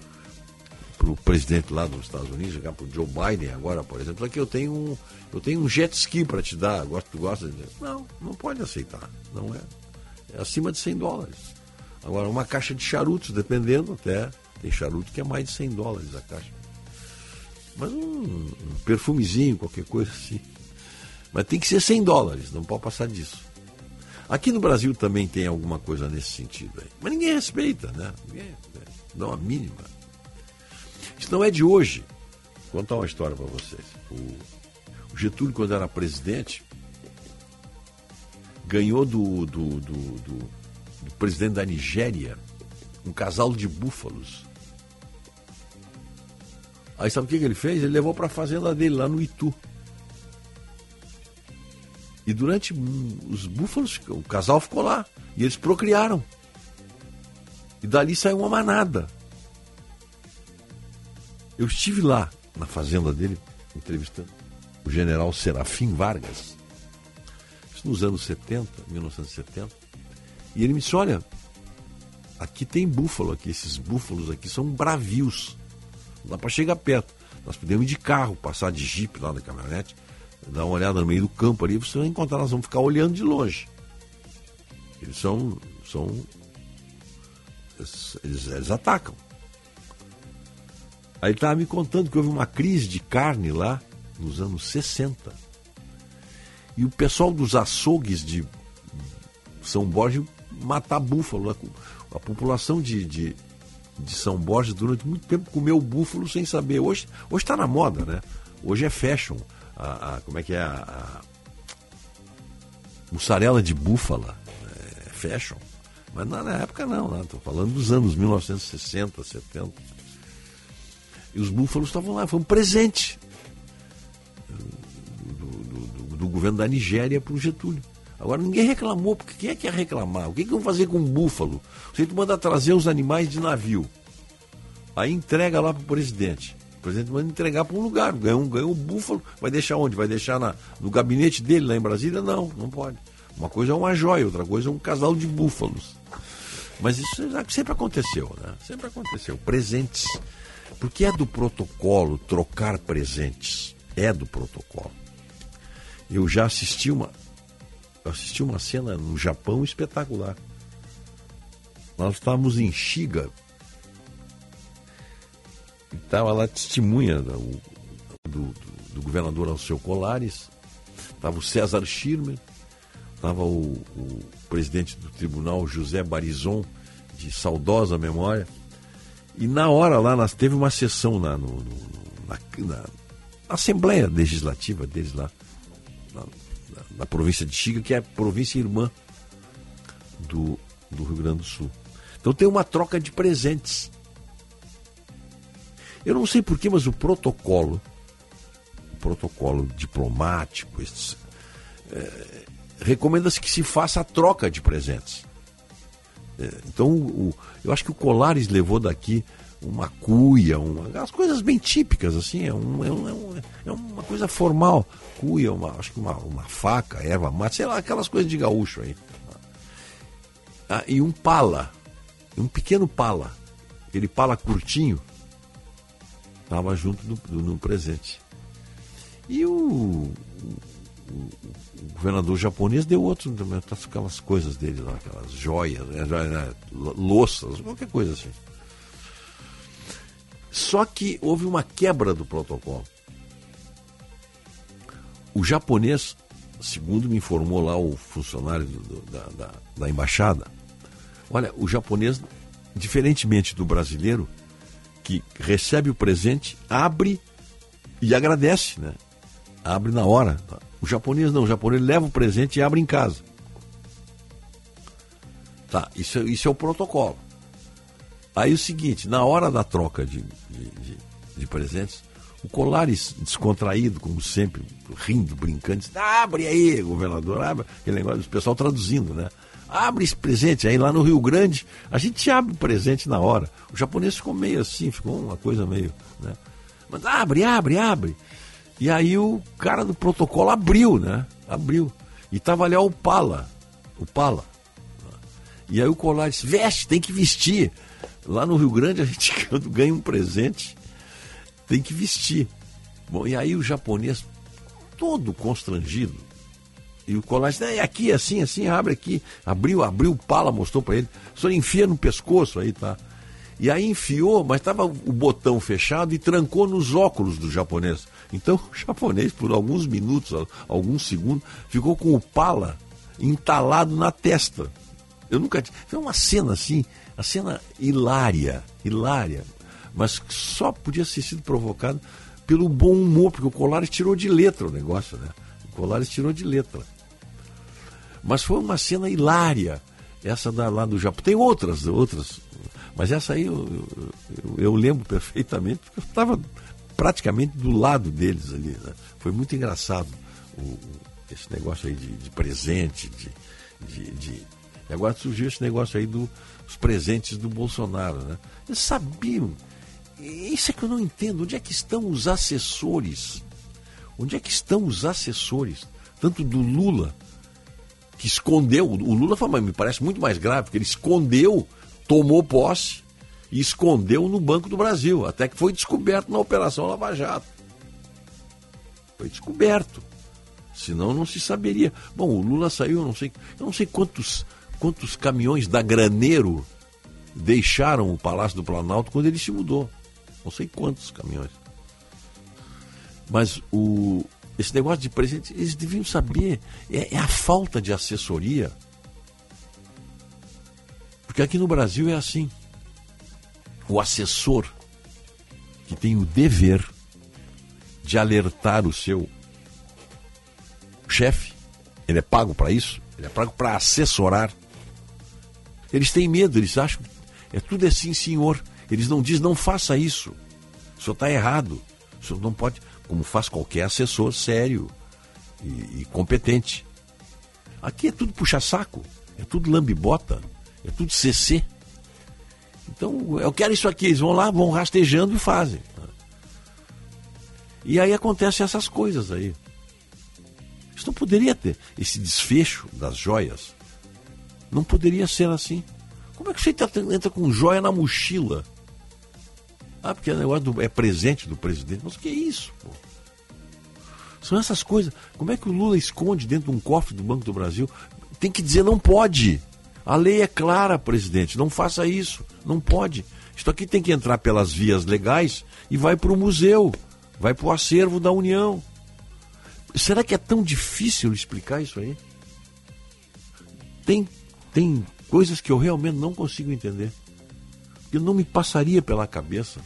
presidente lá dos Estados Unidos, para o Joe Biden agora, por exemplo, aqui eu tenho um, eu tenho um jet ski para te dar, gosto, tu gosta de... Não, não pode aceitar, não é. É acima de 100 dólares. Agora, uma caixa de charutos, dependendo até, tem charuto que é mais de 100 dólares a caixa. Mas um, um perfumezinho, qualquer coisa assim. Mas tem que ser 100 dólares, não pode passar disso. Aqui no Brasil também tem alguma coisa nesse sentido aí. Mas ninguém respeita, né? Ninguém né? dá uma mínima. Isso não é de hoje. Vou contar uma história para vocês. O, Getúlio, quando era presidente, ganhou do, do, do, do, presidente da Nigéria um casal de búfalos. Aí sabe o que, que ele fez? Ele levou para a fazenda dele, lá no Itu. E durante os búfalos, o casal ficou lá. E eles procriaram. E dali saiu uma manada. Eu estive lá, na fazenda dele, entrevistando o general Serafim Vargas. Isso nos anos 70, 1970. E ele me disse, olha, aqui tem búfalo aqui, esses búfalos aqui são bravios. Não dá para chegar perto. Nós podemos ir de carro, passar de jipe lá na caminhonete, dar uma olhada no meio do campo ali, você vai encontrar, nós vamos ficar olhando de longe. Eles são. são eles, eles atacam. Aí ele estava me contando que houve uma crise de carne lá nos anos 60. E o pessoal dos açougues de São Borges matar búfalo. né? A população de, de, de São Borges durante muito tempo comeu búfalo sem saber. Hoje está na moda, né? Hoje é fashion. A, a- como é que é? A, a mussarela de búfala. É fashion. Mas na, na época não, né? Estou falando dos anos 1960, 70. E os búfalos estavam lá, foi um presente do, do- do- do governo da Nigéria para o Getúlio. Agora ninguém reclamou, porque quem é que ia reclamar? O que, que vão fazer com um búfalo? Você manda trazer os animais de navio. Aí entrega lá para o presidente. O presidente manda entregar para um lugar. Ganhou um, ganhou um búfalo. Vai deixar onde? Vai deixar na, no gabinete dele lá em Brasília? Não, não pode. Uma coisa é uma joia, outra coisa é um casal de búfalos. Mas isso sempre aconteceu, né? Sempre aconteceu. Presentes. Porque é do protocolo trocar presentes. É do protocolo. Eu já assisti uma. assisti uma cena no Japão espetacular. Nós estávamos em Shiga. Estava lá testemunha do, do, do- do governador Alceu Colares. Estava o César Schirmer. Estava o, o presidente do tribunal José Barizon, de saudosa memória. E na hora lá, nós teve uma sessão na, no- no- na, na- Assembleia Legislativa deles lá, na, na- na província de Xiga, que é a província irmã do, do Rio Grande do Sul. Então tem uma troca de presentes. Eu não sei porquê, mas o protocolo, o protocolo diplomático, é, recomenda-se que se faça a troca de presentes. É, então, o- eu acho que o Colares levou daqui uma cuia, uma, as coisas bem típicas, assim, é, é um- é um- é uma coisa formal. Cuia, uma, acho que uma, uma faca, erva mate, sei lá, aquelas coisas de gaúcho aí. Ah, e um pala, um pequeno pala, aquele pala curtinho, estava junto do, do- no presente. E o, o- o- governador japonês deu outro, também, aquelas coisas dele lá, aquelas joias, né, né, louças, qualquer coisa assim. Só que houve uma quebra do protocolo. O japonês, segundo me informou lá o funcionário do- da, da- da embaixada, olha, o japonês, diferentemente do brasileiro, que recebe o presente, abre e agradece, né? Abre na hora. O japonês não, o japonês leva o presente e abre em casa. Tá, isso, isso é o protocolo. Aí o seguinte, na hora da troca de, de, de- de presentes, o Colares, descontraído, como sempre, rindo, brincando, disse, abre aí, governador, abre. Aquele negócio, o pessoal traduzindo, né? Abre esse presente. Aí lá no Rio Grande, a gente abre o presente na hora. O japonês ficou meio assim, ficou uma coisa meio. Né? Mas abre, abre, abre. E aí o cara do protocolo abriu, né? Abriu. E tava ali o Pala. O Pala. E aí o colar disse, veste, tem que vestir. Lá no Rio Grande a gente quando ganha um presente, tem que vestir. Bom, e aí o japonês, todo constrangido, e o colar disse, "Não, é aqui, assim, assim, abre aqui. Abriu, abriu o pala, mostrou para ele. Senhor enfia no pescoço aí, tá? E aí enfiou, mas estava o botão fechado e trancou nos óculos do japonês. Então o japonês, por alguns minutos, al- alguns segundos, ficou com o pala entalado na testa. Eu nunca tinha. Foi uma cena assim, a cena hilária, hilária, mas só podia ter sido provocado pelo bom humor, porque o Colares tirou de letra o negócio, né? O Colares tirou de letra. Mas foi uma cena hilária, essa da, lá do Japão. Tem outras, outras, mas essa aí eu, eu- eu lembro perfeitamente, porque eu estava praticamente do lado deles ali. né? Foi muito engraçado o- esse negócio aí de, de presente, de, de, de- E agora surgiu esse negócio aí dos presentes do Bolsonaro. Né? Eles sabiam. Isso é que eu não entendo. Onde é que estão os assessores? Onde é que estão os assessores? Tanto do Lula, que escondeu. O Lula foi, me parece muito mais grave, porque ele escondeu, tomou posse e escondeu no Banco do Brasil, até que foi descoberto na Operação Lava Jato. Foi descoberto. Senão não se saberia. Bom, o Lula saiu, não sei, eu não sei quantos, quantos caminhões da Graneiro deixaram o Palácio do Planalto quando ele se mudou. Não sei quantos caminhões. Mas o, esse negócio de presente, eles deviam saber, é, é a falta de assessoria. Porque aqui no Brasil é assim. O assessor que tem o dever de alertar o seu chefe. Ele é pago para isso, ele é pago para assessorar. Eles têm medo, eles acham é tudo assim, senhor. Eles não dizem, não faça isso. O senhor está errado. O senhor não pode, como faz qualquer assessor sério e, e competente. Aqui é tudo puxa-saco, é tudo lambibota, é tudo CC. Então, eu quero isso aqui. Eles vão lá, vão rastejando e fazem. E aí acontecem essas coisas aí. Isso não poderia ter. Esse desfecho das joias não poderia ser assim. Como é que você tá entra com joia na mochila? Ah, porque é, negócio do, é presente do presidente. Mas o que é isso? Pô? São essas coisas. Como é que o Lula esconde dentro de um cofre do Banco do Brasil? Tem que dizer não pode. A lei é clara, presidente. Não faça isso. Não pode. Isso aqui tem que entrar pelas vias legais e vai para o museu. Vai para o acervo da União. Será que é tão difícil explicar isso aí? Tem, tem coisas que eu realmente não consigo entender. Eu não me passaria pela cabeça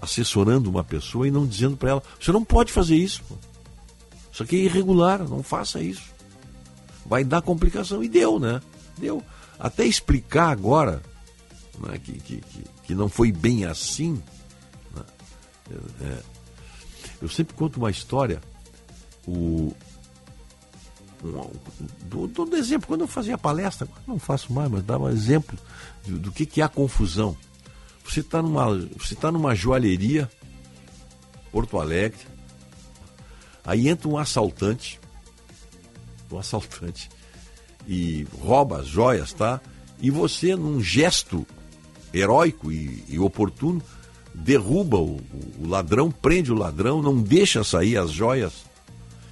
assessorando uma pessoa e não dizendo para ela: você não pode fazer isso. Isso aqui é irregular, não faça isso. Vai dar complicação. E deu, né? Deu. Até explicar agora né, que, que, que, não foi bem assim. Né? É, eu sempre conto uma história. O, do, exemplo, quando eu fazia palestra, não faço mais, mas dava exemplo do, do que, que é a confusão. Você está numa, você tá numa joalheria, Porto Alegre, aí entra um assaltante, um assaltante, e rouba as joias, tá? E você, num gesto heróico e, e oportuno, derruba o, o, ladrão, prende o ladrão, não deixa sair as joias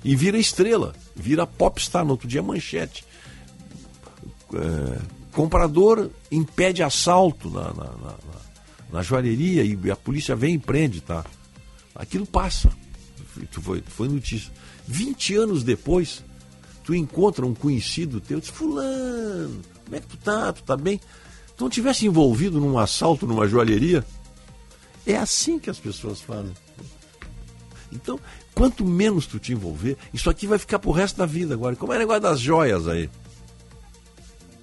e vira estrela, vira popstar. No outro dia, manchete. É, comprador impede assalto na, na, na, na joalheria e a polícia vem e prende, tá? Aquilo passa. Foi, foi notícia. 20 anos depois, tu encontra um conhecido teu, diz, fulano, como é que tu tá? Tu tá bem? Tu não tivesse envolvido num assalto numa joalheria? É assim que as pessoas fazem. Então, quanto menos tu te envolver, isso aqui vai ficar pro resto da vida agora. Como é o negócio das joias aí?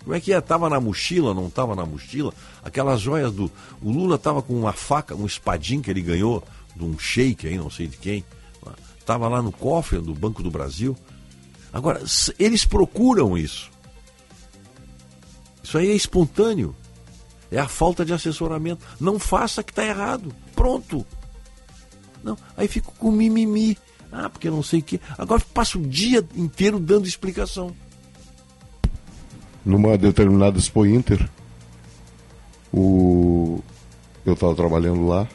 Como é que é? Tava na mochila, não tava na mochila? Aquelas joias do. O Lula tava com uma faca, um espadinho que ele ganhou de um shake aí, não sei de quem. Tava lá no cofre do Banco do Brasil. Agora, eles procuram isso. Isso aí é espontâneo. É a falta de assessoramento. Não faça que está errado. Pronto. Não, aí fico com mimimi. Ah, porque não sei o quê. Agora passo o dia inteiro dando explicação. Numa determinada Expo Inter, o... eu estava trabalhando lá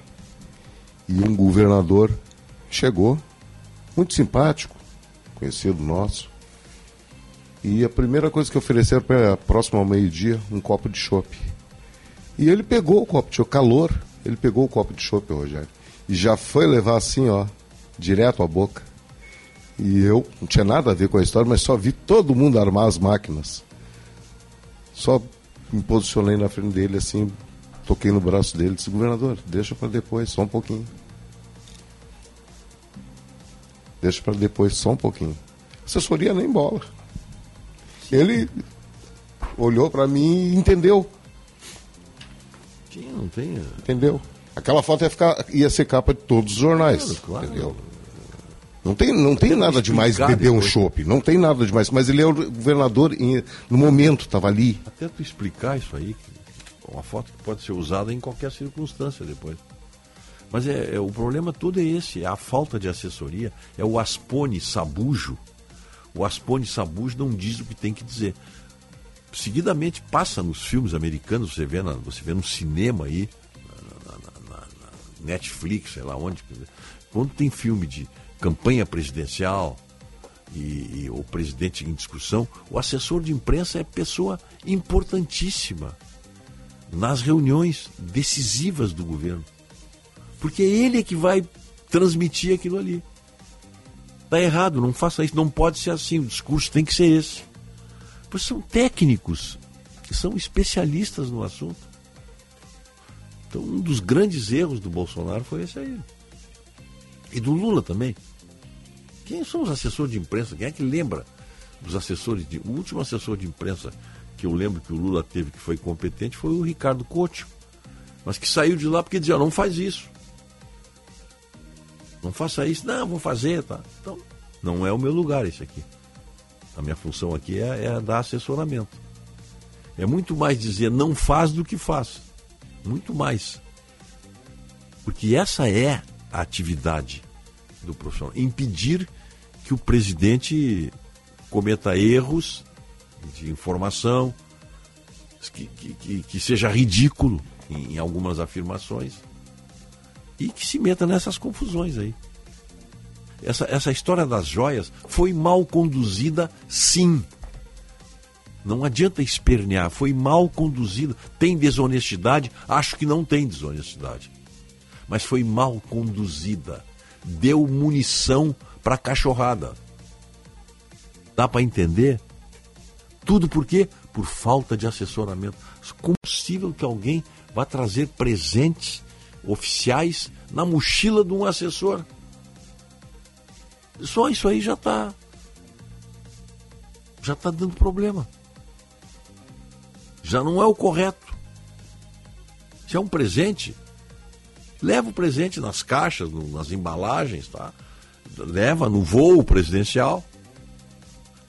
e um governador chegou, muito simpático, conhecido nosso. E a primeira coisa que ofereceram para próximo ao meio-dia, um copo de chopp. E ele pegou o copo de chopp, calor, ele pegou o copo de chopp, Rogério, e já foi levar assim, ó, direto à boca. E eu não tinha nada a ver com a história, mas só vi todo mundo armar as máquinas. Só me posicionei na frente dele assim, toquei no braço dele, disse, governador, deixa para depois, só um pouquinho. Deixa para depois, só um pouquinho. Assessoria nem bola. Ele olhou para mim e entendeu. Tinha, não tem. Entendeu? Aquela foto ia, ficar, ia ser capa de todos os jornais. Claro, claro. Entendeu? Não tem, não tem nada demais beber um chopp, não tem nada demais. Mas ele é o governador em, no momento, estava ali. Até tu explicar isso aí, uma foto que pode ser usada em qualquer circunstância depois. Mas é, é, o problema todo é esse, é a falta de assessoria, é o Aspone Sabujo. O Aspone Sabujo não diz o que tem que dizer. Seguidamente passa nos filmes americanos, você vê, na, você vê no cinema aí, na, na, na Netflix, sei lá onde. Quando tem filme de campanha presidencial e, e, o presidente em discussão, o assessor de imprensa é pessoa importantíssima nas reuniões decisivas do governo. Porque é ele que vai transmitir aquilo ali. Está errado, não faça isso, não pode ser assim, o discurso tem que ser esse. Pois são técnicos, são especialistas no assunto. Então, um dos grandes erros do Bolsonaro foi esse aí. E do Lula também. Quem são os assessores de imprensa? Quem é que lembra dos assessores de. O último assessor de imprensa que eu lembro que o Lula teve que foi competente foi o Ricardo Couto. Mas que saiu de lá porque dizia, não faz isso. Não faça isso. Não, vou fazer, tá? Então, não é o meu lugar esse aqui. A minha função aqui é, é dar assessoramento. É muito mais dizer não faz do que faz. Muito mais. Porque essa é a atividade do profissional. Impedir que o presidente cometa erros de informação, que, que, que seja ridículo em algumas afirmações e que se meta nessas confusões aí. Essa, essa história das joias foi mal conduzida, sim. Não adianta espernear, foi mal conduzida. Tem desonestidade? Acho que não tem desonestidade. Mas foi mal conduzida. Deu munição para cachorrada. Dá para entender? Tudo por quê? Por falta de assessoramento. É possível que alguém vá trazer presentes oficiais na mochila de um assessor? Só isso aí já está já está dando problema já não é o correto. Se é um presente, leva o presente nas caixas, nas embalagens, tá? Leva no voo presidencial,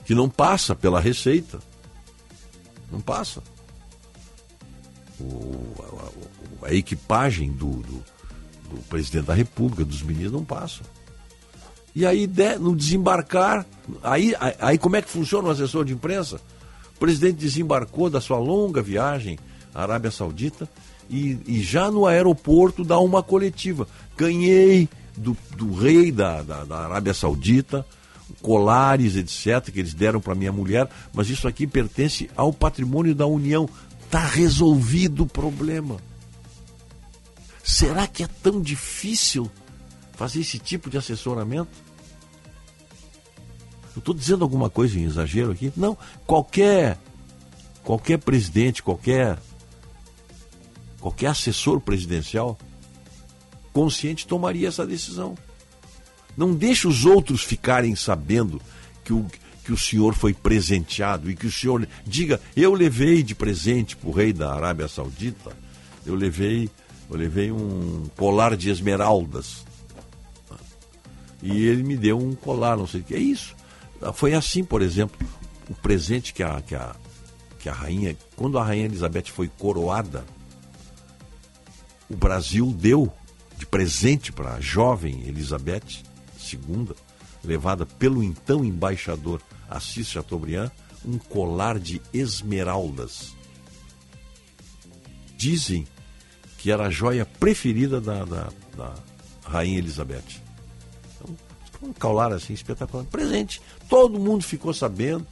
que não passa pela receita. Não passa. O, a, a, equipagem do, do, do, presidente da República, dos ministros, não passa. E aí, no desembarcar, aí, aí como é que funciona o assessor de imprensa? O presidente desembarcou da sua longa viagem à Arábia Saudita e, e já no aeroporto dá uma coletiva. Ganhei do, do rei da, da, da Arábia Saudita colares, etc., que eles deram para minha mulher, mas isso aqui pertence ao patrimônio da União. Está resolvido o problema. Será que é tão difícil fazer esse tipo de assessoramento? Eu estou dizendo alguma coisa em exagero aqui? Não. Qualquer, qualquer presidente, qualquer, qualquer assessor presidencial consciente tomaria essa decisão. Não deixe os outros ficarem sabendo que o, que o senhor foi presenteado e que o senhor diga, eu levei de presente para o rei da Arábia Saudita, eu levei, eu levei um colar de esmeraldas. E ele me deu um colar, não sei o que. É isso. Foi assim, por exemplo, o presente que a, que a, que a rainha, quando a rainha Elizabeth foi coroada, o Brasil deu de presente para a jovem Elizabeth II, levada pelo então embaixador Assis Chateaubriand, um colar de esmeraldas. Dizem que era a joia preferida da, da, da rainha Elizabeth um colar assim espetacular. Presente. Todo mundo ficou sabendo.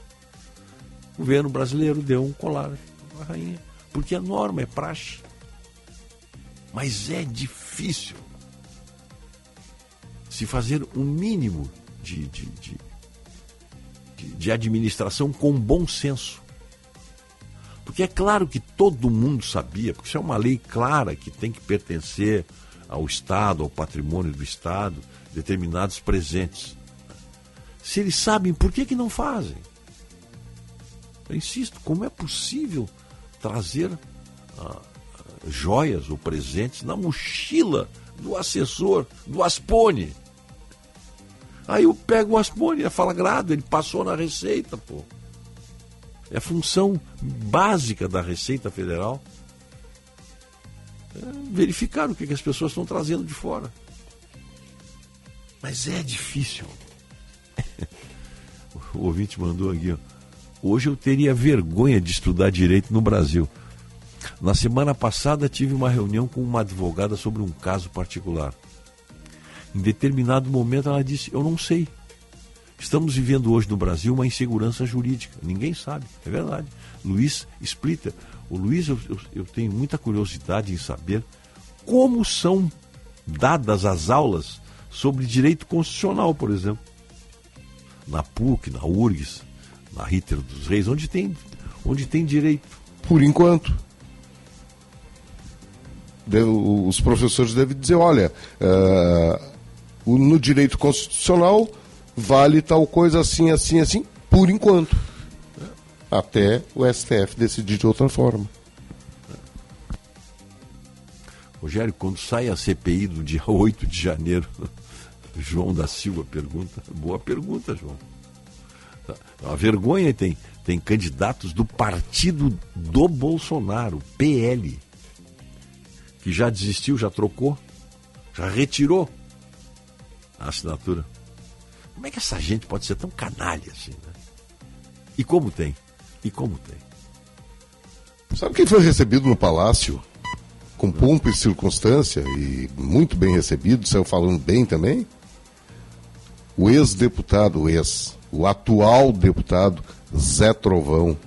O governo brasileiro deu um colar à rainha. Porque a norma é praxe. Mas é difícil se fazer um mínimo de, de, de, de, administração com bom senso. Porque é claro que todo mundo sabia, porque isso é uma lei clara que tem que pertencer ao Estado, ao patrimônio do Estado, determinados presentes. Se eles sabem, por que, que não fazem? Eu insisto, como é possível trazer ah, joias ou presentes na mochila do assessor, do Aspone? Aí eu pego o Aspone, é flagrado, ele passou na Receita, pô. É função básica da Receita Federal é verificar o que, que as pessoas estão trazendo de fora. Mas é difícil. o ouvinte mandou aqui, ó. Hoje eu teria vergonha de estudar direito no Brasil. Na semana passada tive uma reunião com uma advogada sobre um caso particular. Em determinado momento ela disse: Eu não sei. Estamos vivendo hoje no Brasil uma insegurança jurídica. Ninguém sabe. É verdade. Luiz Splitter. O Luiz, eu, eu, eu tenho muita curiosidade em saber como são dadas as aulas sobre direito constitucional, por exemplo. Na PUC, na URGS, na Ritter dos Reis, onde tem, onde tem direito. Por enquanto. Os professores devem dizer, olha, uh, no direito constitucional vale tal coisa assim, assim, assim, por enquanto. Até o STF decidir de outra forma. Rogério, quando sai a CPI do dia 8 de janeiro, João da Silva pergunta. Boa pergunta, João. A vergonha tem, tem candidatos do partido do Bolsonaro, PL, que já desistiu, já trocou, já retirou a assinatura. Como é que essa gente pode ser tão canalha assim, né? E como tem? E como tem? Sabe quem foi recebido no palácio? Com pompa e circunstância, e muito bem recebido, saiu falando bem também? O ex-deputado, o ex, o atual deputado Zé Trovão.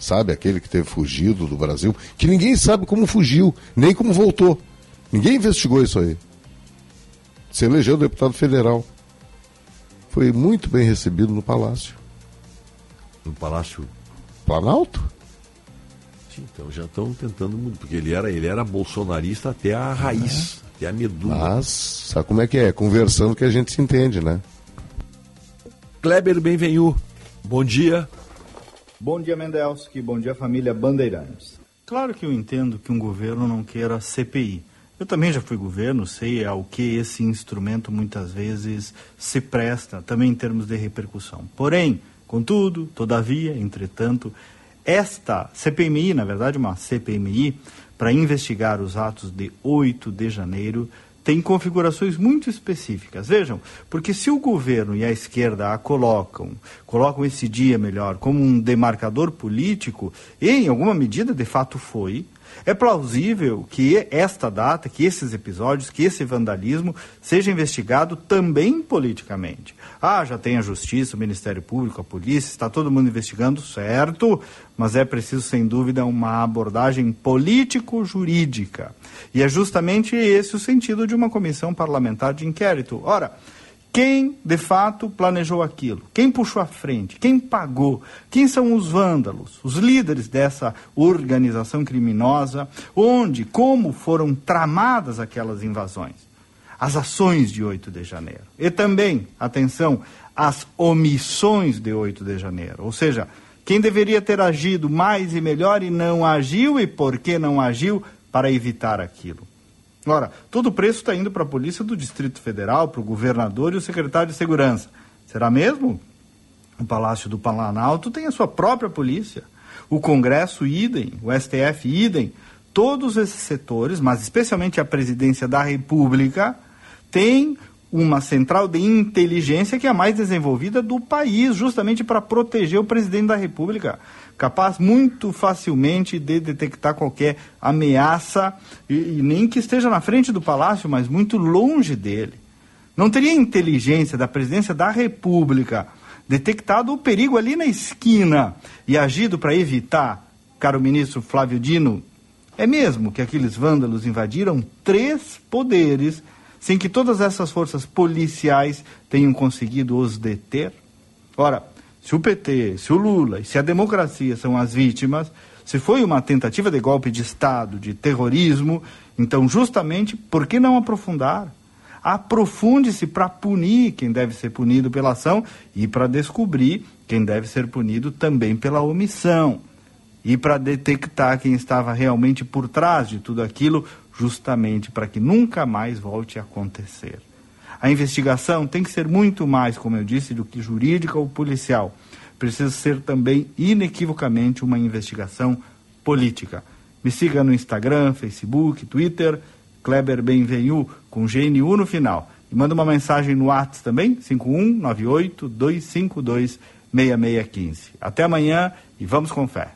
Sabe, aquele que teve fugido do Brasil, que ninguém sabe como fugiu, nem como voltou. Ninguém investigou isso aí. Se elegeu deputado federal. Foi muito bem recebido no palácio. No Palácio Planalto? Sim, então já estão tentando mudar, porque ele era, ele era bolsonarista até a raiz, até a medula. Mas, sabe como é que é? Conversando que a gente se entende, né? Kleber Benvenu, bom dia. Bom dia, Mendelski. Bom dia, família Bandeirantes. Claro que eu entendo que um governo não queira CPI. Eu também já fui governo, sei ao que esse instrumento muitas vezes se presta, também em termos de repercussão. Porém, contudo, todavia, entretanto, esta CPMI, na verdade, uma CPMI, para investigar os atos de 8 de janeiro, tem configurações muito específicas. Vejam, porque se o governo e a esquerda a colocam, colocam esse dia melhor como um demarcador político, e em alguma medida de fato foi, é plausível que esta data, que esses episódios, que esse vandalismo seja investigado também politicamente. Ah, já tem a Justiça, o Ministério Público, a Polícia, está todo mundo investigando, certo, mas é preciso, sem dúvida, uma abordagem político-jurídica. E é justamente esse o sentido de uma comissão parlamentar de inquérito. Ora, quem de fato planejou aquilo? Quem puxou à frente? Quem pagou? Quem são os vândalos? Os líderes dessa organização criminosa? Onde, como foram tramadas aquelas invasões? As ações de 8 de janeiro. E também, atenção, as omissões de 8 de janeiro. Ou seja, quem deveria ter agido mais e melhor e não agiu e por que não agiu para evitar aquilo? Ora, todo o preço está indo para a Polícia do Distrito Federal, para o governador e o secretário de Segurança. Será mesmo? O Palácio do Planalto tem a sua própria polícia. O Congresso, idem. O STF, idem. Todos esses setores, mas especialmente a Presidência da República, tem uma central de inteligência que é a mais desenvolvida do país, justamente para proteger o presidente da República capaz muito facilmente de detectar qualquer ameaça, e, e, nem que esteja na frente do palácio, mas muito longe dele. Não teria inteligência da presidência da República detectado o perigo ali na esquina e agido para evitar, caro ministro Flávio Dino, é mesmo que aqueles vândalos invadiram três poderes sem que todas essas forças policiais tenham conseguido os deter? Ora, se o PT, se o Lula e se a democracia são as vítimas, se foi uma tentativa de golpe de Estado, de terrorismo, então justamente por que não aprofundar? Aprofunde-se para punir quem deve ser punido pela ação e para descobrir quem deve ser punido também pela omissão. E para detectar quem estava realmente por trás de tudo aquilo, justamente para que nunca mais volte a acontecer. A investigação tem que ser muito mais, como eu disse, do que jurídica ou policial. Precisa ser também, inequivocamente, uma investigação política. Me siga no Instagram, Facebook, Twitter, Kleber Benvenu, com GNU no final. E manda uma mensagem no WhatsApp também, 5198-252-6615. Até amanhã e vamos com fé.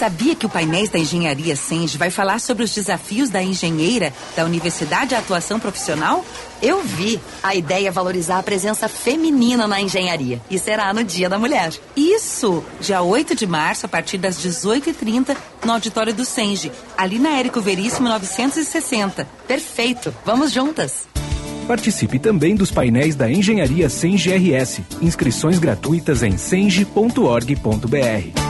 Sabia que o Painéis da Engenharia Senge vai falar sobre os desafios da engenheira da Universidade de Atuação Profissional? Eu vi. A ideia é valorizar a presença feminina na engenharia. E será no Dia da Mulher. Isso! Dia 8 de março, a partir das 18h30, no auditório do Senge, ali na Érico Veríssimo 960. Perfeito! Vamos juntas! Participe também dos painéis da Engenharia Senge RS. Inscrições gratuitas em senge.org.br.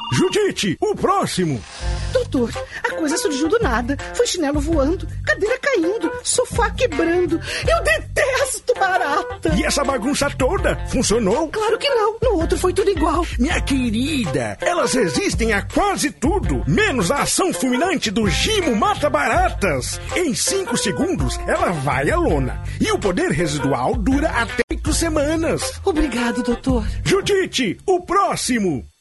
Judite, o próximo. Doutor, a coisa surgiu do nada. Foi chinelo voando, cadeira caindo, sofá quebrando. Eu detesto barata. E essa bagunça toda funcionou? Claro que não. No outro foi tudo igual. Minha querida, elas resistem a quase tudo, menos a ação fulminante do Gimo Mata Baratas. Em cinco segundos, ela vai à lona. E o poder residual dura até oito semanas. Obrigado, doutor. Judite, o próximo.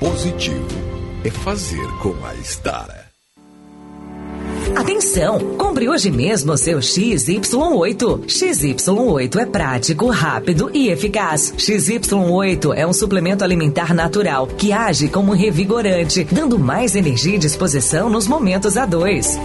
positivo é fazer com a Stara. Atenção! Compre hoje mesmo o seu XY8. XY8 é prático, rápido e eficaz. XY8 é um suplemento alimentar natural que age como revigorante, dando mais energia e disposição nos momentos a dois.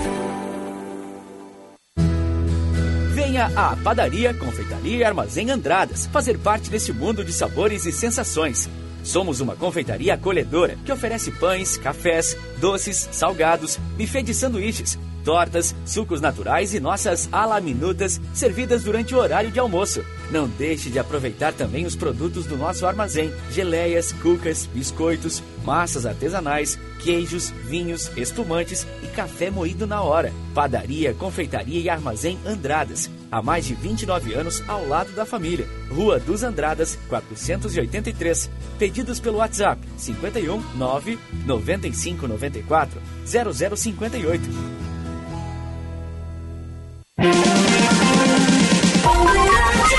Venha à Padaria, Confeitaria e Armazém Andradas fazer parte desse mundo de sabores e sensações. Somos uma confeitaria acolhedora que oferece pães, cafés, doces, salgados, buffet de sanduíches, tortas, sucos naturais e nossas alaminutas servidas durante o horário de almoço. Não deixe de aproveitar também os produtos do nosso armazém: geleias, cucas, biscoitos, massas artesanais, queijos, vinhos, espumantes e café moído na hora. Padaria, confeitaria e armazém Andradas. Há mais de 29 anos ao lado da família. Rua dos Andradas, 483. Pedidos pelo WhatsApp 51 9 95 94 0058.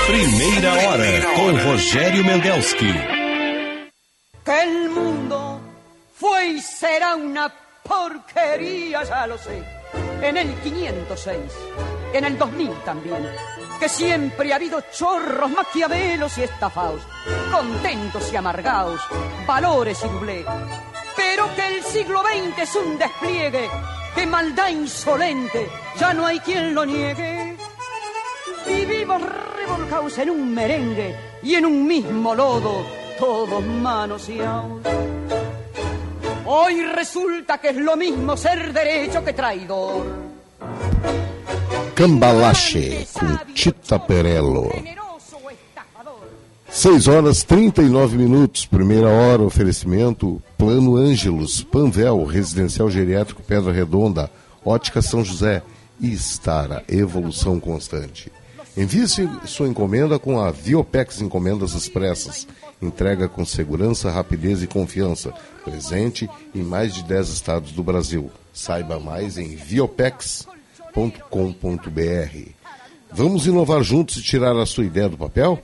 Primeira hora com Rogério Mendelski. Que el mundo y será una porquería, ya lo sé. En el 506, en el 2000 también. Que siempre ha habido chorros, maquiavelos y estafados, contentos y amargados, valores y doblé. Pero que el siglo XX es un despliegue, que maldad insolente, ya no hay quien lo niegue. Vivimos revolcados en un merengue y en un mismo lodo, todos manoseados. Hoy resulta que es lo mismo ser derecho que traidor. Cambalache com Tita Perello. 6 horas 39 minutos, primeira hora, oferecimento Plano Ângelos, Panvel, Residencial Geriátrico Pedra Redonda, Ótica São José e Estara, evolução constante. Envie sua encomenda com a Viopex Encomendas Expressas. Entrega com segurança, rapidez e confiança. Presente em mais de 10 estados do Brasil. Saiba mais em viopex.com.br. Vamos inovar juntos e tirar a sua ideia do papel?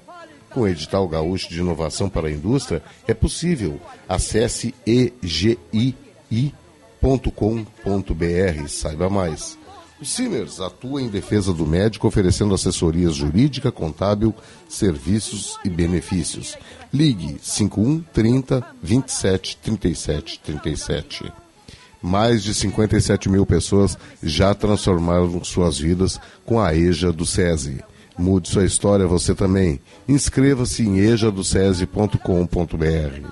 Com o edital gaúcho de inovação para a indústria, é possível. Acesse egii.com.br. Saiba mais. O Simers atua em defesa do médico, oferecendo assessorias jurídica, contábil, serviços e benefícios. Ligue 51 30 27 37 37. Mais de 57 mil pessoas já transformaram suas vidas com a EJA do SESI. Mude sua história você também. Inscreva-se em ejadocese.com.br.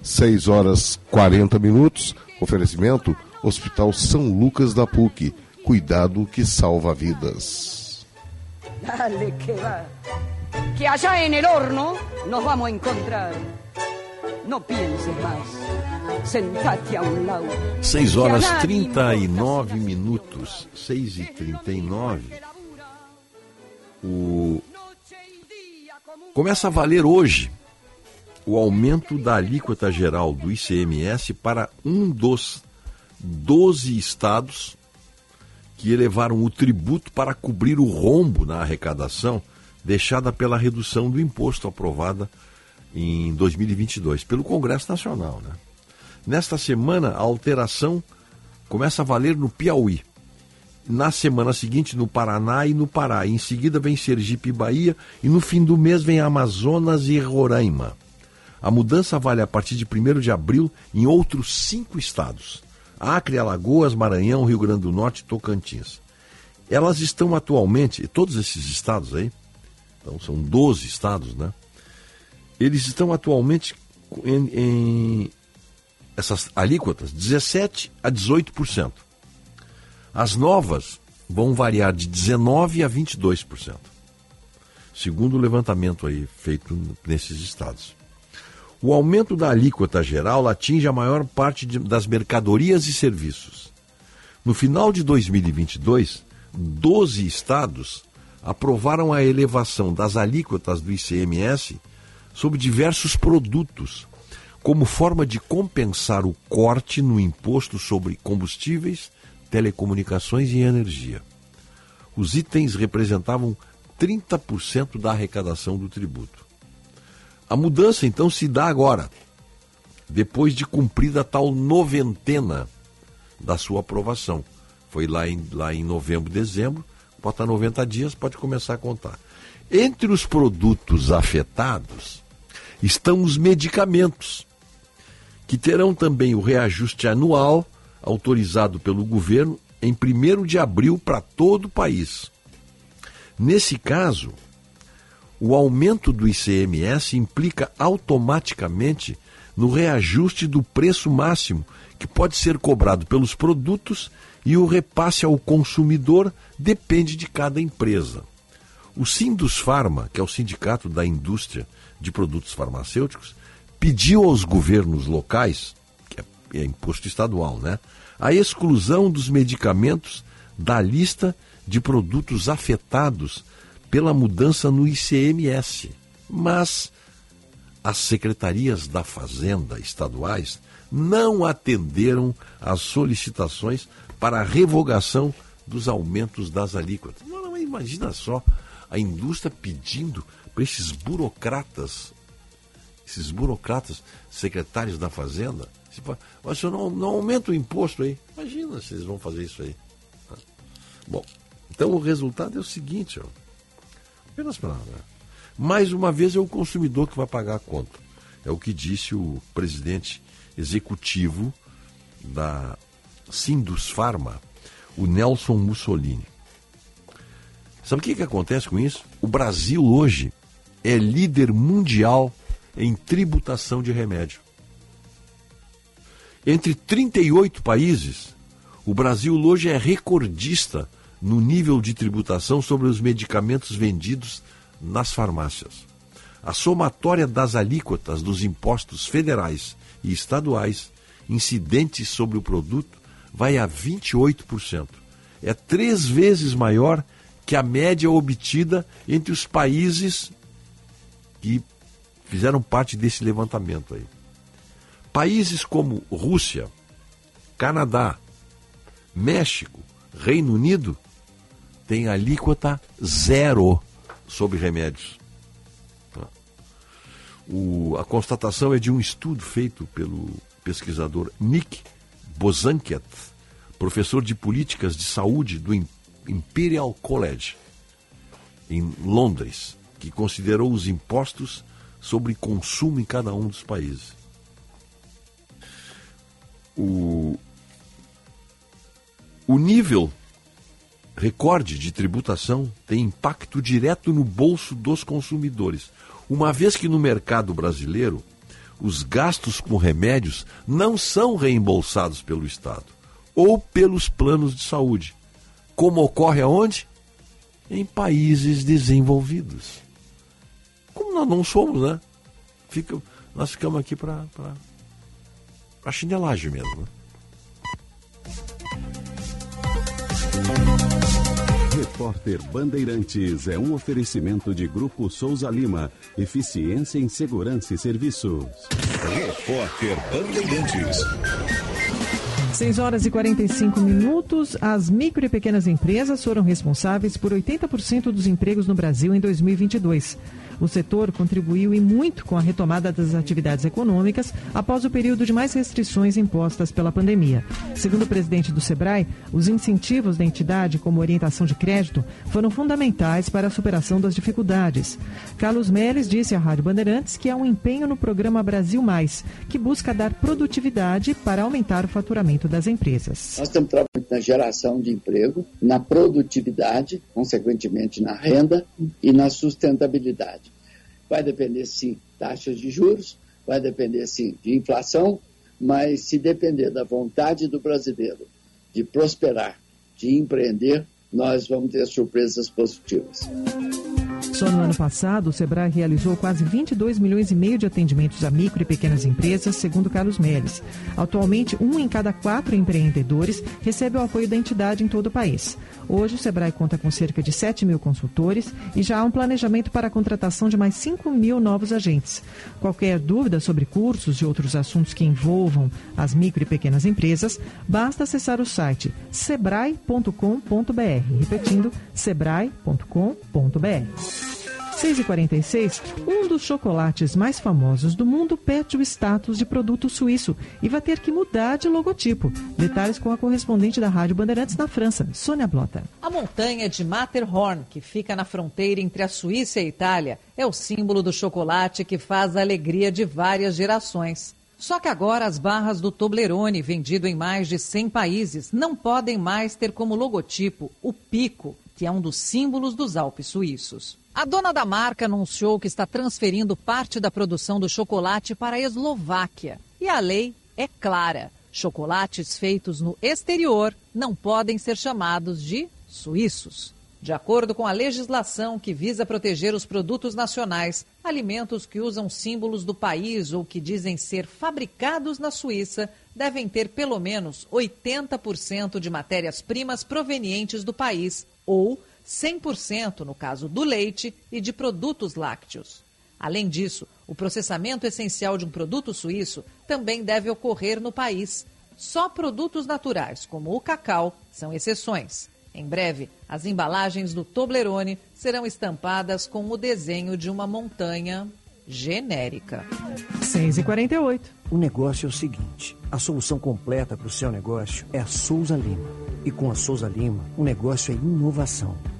6 horas 40 minutos. Oferecimento Hospital São Lucas da PUC. Cuidado que salva vidas. Dale que va. Que allá en el horno nos vamos a encontrar. No pienses más. Sentate a un lado. 6 horas 39 minutos. 6 e 39. O... Começa a valer hoje o aumento da alíquota geral do ICMS para um dos 12 estados que elevaram o tributo para cobrir o rombo na arrecadação deixada pela redução do imposto aprovada em 2022 pelo Congresso Nacional. Né? Nesta semana, a alteração começa a valer no Piauí. Na semana seguinte, no Paraná e no Pará. Em seguida, vem Sergipe e Bahia. E no fim do mês, vem Amazonas e Roraima. A mudança vale a partir de 1 de abril em outros cinco estados: Acre, Alagoas, Maranhão, Rio Grande do Norte e Tocantins. Elas estão atualmente, todos esses estados aí, então são 12 estados, né? Eles estão atualmente em, em essas alíquotas 17 a 18%. As novas vão variar de 19 a 22%, segundo o levantamento aí feito nesses estados. O aumento da alíquota geral atinge a maior parte de, das mercadorias e serviços. No final de 2022, 12 estados aprovaram a elevação das alíquotas do ICMS sobre diversos produtos, como forma de compensar o corte no imposto sobre combustíveis, telecomunicações e energia. Os itens representavam 30% da arrecadação do tributo. A mudança então se dá agora, depois de cumprida a tal noventena da sua aprovação. Foi lá em, lá em novembro, dezembro, bota 90 dias, pode começar a contar. Entre os produtos afetados estão os medicamentos, que terão também o reajuste anual autorizado pelo governo em 1 de abril para todo o país. Nesse caso, o aumento do ICMS implica automaticamente no reajuste do preço máximo que pode ser cobrado pelos produtos e o repasse ao consumidor depende de cada empresa. O Sindusfarma, que é o Sindicato da Indústria de Produtos Farmacêuticos, pediu aos governos locais, que é, é imposto estadual, né, a exclusão dos medicamentos da lista de produtos afetados pela mudança no ICMS. Mas as secretarias da Fazenda estaduais não atenderam às solicitações para a revogação dos aumentos das alíquotas. Não, não, imagina só a indústria pedindo esses burocratas, esses burocratas secretários da Fazenda, se, mas não, não aumenta o imposto aí. Imagina se eles vão fazer isso aí. Bom, então o resultado é o seguinte, ó, apenas para. Né? Mais uma vez é o consumidor que vai pagar a conta. É o que disse o presidente executivo da Sindus Pharma, o Nelson Mussolini. Sabe o que, que acontece com isso? O Brasil hoje é líder mundial em tributação de remédio. Entre 38 países, o Brasil hoje é recordista no nível de tributação sobre os medicamentos vendidos nas farmácias. A somatória das alíquotas dos impostos federais e estaduais incidentes sobre o produto vai a 28%. É três vezes maior que a média obtida entre os países que fizeram parte desse levantamento aí. Países como Rússia, Canadá, México, Reino Unido têm alíquota zero sobre remédios. Tá? O, a constatação é de um estudo feito pelo pesquisador Nick Bozanket, professor de políticas de saúde do Imperial College, em Londres, que considerou os impostos sobre consumo em cada um dos países. O, o nível recorde de tributação tem impacto direto no bolso dos consumidores, uma vez que no mercado brasileiro os gastos com remédios não são reembolsados pelo Estado ou pelos planos de saúde, como ocorre aonde? Em países desenvolvidos. Nós não somos, né? Fica, nós ficamos aqui para a chinelagem mesmo. Né? Repórter Bandeirantes é um oferecimento de Grupo Souza Lima. Eficiência em Segurança e Serviços. Repórter Bandeirantes. 6 horas e 45 minutos. As micro e pequenas empresas foram responsáveis por 80% dos empregos no Brasil em 2022. O setor contribuiu e muito com a retomada das atividades econômicas após o período de mais restrições impostas pela pandemia. Segundo o presidente do Sebrae, os incentivos da entidade, como orientação de crédito, foram fundamentais para a superação das dificuldades. Carlos Meles disse à Rádio Bandeirantes que há um empenho no programa Brasil Mais, que busca dar produtividade para aumentar o faturamento das empresas. Nós estamos trabalhando na geração de emprego, na produtividade, consequentemente na renda e na sustentabilidade. Vai depender, sim, taxas de juros, vai depender, sim, de inflação, mas se depender da vontade do brasileiro de prosperar, de empreender, nós vamos ter surpresas positivas. Só no ano passado, o Sebrae realizou quase 22 milhões e meio de atendimentos a micro e pequenas empresas, segundo Carlos Meres. Atualmente, um em cada quatro empreendedores recebe o apoio da entidade em todo o país. Hoje, o Sebrae conta com cerca de 7 mil consultores e já há um planejamento para a contratação de mais 5 mil novos agentes. Qualquer dúvida sobre cursos e outros assuntos que envolvam as micro e pequenas empresas, basta acessar o site sebrae.com.br. Repetindo, sebrae.com.br. 6,46, um dos chocolates mais famosos do mundo perde o status de produto suíço e vai ter que mudar de logotipo. Detalhes com a correspondente da Rádio Bandeirantes na França, Sônia Blota. A montanha de Matterhorn, que fica na fronteira entre a Suíça e a Itália, é o símbolo do chocolate que faz a alegria de várias gerações. Só que agora as barras do Toblerone, vendido em mais de 100 países, não podem mais ter como logotipo o pico, que é um dos símbolos dos Alpes suíços. A dona da marca anunciou que está transferindo parte da produção do chocolate para a Eslováquia. E a lei é clara: chocolates feitos no exterior não podem ser chamados de suíços. De acordo com a legislação que visa proteger os produtos nacionais, alimentos que usam símbolos do país ou que dizem ser fabricados na Suíça devem ter pelo menos 80% de matérias-primas provenientes do país ou 100% no caso do leite e de produtos lácteos. Além disso, o processamento essencial de um produto suíço também deve ocorrer no país. Só produtos naturais, como o cacau, são exceções. Em breve, as embalagens do Toblerone serão estampadas com o desenho de uma montanha genérica. 6 e 48 O negócio é o seguinte: a solução completa para o seu negócio é a Souza Lima. E com a Souza Lima, o negócio é inovação.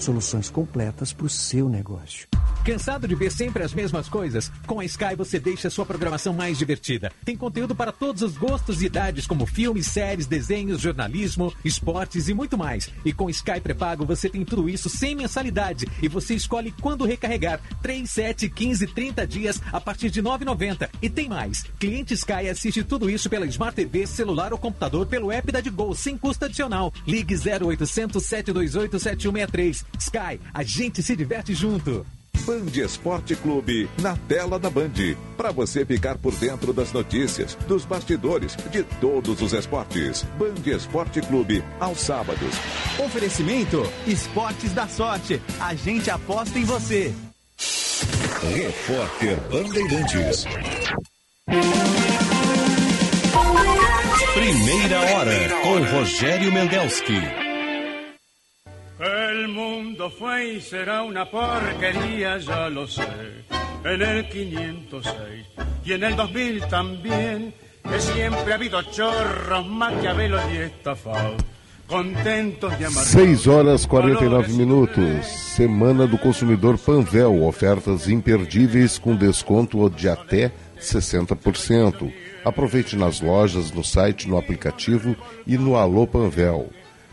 Soluções completas para o seu negócio. Cansado de ver sempre as mesmas coisas? Com a Sky você deixa sua programação mais divertida. Tem conteúdo para todos os gostos e idades, como filmes, séries, desenhos, jornalismo, esportes e muito mais. E com Sky pré-pago você tem tudo isso sem mensalidade e você escolhe quando recarregar. 3, 7, 15, 30 dias a partir de 9,90. E tem mais. Cliente Sky assiste tudo isso pela Smart TV, celular ou computador pelo app da Digol sem custo adicional. Ligue 0800 728 7163. Sky, a gente se diverte junto. Band Esporte Clube, na tela da Band. Para você ficar por dentro das notícias, dos bastidores, de todos os esportes. Band Esporte Clube, aos sábados. Oferecimento: Esportes da Sorte. A gente aposta em você. Repórter Bandeirantes. Primeira hora com Rogério Mendelski. El mundo fue y será una porquería, ya lo sé. En el 506 y en el 2000 también, que siempre ha habido chorros, maquiavelos y estafados. Contentos de amar. 6 horas 49 minutos. Semana do Consumidor Panvel. Ofertas imperdíveis com desconto de até 60%. Aproveite nas lojas, no site, no aplicativo e no Alô Panvel.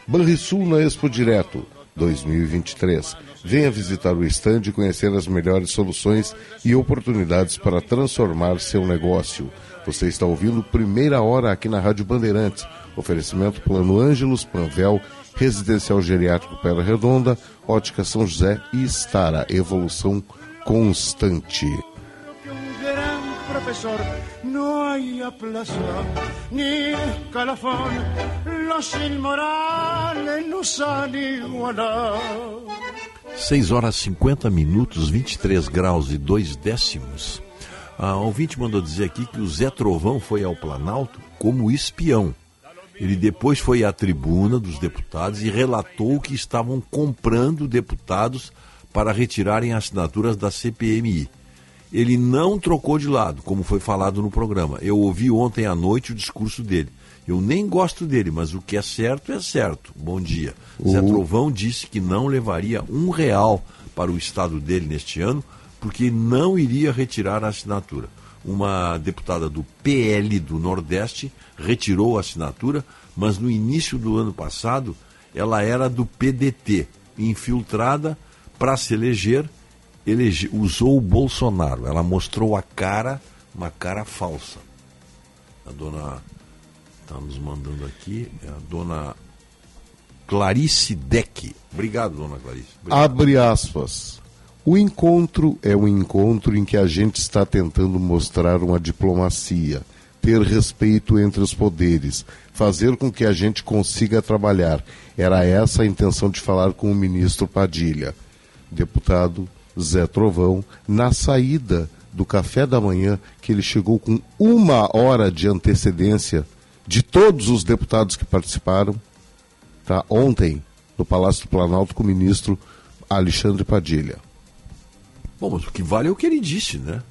Banrisul na Expo Direto 2023. Venha visitar o estande e conhecer as melhores soluções e oportunidades para transformar seu negócio. Você está ouvindo Primeira Hora aqui na Rádio Bandeirantes. Oferecimento Plano Ângelos, Panvel, Residencial Geriátrico Pedra Redonda, Ótica São José e Estara. Evolução constante. Profesor, no hay aplaza ni escalafón, los inmorales nos han igualado. 6 horas 50 minutos, 23 graus e 2 décimos. A ouvinte mandou dizer aqui que o Zé Trovão foi ao Planalto como espião. Ele depois foi à tribuna dos deputados e relatou que estavam comprando deputados para retirarem assinaturas da CPMI. Ele não trocou de lado, como foi falado no programa. Eu ouvi ontem à noite o discurso dele. Eu nem gosto dele, mas o que é certo é certo. Bom dia. Zé Trovão disse que não levaria um real para o estado dele neste ano, porque não iria retirar a assinatura. Uma deputada do PL do Nordeste retirou a assinatura, mas no início do ano passado ela era do PDT, infiltrada para se eleger, elege, usou o Bolsonaro. Ela mostrou a cara, uma cara falsa. A dona está nos mandando aqui, é a dona Clarice Deck. Obrigado, dona Clarice. Obrigado. Abre aspas. O encontro é um encontro em que a gente está tentando mostrar uma diplomacia, ter respeito entre os poderes, fazer com que a gente consiga trabalhar. Era essa a intenção de falar com o ministro Padilha. Deputado Zé Trovão, na saída do café da manhã, que ele chegou com uma hora de antecedência de todos os deputados que participaram, tá? ontem, no Palácio do Planalto, com o ministro Alexandre Padilha. Bom, mas o que vale é o que ele disse, né?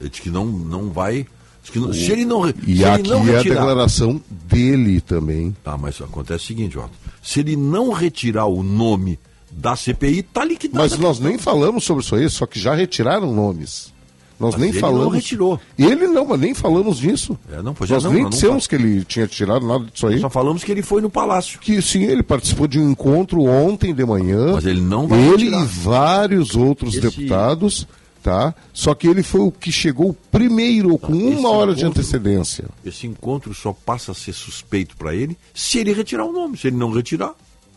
Ele disse que não, não vai. Que não, se ele não, E aqui não é a retirar, declaração dele também. Tá, mas acontece o seguinte, Otto. Se ele não retirar o nome da CPI, tá liquidado. Mas nós nem falamos sobre isso aí, só que já retiraram nomes. Nós Mas nem ele falamos. não retirou. Ele não, mas nem falamos disso. É, não, pois é, Nós não, nem nós não dissemos que ele tinha tirado nada disso aí. Só falamos que ele foi no palácio. Que sim, ele participou de um encontro ontem de manhã. Mas ele não vai Ele retirar. e vários outros Esse- deputados, tá? Só que ele foi o que chegou primeiro, com uma hora de encontro- antecedência. Esse encontro só passa a ser suspeito para ele se ele retirar o nome. Se ele não retirar,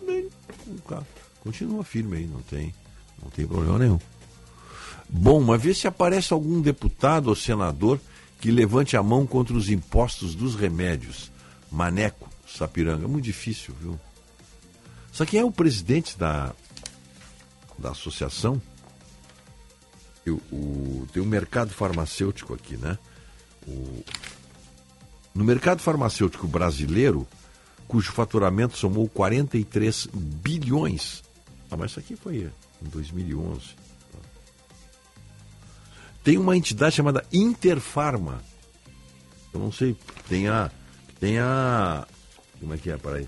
cara continua firme aí, não tem, não tem problema nenhum. Bom, mas vê se aparece algum deputado ou senador que levante a mão contra os impostos dos remédios. Maneco, Sapiranga. É muito difícil, viu? Só quem é o presidente da, da associação? Eu- o- tem um mercado farmacêutico aqui, né? O- no mercado farmacêutico brasileiro, cujo faturamento somou 43 bilhões. Ah, mas isso aqui foi em 2011. Tem uma entidade chamada Interfarma. Eu não sei, tem a. Tem a. Como é que é? Peraí.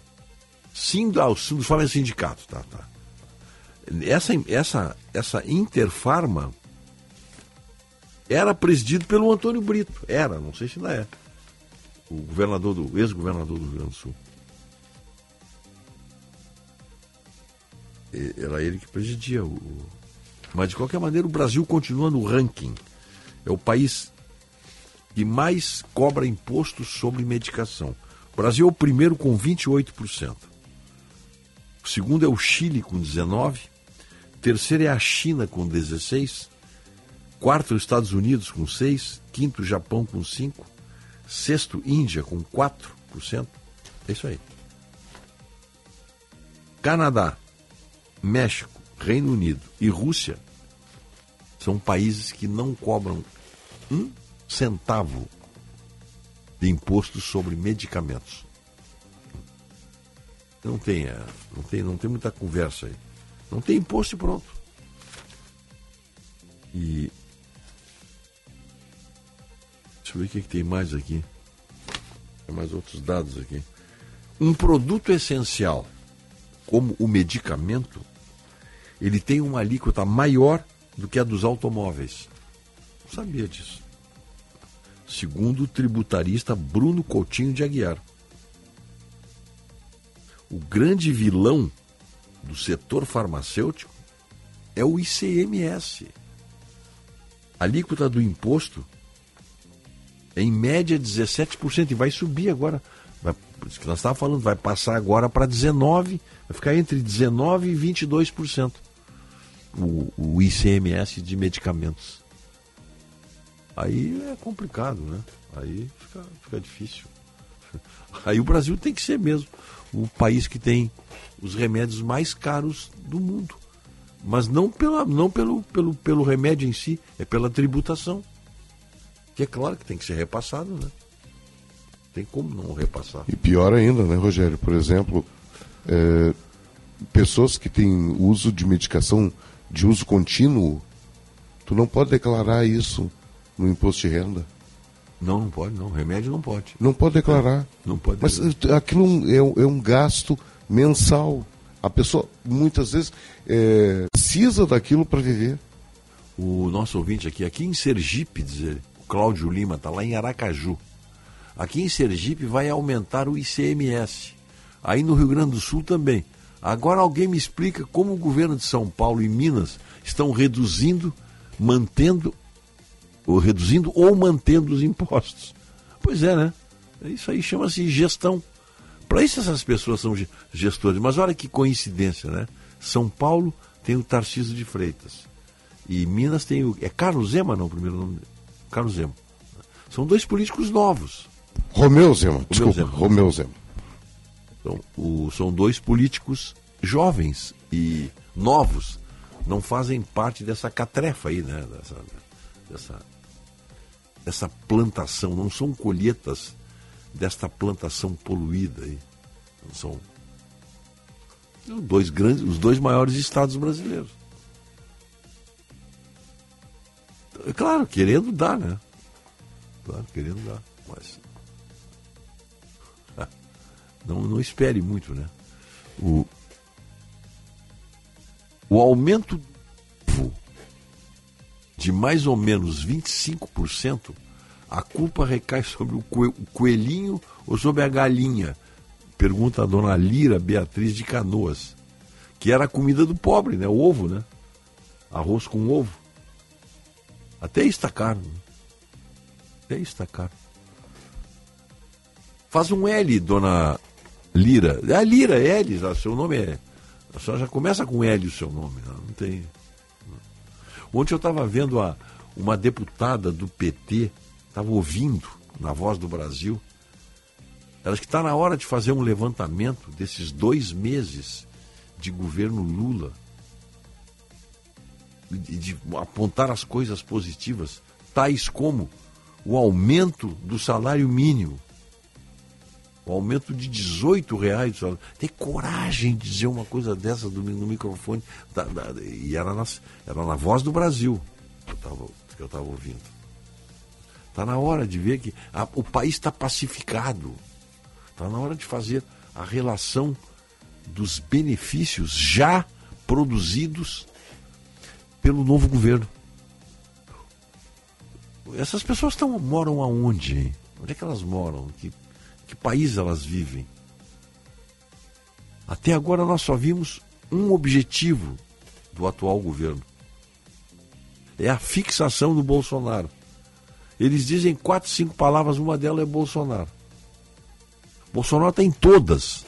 Sinda, o Sindicato Sindicato, tá, tá. Essa, essa, essa Interfarma era presidido pelo Antônio Brito. Era, não sei se ainda é. O governador do, ex-governador do Rio Grande do Sul. Era ele que presidia o. o- Mas de qualquer maneira o Brasil continua no ranking. É o país que mais cobra imposto sobre medicação. O Brasil é o primeiro com 28%. O segundo é o Chile com 19%. terceiro é a China com 16, quarto os Estados Unidos com 6, quinto Japão com 5, sexto Índia com 4%. É isso aí. Canadá, México, Reino Unido e Rússia são países que não cobram um centavo de imposto sobre medicamentos. Não tem, é, não tem, não tem muita conversa aí. Não tem imposto e pronto. E deixa eu ver o que, que tem mais aqui. Tem mais outros dados aqui. Um produto essencial, como o medicamento, ele tem uma alíquota maior do que a dos automóveis. Não sabia disso. Segundo o tributarista Bruno Coutinho de Aguiar. O grande vilão do setor farmacêutico é o ICMS. A alíquota do imposto é em média 17% e vai subir agora. Vai, que nós estávamos falando, vai passar agora para 19%, vai ficar entre 19% e 22% o, o ICMS de medicamentos. Aí é complicado, né? Aí fica, fica difícil. Aí o Brasil tem que ser mesmo o país que tem os remédios mais caros do mundo. Mas não, pela, não pelo, pelo, pelo remédio em si, é pela tributação. Que é claro que tem que ser repassado, né? Tem como não repassar. E pior ainda, né, Rogério? Por exemplo, é, pessoas que têm uso de medicação de uso contínuo, tu não pode declarar isso no imposto de renda. Não, não pode, não. Remédio não pode. Não pode declarar. Não pode. Mas eh, aquilo é, é um gasto mensal. A pessoa muitas vezes é, precisa daquilo para viver. O nosso ouvinte aqui, aqui em Sergipe, diz ele, o Cláudio Lima, está lá em Aracaju. Aqui em Sergipe vai aumentar o ICMS. Aí no Rio Grande do Sul também. Agora alguém me explica como o governo de São Paulo e Minas estão reduzindo, mantendo, ou reduzindo ou mantendo os impostos. Pois é, né? Isso aí chama-se gestão. Para isso essas pessoas são gestores. Mas olha que coincidência, né? São Paulo tem o Tarcísio de Freitas. E Minas tem o. É Carlos Zema, não, o primeiro nome? Carlos Zema. São dois políticos novos. Romeu Zema, Romeu desculpa, Zema. Romeu Zema. Então, o, são dois políticos jovens e novos, não fazem parte dessa catrefa aí, né? Dessa, dessa, dessa plantação, não são colheitas desta plantação poluída aí. Não são dois grandes, os dois maiores estados brasileiros. Claro, querendo dar, né? Claro, querendo dar, mas não, não espere muito, né? O, o aumento de mais ou menos 25%, a culpa recai sobre o coelhinho ou sobre a galinha? Pergunta a dona Lira Beatriz de Canoas. Que era a comida do pobre, né? O ovo, né? Arroz com ovo. Até está caro. Né? Até está caro. Faz um L, dona Lira. É Lira, Elis, seu nome é. Só já começa com L o seu nome, não, não tem. Ontem eu estava vendo a, uma deputada do PT, estava ouvindo na Voz do Brasil. Ela que está na hora de fazer um levantamento desses dois meses de governo Lula e de apontar as coisas positivas, tais como o aumento do salário mínimo o aumento de 18 reais. Tem coragem de dizer uma coisa dessa no microfone. Da, da, e era na, era na voz do Brasil que eu estava ouvindo. Está na hora de ver que a, o país está pacificado. Está na hora de fazer a relação dos benefícios já produzidos pelo novo governo. Essas pessoas tão, moram aonde? Onde é que elas moram? Que que país elas vivem. Até agora nós só vimos um objetivo do atual governo. É a fixação do Bolsonaro. Eles dizem quatro, cinco palavras, uma delas é Bolsonaro. Bolsonaro tem todas,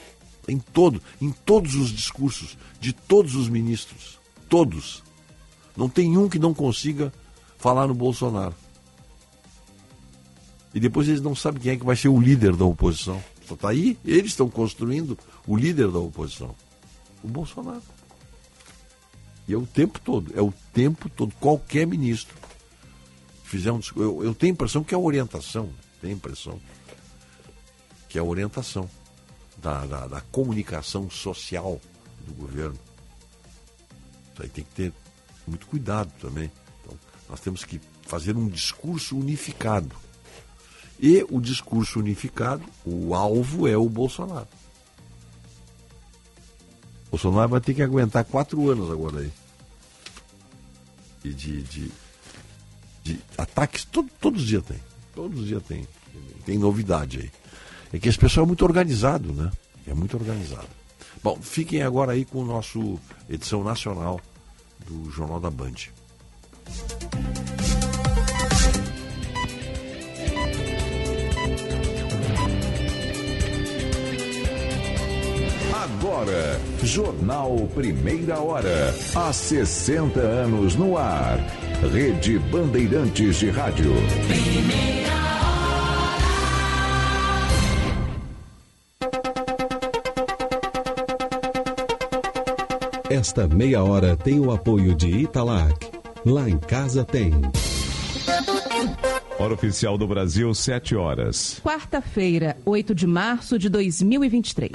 em todo, em todos os discursos de todos os ministros. Todos. Não tem um que não consiga falar no Bolsonaro. E depois eles não sabem quem é que vai ser o líder da oposição. Está aí, eles estão construindo o líder da oposição. O Bolsonaro. E é o tempo todo, é o tempo todo. Qualquer ministro fizer um eu, eu tenho a impressão que é a orientação, tenho a impressão que é a orientação da, da, da comunicação social do governo. Isso aí tem que ter muito cuidado também. Então, nós temos que fazer um discurso unificado. E o discurso unificado, o alvo é o Bolsonaro. Bolsonaro vai ter que aguentar quatro anos agora aí. E de, de, de ataques, todo, todos os dias tem. Todos os dias tem. Tem novidade aí. É que esse pessoal é muito organizado, né? É muito organizado. Bom, fiquem agora aí com o nosso edição nacional do Jornal da Band. Agora, Jornal Primeira Hora. Há 60 anos no ar. Rede Bandeirantes de Rádio. Esta meia hora tem o apoio de Italac. Lá em casa tem. Hora oficial do Brasil, 7 horas. Quarta-feira, 8 de março de 2023.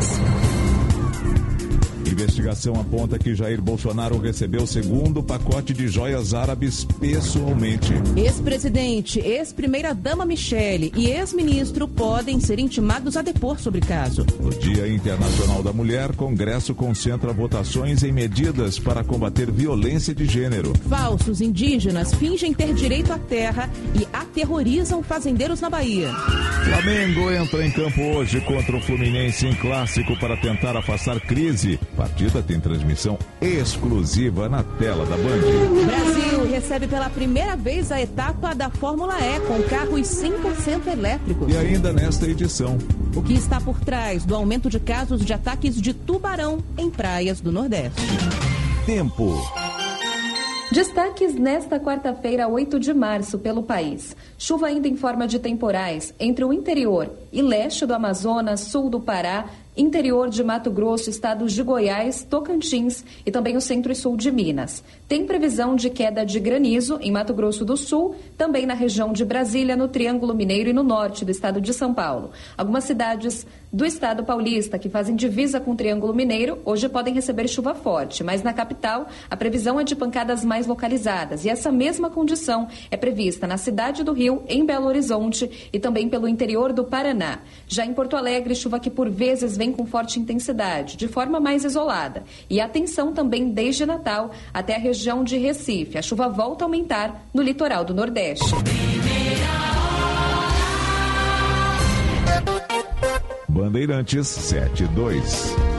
Investigação aponta que Jair Bolsonaro recebeu o segundo pacote de joias árabes pessoalmente. Ex-presidente, ex-primeira-dama Michele e ex-ministro podem ser intimados a depor sobre caso. No Dia Internacional da Mulher, Congresso concentra votações em medidas para combater violência de gênero. Falsos indígenas fingem ter direito à terra e aterrorizam fazendeiros na Bahia. Flamengo entra em campo hoje contra o Fluminense em clássico para tentar afastar crise partida tem transmissão exclusiva na tela da Band. Brasil recebe pela primeira vez a etapa da Fórmula E com carros 100% elétricos. E ainda nesta edição. O que está por trás do aumento de casos de ataques de tubarão em praias do Nordeste? Tempo. Destaques nesta quarta-feira, 8 de março, pelo país. Chuva ainda em forma de temporais entre o interior e leste do Amazonas, sul do Pará, interior de Mato Grosso, estados de Goiás, Tocantins e também o centro e sul de Minas. Tem previsão de queda de granizo em Mato Grosso do Sul, também na região de Brasília, no Triângulo Mineiro e no norte do estado de São Paulo. Algumas cidades do estado paulista que fazem divisa com o Triângulo Mineiro hoje podem receber chuva forte, mas na capital a previsão é de pancadas mais localizadas e essa mesma condição é prevista na cidade do Rio, em Belo Horizonte e também pelo interior do Paraná. Já em Porto Alegre, chuva que por vezes vem com forte intensidade, de forma mais isolada. E atenção também desde Natal até a região de Recife. A chuva volta a aumentar no litoral do Nordeste. Bandeirantes 72.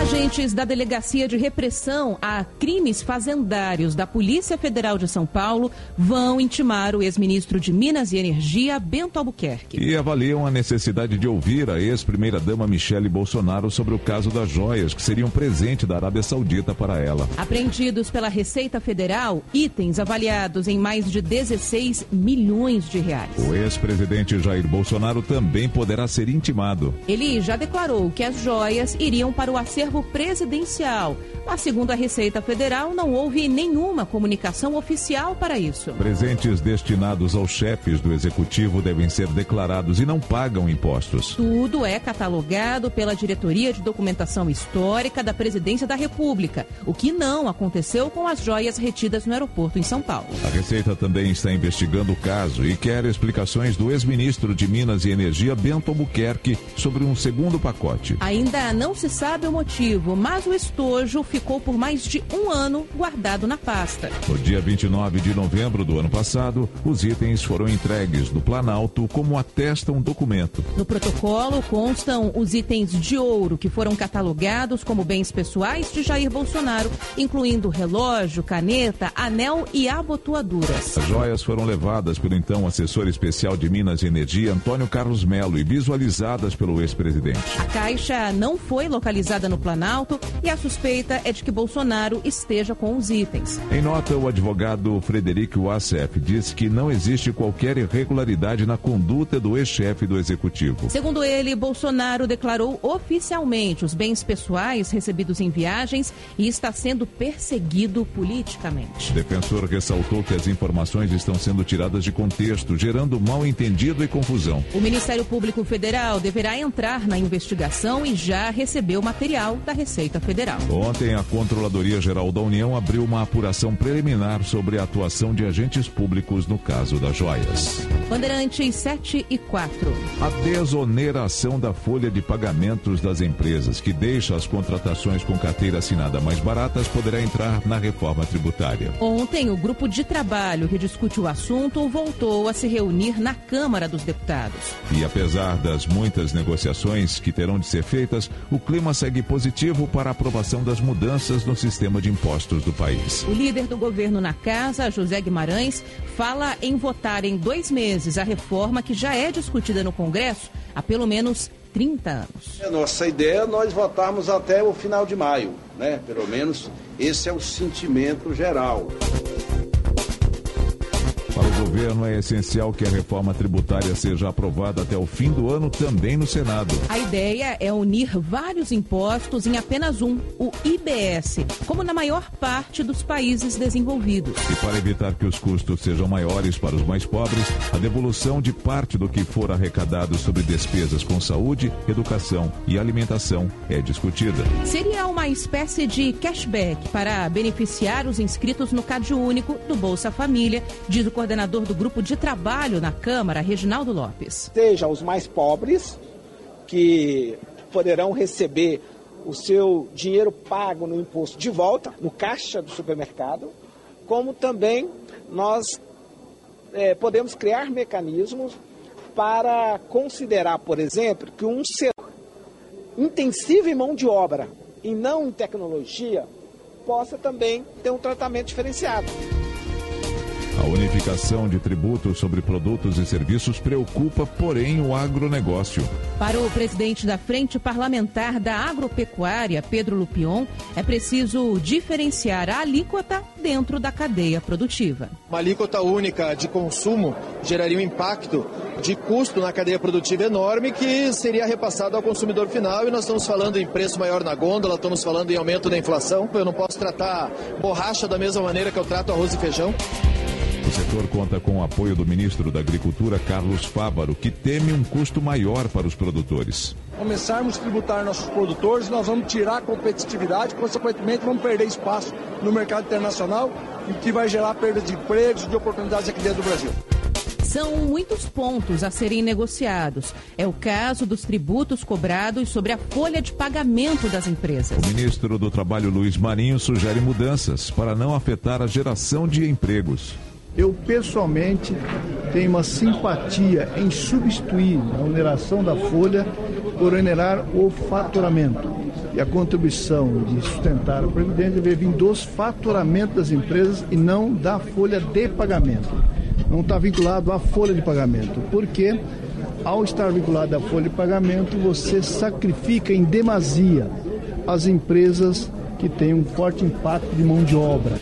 Agentes da Delegacia de Repressão a Crimes Fazendários da Polícia Federal de São Paulo vão intimar o ex-ministro de Minas e Energia, Bento Albuquerque. E avaliam a necessidade de ouvir a ex-primeira-dama Michele Bolsonaro sobre o caso das joias que seriam presente da Arábia Saudita para ela. Apreendidos pela Receita Federal, itens avaliados em mais de 16 milhões de reais. O ex-presidente Jair Bolsonaro também poderá ser intimado. Ele já declarou que as joias iriam para o acervo presidencial. Mas, segundo a Receita Federal, não houve nenhuma comunicação oficial para isso. Presentes destinados aos chefes do executivo devem ser declarados e não pagam impostos. Tudo é catalogado pela Diretoria de Documentação Histórica da Presidência da República, o que não aconteceu com as joias retidas no aeroporto em São Paulo. A Receita também está investigando o caso e quer explicações do ex-ministro de Minas e Energia, Bento Albuquerque, sobre um segundo pacote. Ainda não se sabe o motivo, mas o estojo ficou por mais de um ano guardado na pasta. No dia 29 de novembro do ano passado, os itens foram entregues do Planalto como atesta um documento. No protocolo constam os itens de ouro que foram catalogados como bens pessoais de Jair Bolsonaro, incluindo relógio, caneta, anel e abotoaduras. As joias foram levadas pelo então assessor especial de Minas e Energia, Antônio Carlos Melo, e visualizadas pelo ex-presidente. A caixa não foi localizada no Planalto Planalto e a suspeita é de que Bolsonaro esteja com os itens. Em nota, o advogado Frederico Wassef disse que não existe qualquer irregularidade na conduta do ex-chefe do executivo. Segundo ele, Bolsonaro declarou oficialmente os bens pessoais recebidos em viagens e está sendo perseguido politicamente. O defensor ressaltou que as informações estão sendo tiradas de contexto, gerando mal entendido e confusão. O Ministério Público Federal deverá entrar na investigação e já recebeu material da Receita Federal. Ontem, a Controladoria Geral da União abriu uma apuração preliminar sobre a atuação de agentes públicos no caso das joias. Bandeirantes 7 e 4. A desoneração da folha de pagamentos das empresas, que deixa as contratações com carteira assinada mais baratas, poderá entrar na reforma tributária. Ontem, o grupo de trabalho que discute o assunto voltou a se reunir na Câmara dos Deputados. E apesar das muitas negociações que terão de ser feitas, o clima segue positivo para a aprovação das mudanças no sistema de impostos do país. O líder do governo na casa, José Guimarães, fala em votar em dois meses a reforma que já é discutida no Congresso há pelo menos 30 anos. A nossa ideia é nós votarmos até o final de maio, né? Pelo menos esse é o sentimento geral. Para o governo é essencial que a reforma tributária seja aprovada até o fim do ano também no Senado. A ideia é unir vários impostos em apenas um, o IBS, como na maior parte dos países desenvolvidos. E para evitar que os custos sejam maiores para os mais pobres, a devolução de parte do que for arrecadado sobre despesas com saúde, educação e alimentação é discutida. Seria uma espécie de cashback para beneficiar os inscritos no Cade Único do Bolsa Família, diz o coordenador do grupo de trabalho na Câmara, Reginaldo Lopes. Seja os mais pobres, que poderão receber o seu dinheiro pago no imposto de volta, no caixa do supermercado, como também nós é, podemos criar mecanismos para considerar, por exemplo, que um setor intensivo em mão de obra e não em tecnologia possa também ter um tratamento diferenciado. A unificação de tributos sobre produtos e serviços preocupa, porém, o agronegócio. Para o presidente da Frente Parlamentar da Agropecuária, Pedro Lupion, é preciso diferenciar a alíquota dentro da cadeia produtiva. Uma alíquota única de consumo geraria um impacto de custo na cadeia produtiva enorme que seria repassado ao consumidor final e nós estamos falando em preço maior na gôndola, estamos falando em aumento da inflação. Eu não posso tratar borracha da mesma maneira que eu trato arroz e feijão. O setor conta com o apoio do ministro da Agricultura, Carlos Fávaro, que teme um custo maior para os produtores. Começarmos a tributar nossos produtores, nós vamos tirar a competitividade, consequentemente vamos perder espaço no mercado internacional, o que vai gerar perda de empregos e de oportunidades aqui dentro do Brasil. São muitos pontos a serem negociados. É o caso dos tributos cobrados sobre a folha de pagamento das empresas. O ministro do Trabalho, Luiz Marinho, sugere mudanças para não afetar a geração de empregos. Eu pessoalmente tenho uma simpatia em substituir a oneração da folha por onerar o faturamento. E a contribuição de sustentar a Previdência deve vir dos faturamentos das empresas e não da folha de pagamento. Não está vinculado à folha de pagamento, porque ao estar vinculado à folha de pagamento, você sacrifica em demasia as empresas que têm um forte impacto de mão de obra.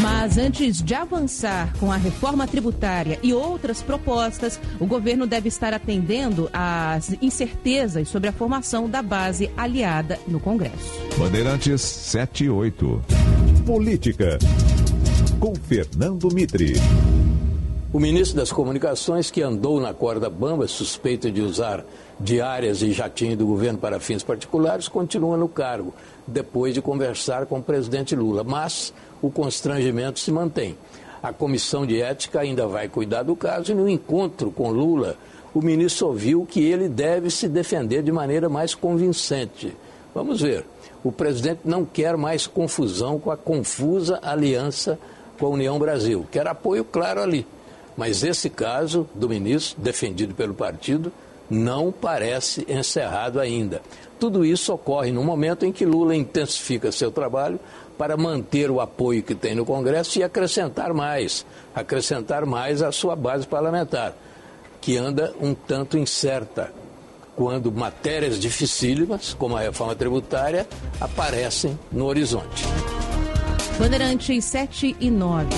Mas antes de avançar com a reforma tributária e outras propostas, o governo deve estar atendendo às incertezas sobre a formação da base aliada no Congresso. Bandeirantes 7 e 8. Política. Com Fernando Mitre. O ministro das Comunicações, que andou na corda bamba, suspeito de usar diárias e jatinho do governo para fins particulares, continua no cargo, depois de conversar com o presidente Lula. Mas o constrangimento se mantém. A comissão de ética ainda vai cuidar do caso e no encontro com Lula, o ministro ouviu que ele deve se defender de maneira mais convincente. Vamos ver. O presidente não quer mais confusão com a confusa aliança com a União Brasil. Quer apoio claro ali. Mas esse caso do ministro, defendido pelo partido, não parece encerrado ainda. Tudo isso ocorre no momento em que Lula intensifica seu trabalho para manter o apoio que tem no Congresso e acrescentar mais, acrescentar mais à sua base parlamentar, que anda um tanto incerta. quando matérias dificílimas, como a reforma tributária, aparecem no horizonte. Bandeirantes 7 e 9.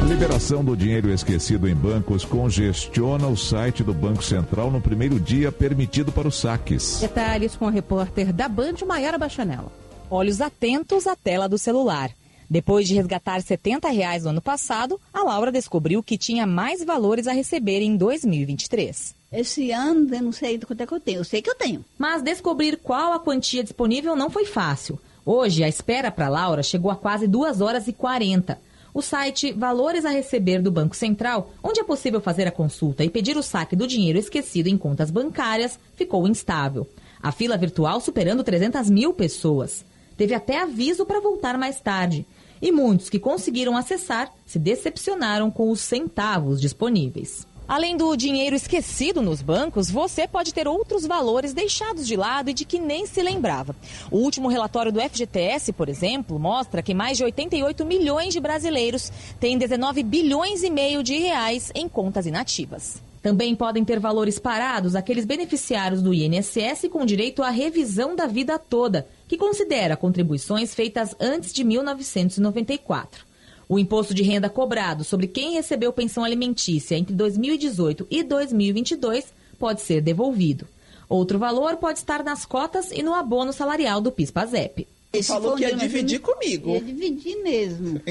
A liberação do dinheiro esquecido em bancos congestiona o site do Banco Central no primeiro dia permitido para os saques. Detalhes com a repórter da Band, Maiara Bachanela. Olhos atentos à tela do celular. Depois de resgatar 70 reais no ano passado, a Laura descobriu que tinha mais valores a receber em 2023. Esse ano eu não sei quanto é que eu tenho, eu sei que eu tenho. Mas descobrir qual a quantia disponível não foi fácil. Hoje, a espera para Laura chegou a quase 2 horas e 40. O site Valores a Receber do Banco Central, onde é possível fazer a consulta e pedir o saque do dinheiro esquecido em contas bancárias, ficou instável. A fila virtual superando 300 mil pessoas. Teve até aviso para voltar mais tarde. E muitos que conseguiram acessar se decepcionaram com os centavos disponíveis. Além do dinheiro esquecido nos bancos, você pode ter outros valores deixados de lado e de que nem se lembrava. O último relatório do FGTS, por exemplo, mostra que mais de 88 milhões de brasileiros têm 19 bilhões e meio de reais em contas inativas. Também podem ter valores parados aqueles beneficiários do INSS com direito à revisão da vida toda, que considera contribuições feitas antes de 1994. O imposto de renda cobrado sobre quem recebeu pensão alimentícia entre 2018 e 2022 pode ser devolvido. Outro valor pode estar nas cotas e no abono salarial do PIS/PASEP. Ele falou que ia dividir comigo. Ia dividir mesmo.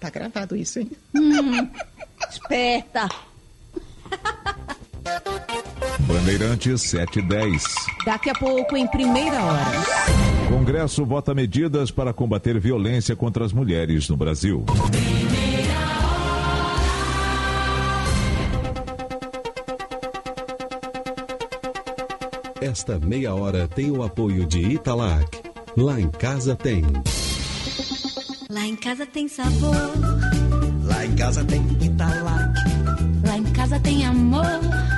Tá gravado isso, hein? Hum, esperta. Bandeirantes 710. Daqui a pouco, em primeira hora. Congresso vota medidas para combater violência contra as mulheres no Brasil. Esta meia hora tem o apoio de Italac. Lá em casa tem. Lá em casa tem sabor. Lá em casa tem Italac. Lá em casa tem amor.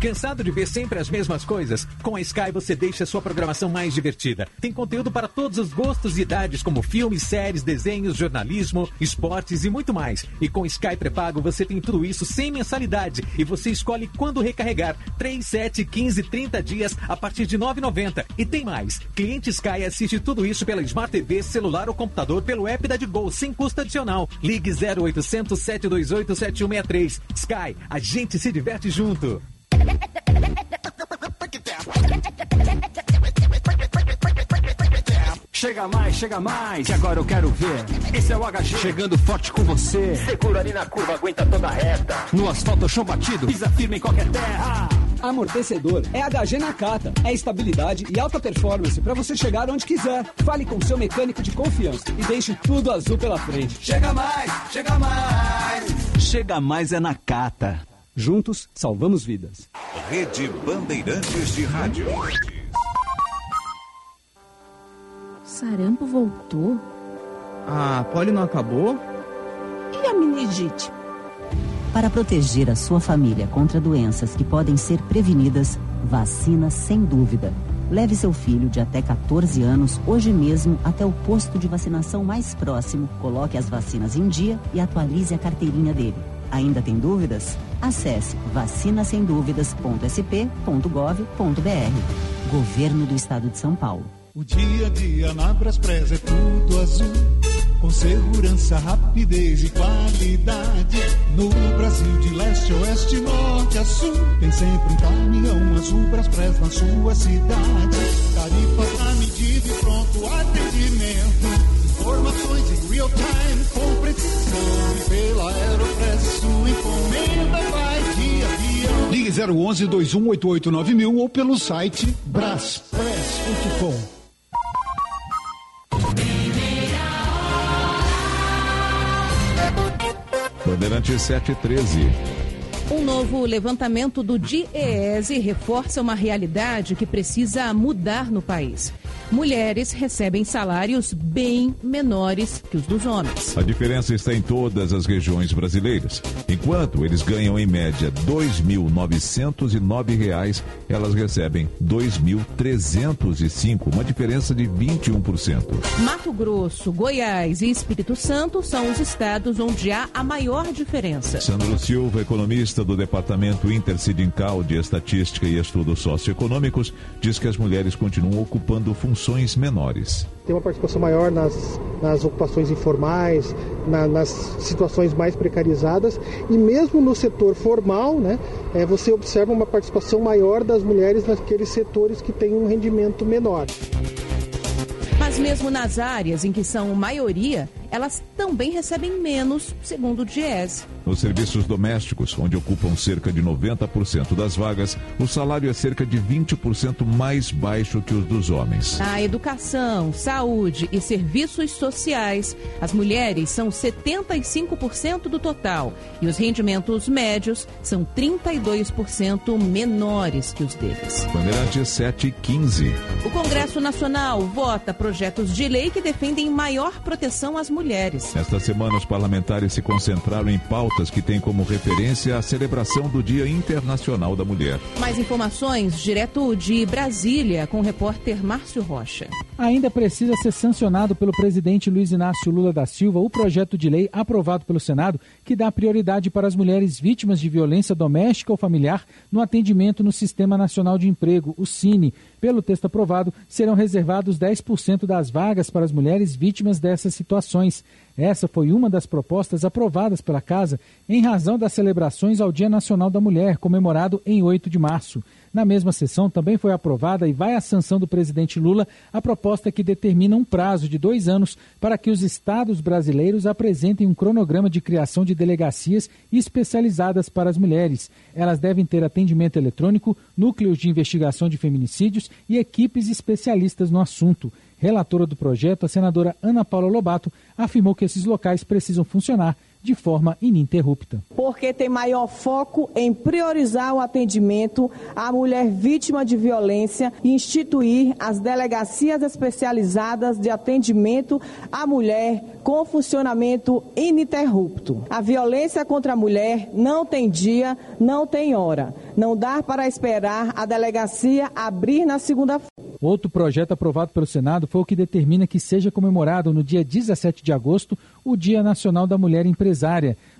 Cansado de ver sempre as mesmas coisas? Com a Sky você deixa a sua programação mais divertida. Tem conteúdo para todos os gostos e idades, como filmes, séries, desenhos, jornalismo, esportes e muito mais. E com Sky pré-pago você tem tudo isso sem mensalidade e você escolhe quando recarregar. 3, 7, 15, 30 dias a partir de R$ 9,90. E tem mais. Cliente Sky assiste tudo isso pela Smart TV, celular ou computador pelo app da Digol, sem custo adicional. Ligue 0800 728 7163. Sky, a gente se diverte junto. Chega mais, chega mais, e agora eu quero ver. Esse é o HG. Chegando forte com você. Segura ali na curva, aguenta toda a reta. No asfalto chão batido, pisa firme em qualquer terra. Amortecedor é HG Nakata. É estabilidade e alta performance para você chegar onde quiser. Fale com seu mecânico de confiança e deixe tudo azul pela frente. Chega mais, chega mais. Chega mais é Nakata. Juntos, salvamos vidas. Rede Bandeirantes de Rádio. Sarampo voltou? A poli não acabou? E a meningite? Para proteger a sua família contra doenças que podem ser prevenidas, vacina sem dúvida. Leve seu filho de até 14 anos hoje mesmo até o posto de vacinação mais próximo, coloque as vacinas em dia e atualize a carteirinha dele. Ainda tem dúvidas? Acesse vacinasemdúvidas.sp.gov.br. Governo do Estado de São Paulo. O dia a dia na Braspress é tudo azul, com segurança, rapidez e qualidade. No Brasil de leste oeste, norte a sul, tem sempre um caminhão azul Braspress na sua cidade. Tarifas na medida e pronto atendimento. Informações em real time com precisão. E pela Aeropress sua encomenda vai de avião. Ligue 011 2188 mil ou pelo site braspress.com. Bandeirante 713. Um novo levantamento do DIEESE reforça uma realidade que precisa mudar no país. Mulheres recebem salários bem menores que os dos homens. A diferença está em todas as regiões brasileiras. Enquanto eles ganham em média R$ 2.909, elas recebem R$ 2.305, uma diferença de 21%. Mato Grosso, Goiás e Espírito Santo são os estados onde há a maior diferença. Sandro Silva, economista do Departamento Intersindical de Estatística e Estudos Socioeconômicos, diz que as mulheres continuam ocupando funções menores. Tem uma participação maior nas, nas ocupações informais, na, nas situações mais precarizadas e mesmo no setor formal, né, é, você observa uma participação maior das mulheres naqueles setores que têm um rendimento menor. Mas mesmo nas áreas em que são maioria, elas também recebem menos, segundo o Diese. Nos serviços domésticos, onde ocupam cerca de 90% das vagas, o salário é cerca de 20% mais baixo que os dos homens. Na educação, saúde e serviços sociais, as mulheres são 75% do total e os rendimentos médios são 32% menores que os deles. Bandeirantes 7 e 15. O Congresso Nacional vota projetos de lei que defendem maior proteção às mulheres. Esta semana, os parlamentares se concentraram em pautas que têm como referência a celebração do Dia Internacional da Mulher. Mais informações direto de Brasília com o repórter Márcio Rocha. Ainda precisa ser sancionado pelo presidente Luiz Inácio Lula da Silva o projeto de lei aprovado pelo Senado que dá prioridade para as mulheres vítimas de violência doméstica ou familiar no atendimento no Sistema Nacional de Emprego, o CINE. Pelo texto aprovado, serão reservados 10% das vagas para as mulheres vítimas dessas situações. Essa foi uma das propostas aprovadas pela Casa em razão das celebrações ao Dia Nacional da Mulher, comemorado em 8 de março. Na mesma sessão, também foi aprovada e vai à sanção do presidente Lula a proposta que determina um prazo de dois anos para que os estados brasileiros apresentem um cronograma de criação de delegacias especializadas para as mulheres. Elas devem ter atendimento eletrônico, núcleos de investigação de feminicídios e equipes especialistas no assunto. Relatora do projeto, a senadora Ana Paula Lobato, afirmou que esses locais precisam funcionar de forma ininterrupta. Porque tem maior foco em priorizar o atendimento à mulher vítima de violência e instituir as delegacias especializadas de atendimento à mulher com funcionamento ininterrupto. A violência contra a mulher não tem dia, não tem hora. Não dá para esperar a delegacia abrir na segunda-feira. Outro projeto aprovado pelo Senado foi o que determina que seja comemorado no dia 17 de agosto o Dia Nacional da Mulher Empresária.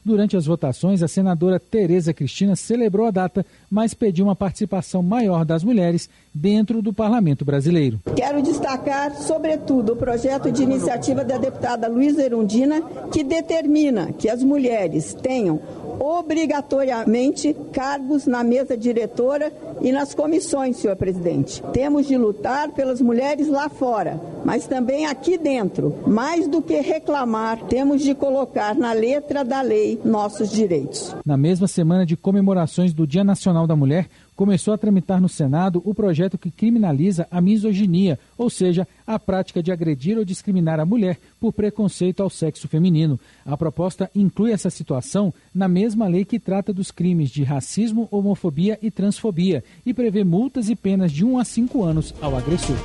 Durante as votações, a senadora Tereza Cristina celebrou a data, mas pediu uma participação maior das mulheres dentro do parlamento brasileiro. Quero destacar, sobretudo, o projeto de iniciativa da deputada Luísa Erundina, que determina que as mulheres tenham obrigatoriamente cargos na mesa diretora e nas comissões, senhor presidente. Temos de lutar pelas mulheres lá fora, mas também aqui dentro. Mais do que reclamar, temos de colocar na letra da lei nossos direitos. Na mesma semana de comemorações do Dia Nacional da Mulher, começou a tramitar no Senado o projeto que criminaliza a misoginia, ou seja, a prática de agredir ou discriminar a mulher por preconceito ao sexo feminino. A proposta inclui essa situação na mesma lei que trata dos crimes de racismo, homofobia e transfobia e prevê multas e penas de 1 a 5 anos ao agressor.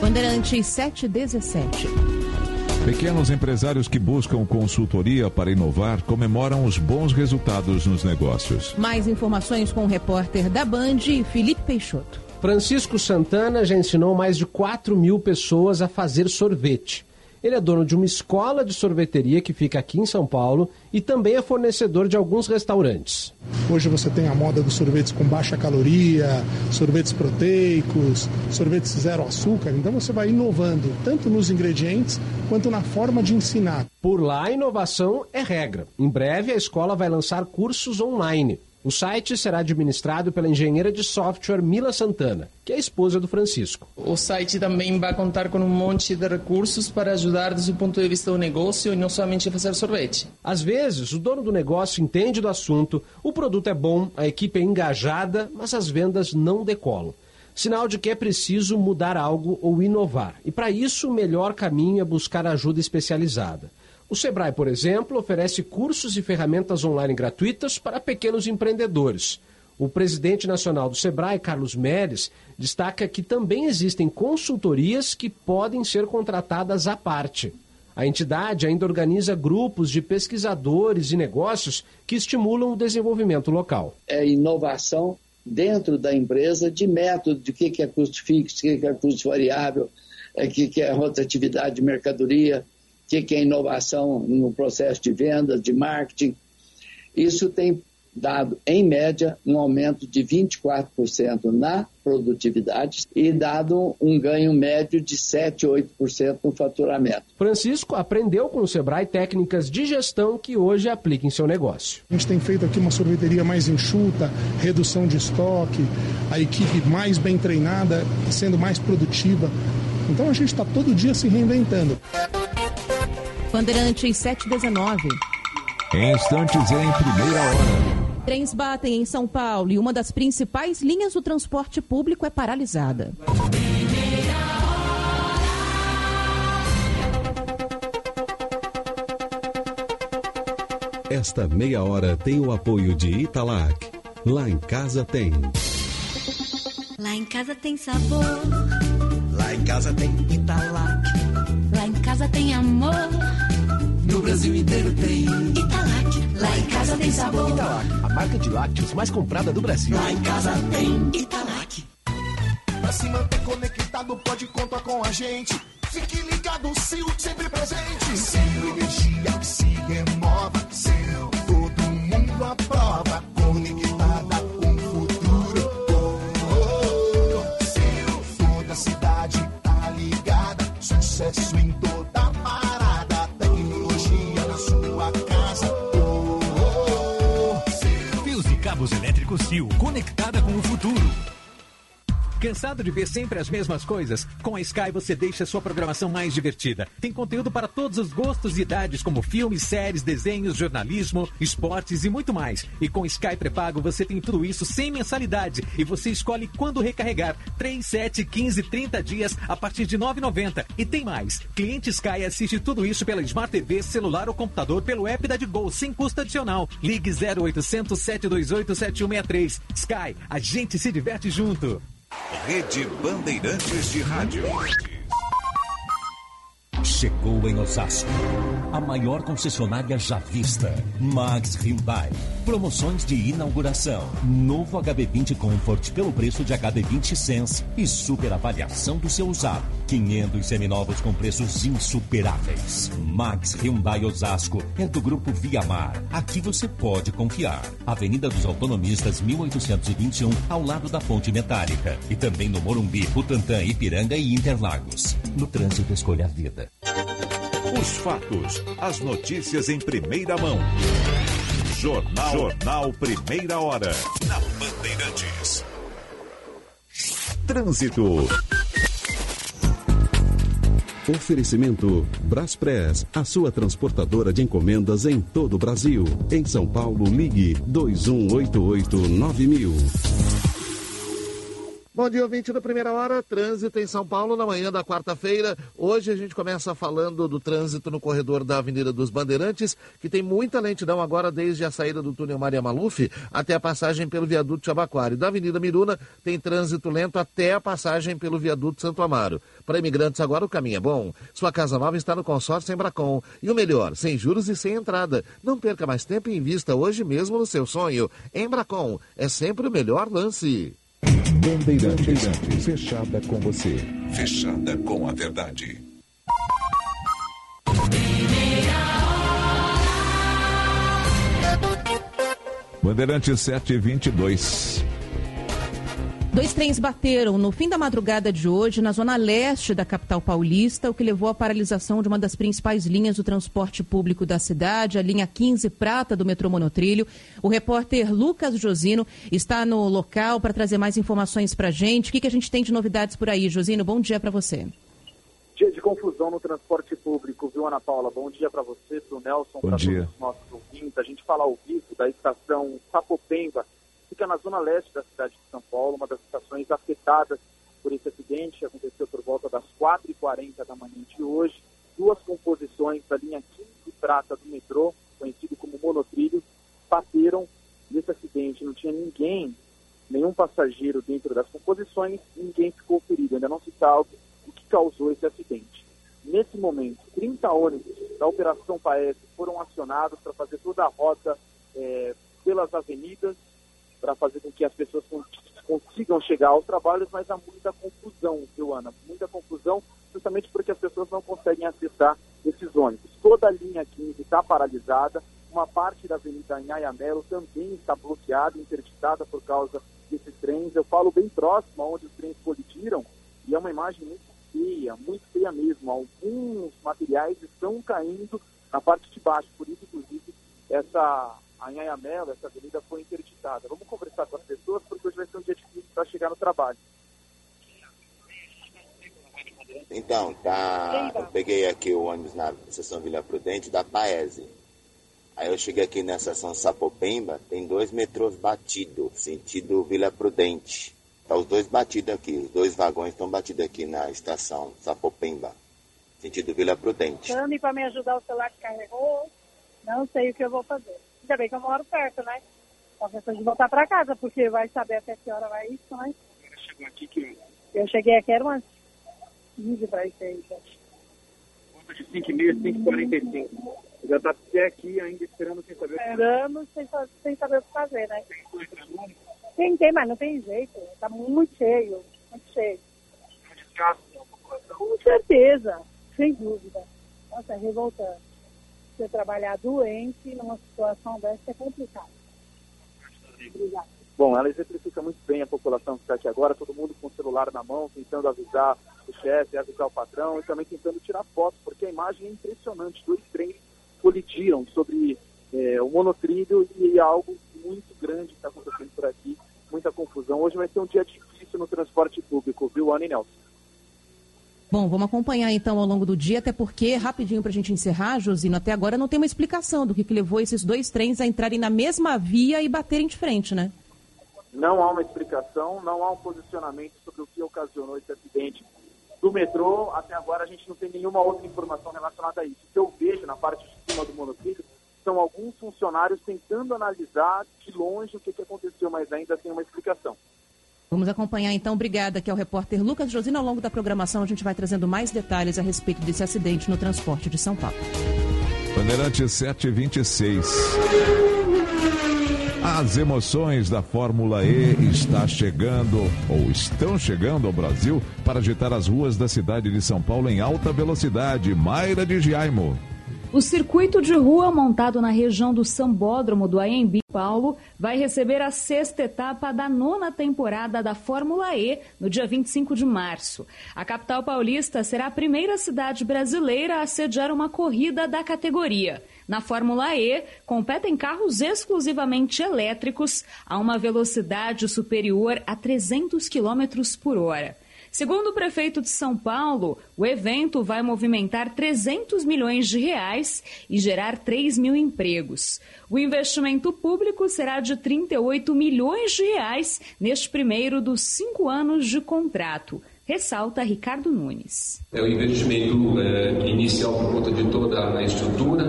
Bandeirantes 717. Pequenos empresários que buscam consultoria para inovar comemoram os bons resultados nos negócios. Mais informações com o repórter da Band, Felipe Peixoto. Francisco Santana já ensinou mais de 4 mil pessoas a fazer sorvete. Ele é dono de uma escola de sorveteria que fica aqui em São Paulo e também é fornecedor de alguns restaurantes. Hoje você tem a moda dos sorvetes com baixa caloria, sorvetes proteicos, sorvetes zero açúcar. Então você vai inovando tanto nos ingredientes quanto na forma de ensinar. Por lá, a inovação é regra. Em breve, a escola vai lançar cursos online. O site será administrado pela engenheira de software Mila Santana, que é a esposa do Francisco. O site também vai contar com um monte de recursos para ajudar desde o ponto de vista do negócio e não somente fazer sorvete. Às vezes, o dono do negócio entende do assunto, o produto é bom, a equipe é engajada, mas as vendas não decolam. Sinal de que é preciso mudar algo ou inovar. E para isso, o melhor caminho é buscar ajuda especializada. O Sebrae, por exemplo, oferece cursos e ferramentas online gratuitas para pequenos empreendedores. O presidente nacional do Sebrae, Carlos Meres, destaca que também existem consultorias que podem ser contratadas à parte. A entidade ainda organiza grupos de pesquisadores e negócios que estimulam o desenvolvimento local. É inovação dentro da empresa de método de o que é custo fixo, o que é custo variável, o que é rotatividade de mercadoria, o que é inovação no processo de venda, de marketing. Isso tem dado, em média, um aumento de 24% na produtividade e dado um ganho médio de 7, 8% no faturamento. Francisco aprendeu com o Sebrae técnicas de gestão que hoje aplica em seu negócio. A gente tem feito aqui uma sorveteria mais enxuta, redução de estoque, a equipe mais bem treinada, sendo mais produtiva. Então a gente está todo dia se reinventando. Bandeirantes 719. Em instantes em primeira hora. Trens batem em São Paulo e uma das principais linhas do transporte público é paralisada. Esta meia hora tem o apoio de Italac. Lá em casa tem. Lá em casa tem sabor. Lá em casa tem Italac. Lá em casa tem amor. Brasil inteiro tem Italac. Lá em casa tem sabor. Italac, a marca de lácteos mais comprada do Brasil. Lá em casa tem Italac. Pra se manter conectado, pode contar com a gente. Fique ligado, Sil, sempre presente. Sil, energia que se renova. Sil, todo mundo aprova. Conectada com o futuro. Oh, oh, oh. Sil, toda cidade tá ligada. Sucesso em conectada com o futuro. Cansado de ver sempre as mesmas coisas? Com a Sky você deixa sua programação mais divertida. Tem conteúdo para todos os gostos e idades, como filmes, séries, desenhos, jornalismo, esportes e muito mais. E com Sky pré-pago você tem tudo isso sem mensalidade e você escolhe quando recarregar. 3, 7, 15, 30 dias a partir de R$ 9,90. E tem mais. Cliente Sky assiste tudo isso pela Smart TV, celular ou computador pelo app da Digol, sem custo adicional. Ligue 0800 728 7163. Sky, a gente se diverte junto. Rede Bandeirantes de Rádio. Chegou em Osasco. A maior concessionária já vista. Max Hyundai. Promoções de inauguração. Novo HB20 Comfort pelo preço de HB20 Sense e super avaliação do seu usado. 500 seminovos com preços insuperáveis. Max Hyundai Osasco é do grupo Viamar. Aqui você pode confiar. Avenida dos Autonomistas 1821, ao lado da Ponte Metálica. E também no Morumbi, Butantã, Ipiranga e Interlagos. No trânsito escolha a vida. Os fatos, as notícias em primeira mão. Jornal, Jornal Primeira Hora. Na Bandeirantes. Trânsito. Oferecimento Braspress, a sua transportadora de encomendas em todo o Brasil. Em São Paulo, ligue 2188-9000. Bom dia, ouvinte da primeira hora. Trânsito em São Paulo na manhã da quarta-feira. Hoje a gente começa falando do trânsito no corredor da Avenida dos Bandeirantes, que tem muita lentidão agora desde a saída do túnel Maria Maluf até a passagem pelo viaduto Chabaquari. Da Avenida Miruna tem trânsito lento até a passagem pelo viaduto Santo Amaro. Para imigrantes agora o caminho é bom. Sua casa nova está no consórcio Embracon. E o melhor, sem juros e sem entrada. Não perca mais tempo e invista hoje mesmo no seu sonho. Embracon é sempre o melhor lance. Bandeirantes, fechada com você. Fechada com a verdade. Bandeirantes 722. Dois trens bateram no fim da madrugada de hoje na zona leste da capital paulista, o que levou à paralisação de uma das principais linhas do transporte público da cidade, a linha 15 Prata do metrô Monotrilho. O repórter Lucas Josino está no local para trazer mais informações para a gente. O que, que a gente tem de novidades por aí? Josino, bom dia para você. Dia de confusão no transporte público, viu, Ana Paula? Bom dia para você, para o Nelson, para todos os nossos ouvintes. A gente fala ao vivo da estação Sapopemba, fica na zona leste da cidade de São Paulo, uma das estações afetadas por esse acidente. Aconteceu por volta das 4h40 da manhã de hoje. Duas composições da linha 15 prata do metrô, conhecido como monotrilho, bateram nesse acidente. Não tinha ninguém nenhum passageiro dentro das composições, ninguém ficou ferido, ainda não se sabe o que causou esse acidente. Nesse momento, 30 ônibus da Operação Paes foram acionados para fazer toda a rota é, pelas avenidas, para fazer com que as pessoas consigam chegar aos trabalhos, mas há muita confusão, viu, Ana? Muita confusão, justamente porque as pessoas não conseguem acessar esses ônibus. Toda a linha 15 está paralisada, uma parte da Avenida Anhayamelo também está bloqueada, interditada por causa desses trens. Eu falo bem próximo aonde os trens colidiram e é uma imagem muito feia, muito feia mesmo. Alguns materiais estão caindo na parte de baixo, por isso, inclusive, essa Anhayamelo, essa avenida foi interditada. Vamos conversar com as pessoas, porque hoje vai ser um dia difícil para chegar no trabalho. Então, tá, eu peguei aqui o ônibus na estação Vila Prudente da Paese. Aí eu cheguei aqui na estação Sapopemba, tem dois metrôs batidos, sentido Vila Prudente. Tá os dois batidos aqui, os dois vagões estão batidos aqui na estação Sapopemba, sentido Vila Prudente. Chame para me ajudar, o celular que carregou, não sei o que eu vou fazer. Ainda bem que eu moro perto, né? Só questão de voltar para casa, porque vai saber até que hora vai isso, né? chegou aqui que Eu cheguei aqui, era umas 15 para isso aí, gente. Conta de 5 e meia, 5 e 45. Já está até aqui ainda esperando sem saber. Esperando sem, sem saber o que fazer, né? Tem, tem, mas não tem jeito. Está muito cheio, muito cheio. Com certeza, sem dúvida. Nossa, é revoltante. Você trabalhar doente numa situação dessa é complicado. Bom, ela exemplifica muito bem a população que está aqui agora, todo mundo com o celular na mão, tentando avisar o chefe, avisar o patrão e também tentando tirar fotos, porque a imagem é impressionante. Dois trens colidiram sobre é, o monotrilho e algo muito grande está acontecendo por aqui, muita confusão. Hoje vai ser um dia difícil no transporte público, viu, Ana e Nelson? Bom, vamos acompanhar então ao longo do dia, até porque, rapidinho para a gente encerrar, Josino, até agora não tem uma explicação do que, que levou esses dois trens a entrarem na mesma via e baterem de frente, né? Não há uma explicação, não há um posicionamento sobre o que ocasionou esse acidente do metrô. Até agora a gente não tem nenhuma outra informação relacionada a isso. O que eu vejo na parte de cima do monotrilho são alguns funcionários tentando analisar de longe o que, que aconteceu, mas ainda sem uma explicação. Vamos acompanhar então. Obrigada, que é o repórter Lucas Josino. Ao longo da programação, a gente vai trazendo mais detalhes a respeito desse acidente no transporte de São Paulo. Bandeirante 726. As emoções da Fórmula E está chegando ou estão chegando ao Brasil para agitar as ruas da cidade de São Paulo em alta velocidade. Mayra de Jaimo. O circuito de rua montado na região do Sambódromo do AMB Paulo vai receber a sexta etapa da nona temporada da Fórmula E no dia 25 de março. A capital paulista será a primeira cidade brasileira a sediar uma corrida da categoria. Na Fórmula E, competem carros exclusivamente elétricos a uma velocidade superior a 300 km por hora. Segundo o prefeito de São Paulo, o evento vai movimentar 300 milhões de reais e gerar 3 mil empregos. O investimento público será de 38 milhões de reais neste primeiro dos cinco anos de contrato. Ressalta Ricardo Nunes. É o investimento é, inicial por conta de toda a estrutura,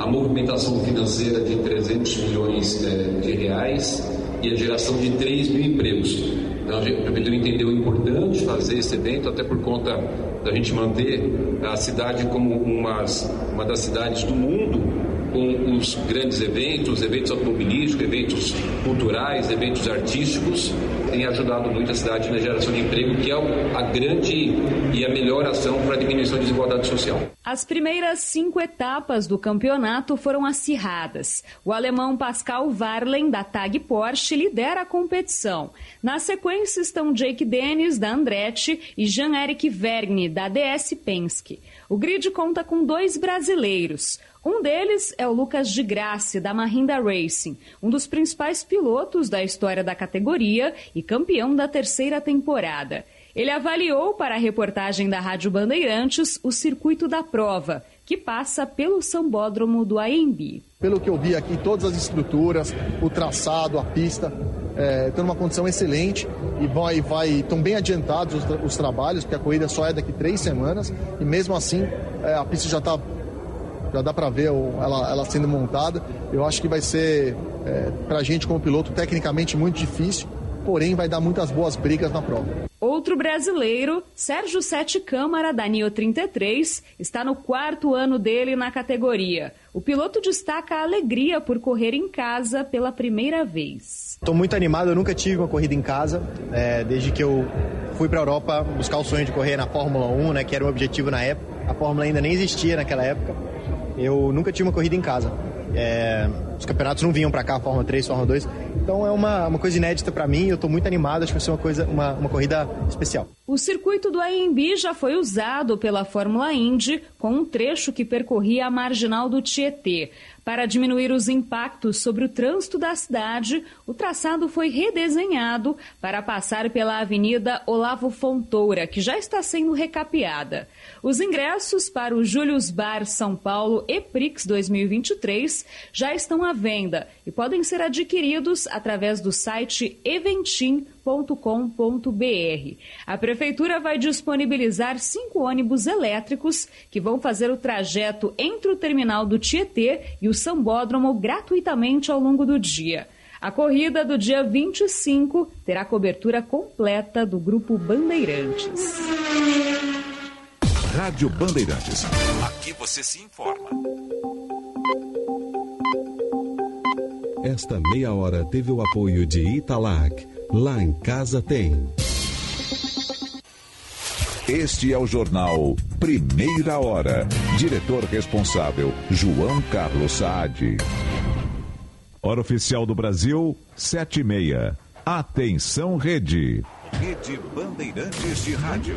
a movimentação financeira de 300 milhões é, de reais e a geração de 3 mil empregos. Então, a prefeitura entendeu importante fazer esse evento, até por conta da gente manter a cidade como uma, uma das cidades do mundo com os grandes eventos, eventos automobilísticos, eventos culturais, eventos artísticos, tem ajudado muito a cidade na geração de emprego, que é a grande e a melhor ação para a diminuição da desigualdade social. As primeiras cinco etapas do campeonato foram acirradas. O alemão Pascal Varlen, da TAG Porsche, lidera a competição. Na sequência estão Jake Dennis, da Andretti, e Jean-Eric Vergne, da DS Penske. O grid conta com dois brasileiros. Um deles é o Lucas de Graça, da Mahinda Racing, um dos principais pilotos da história da categoria e campeão da terceira temporada. Ele avaliou para a reportagem da Rádio Bandeirantes o circuito da prova, que passa pelo sambódromo do AMB. Pelo que eu vi aqui, todas as estruturas, o traçado, a pista, é, estão numa condição excelente e vai, vai, estão bem adiantados os, os, trabalhos, porque a corrida só é daqui três semanas e mesmo assim é, a pista já está já dá para ver ela, ela, sendo montada. Eu acho que vai ser, é, para a gente como piloto, tecnicamente muito difícil, porém vai dar muitas boas brigas na prova. Outro brasileiro, Sérgio Sete Câmara, da NIO 33, está no quarto ano dele na categoria. O piloto destaca a alegria por correr em casa pela primeira vez. Estou muito animado, eu nunca tive uma corrida em casa, é, desde que eu fui para a Europa buscar o sonho de correr na Fórmula 1, né, que era um objetivo na época. A Fórmula ainda nem existia naquela época. Eu nunca tive uma corrida em casa. É, os campeonatos não vinham para cá, Fórmula 3, Fórmula 2. Então é uma, uma coisa inédita para mim, eu estou muito animado, acho que vai ser uma, coisa, uma, uma corrida especial. O circuito do AMB já foi usado pela Fórmula Indy com um trecho que percorria a marginal do Tietê. Para diminuir os impactos sobre o trânsito da cidade, o traçado foi redesenhado para passar pela Avenida Olavo Fontoura, que já está sendo recapeada. Os ingressos para o Julius Bar São Paulo EPRIX 2023 já estão à venda e podem ser adquiridos através do site eventim.com.br. A Prefeitura vai disponibilizar cinco ônibus elétricos que vão fazer o trajeto entre o terminal do Tietê e o Sambódromo gratuitamente ao longo do dia. A corrida do dia 25 terá cobertura completa do Grupo Bandeirantes. Rádio Bandeirantes. Aqui você se informa. Esta meia hora teve o apoio de Italac. Lá em casa tem. Este é o jornal Primeira Hora. Diretor responsável, João Carlos Saad. Hora oficial do Brasil, sete e meia. Atenção, rede. Rede Bandeirantes de Rádio.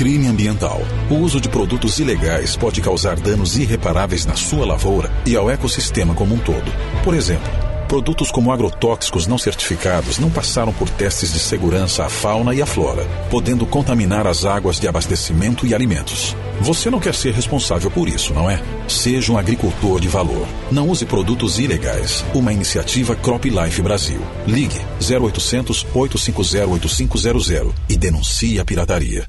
Crime ambiental. O uso de produtos ilegais pode causar danos irreparáveis na sua lavoura e ao ecossistema como um todo. Por exemplo, produtos como agrotóxicos não certificados não passaram por testes de segurança à fauna e à flora, podendo contaminar as águas de abastecimento e alimentos. Você não quer ser responsável por isso, não é? Seja um agricultor de valor. Não use produtos ilegais. Uma iniciativa Crop Life Brasil. Ligue 0800 850 8500 e denuncie a pirataria.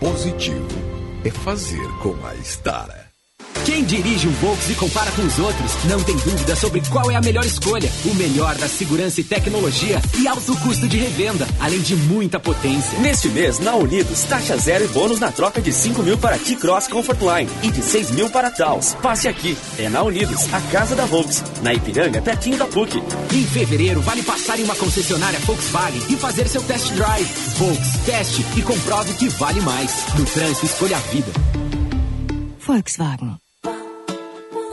Positivo é fazer com a Estara. Quem dirige um Volks e compara com os outros, não tem dúvida sobre qual é a melhor escolha. O melhor da segurança e tecnologia e alto custo de revenda, além de muita potência. Neste mês, na Unidos, taxa zero e bônus na troca de 5 mil para T-Cross Comfortline e de 6 mil para Taos. Passe aqui. É na Unidos, a casa da Volks. Na Ipiranga, pertinho da PUC. Em fevereiro, vale passar em uma concessionária Volkswagen e fazer seu test drive. Volks, teste e comprove que vale mais. No trânsito, escolha a vida. Volkswagen.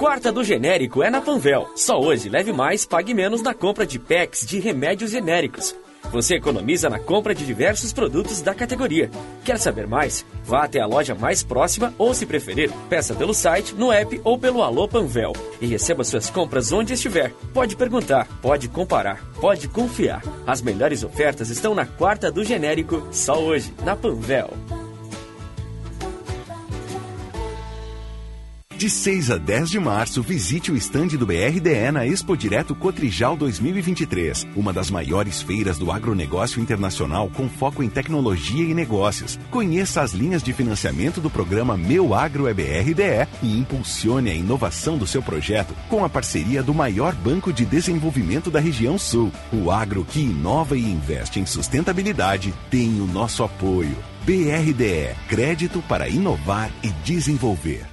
Quarta do genérico é na Panvel. Só hoje leve mais, pague menos na compra de packs de remédios genéricos. Você economiza na compra de diversos produtos da categoria. Quer saber mais? Vá até a loja mais próxima ou, se preferir, peça pelo site, no app ou pelo Alô Panvel e receba suas compras onde estiver. Pode perguntar, pode comparar, pode confiar. As melhores ofertas estão na quarta do genérico, só hoje, na Panvel. De 6 a 10 de março, visite o estande do BRDE na Expo Direto Cotrijal 2023, uma das maiores feiras do agronegócio internacional com foco em tecnologia e negócios. Conheça as linhas de financiamento do programa Meu Agro é BRDE e impulsione a inovação do seu projeto com a parceria do maior banco de desenvolvimento da região sul. O agro que inova e investe em sustentabilidade tem o nosso apoio. BRDE Crédito para inovar e desenvolver.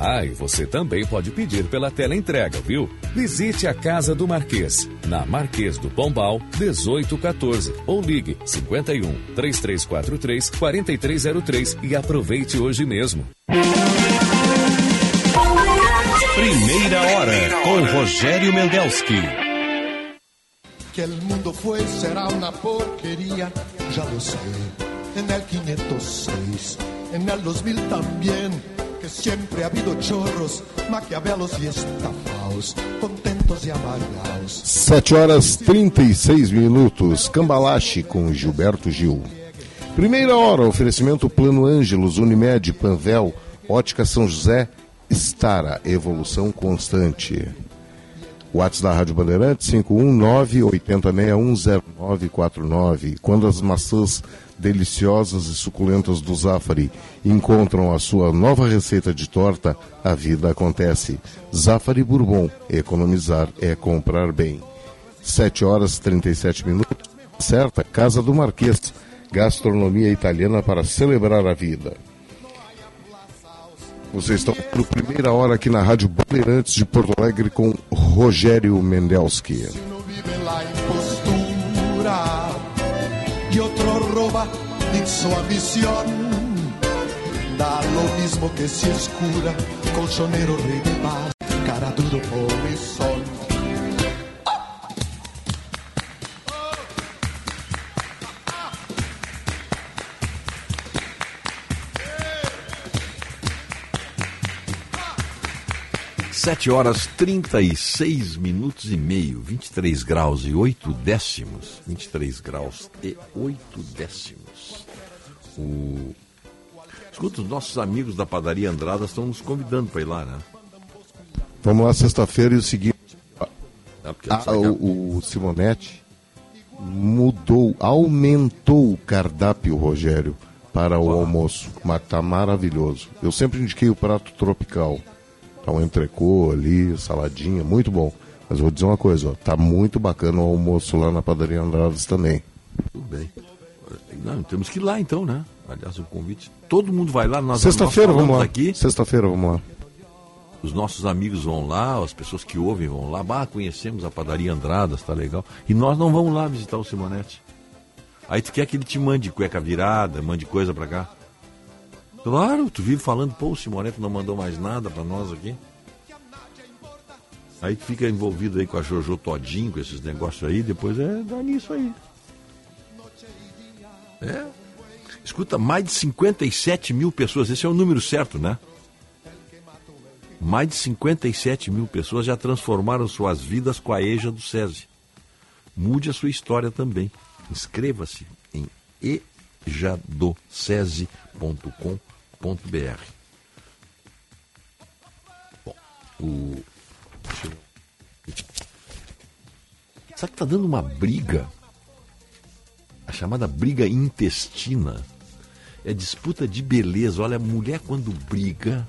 Ah, e você também pode pedir pela tela entrega, viu? Visite a Casa do Marquês, na Marquês do Pombal, 1814, ou ligue 51 3343 4303 e aproveite hoje mesmo. Primeira hora com Rogério Mendelski. Que el mundo fue será una porquería, ya lo sé. En el 506, en el 2000 también, que siempre ha habido chorros, maquiavelos y estafaos, contentos y amargados. 7 horas 36 minutos. Cambalache com Gilberto Gil. Primeira hora, oferecimento Plano Ângelos, Unimed, Panvel, Ótica São José, Estara, evolução constante. WhatsApp da Rádio Bandeirantes 519-80610949. Quando as maçãs deliciosas e suculentas do Zafari encontram a sua nova receita de torta, a vida acontece. Zafari Bourbon, economizar é comprar bem. 7 horas e 37 minutos. Certa, Casa do Marquês, gastronomia italiana para celebrar a vida. Vocês estão por primeira hora aqui na Rádio Bandeirantes de Porto Alegre com Rogério Mendelski. 7 horas 36 minutos e meio, 23 graus e 8 décimos. 23 graus e 8 décimos. O... Escuta, os nossos amigos da padaria Andrada estão nos convidando para ir lá, né? Vamos lá sexta-feira e o seguinte. Ah, o, o Simonetti mudou, aumentou o cardápio, Rogério, para o almoço. Mas tá maravilhoso. Eu sempre indiquei o prato tropical. Tá um entrecô ali, saladinha, muito bom. Mas vou dizer uma coisa, ó, tá muito bacana o almoço lá na padaria Andradas também. Tudo bem. Não, temos que ir lá então, né? Aliás, o convite. Todo mundo vai lá. Sexta-feira vamos lá. aqui. Sexta-feira vamos lá. Os nossos amigos vão lá, as pessoas que ouvem vão lá. Bah, conhecemos a padaria Andradas, tá legal. E nós não vamos lá visitar o Simonetti. Aí tu quer que ele te mande cueca virada, mande coisa pra cá. Claro, tu vive falando, pô, o Simonetti não mandou mais nada pra nós aqui. Aí tu fica envolvido aí com a Jojo Todinho, com esses negócios aí, depois é dá nisso aí. É. Escuta, mais de 57 mil pessoas, esse é o número certo, né? Mais de 57 mil pessoas já transformaram suas vidas com a EJA do SESI. Mude a sua história também. Inscreva-se em ejadocese.com.br. o. Sabe que tá dando uma briga? A chamada briga intestina. É disputa de beleza. Olha, a mulher quando briga,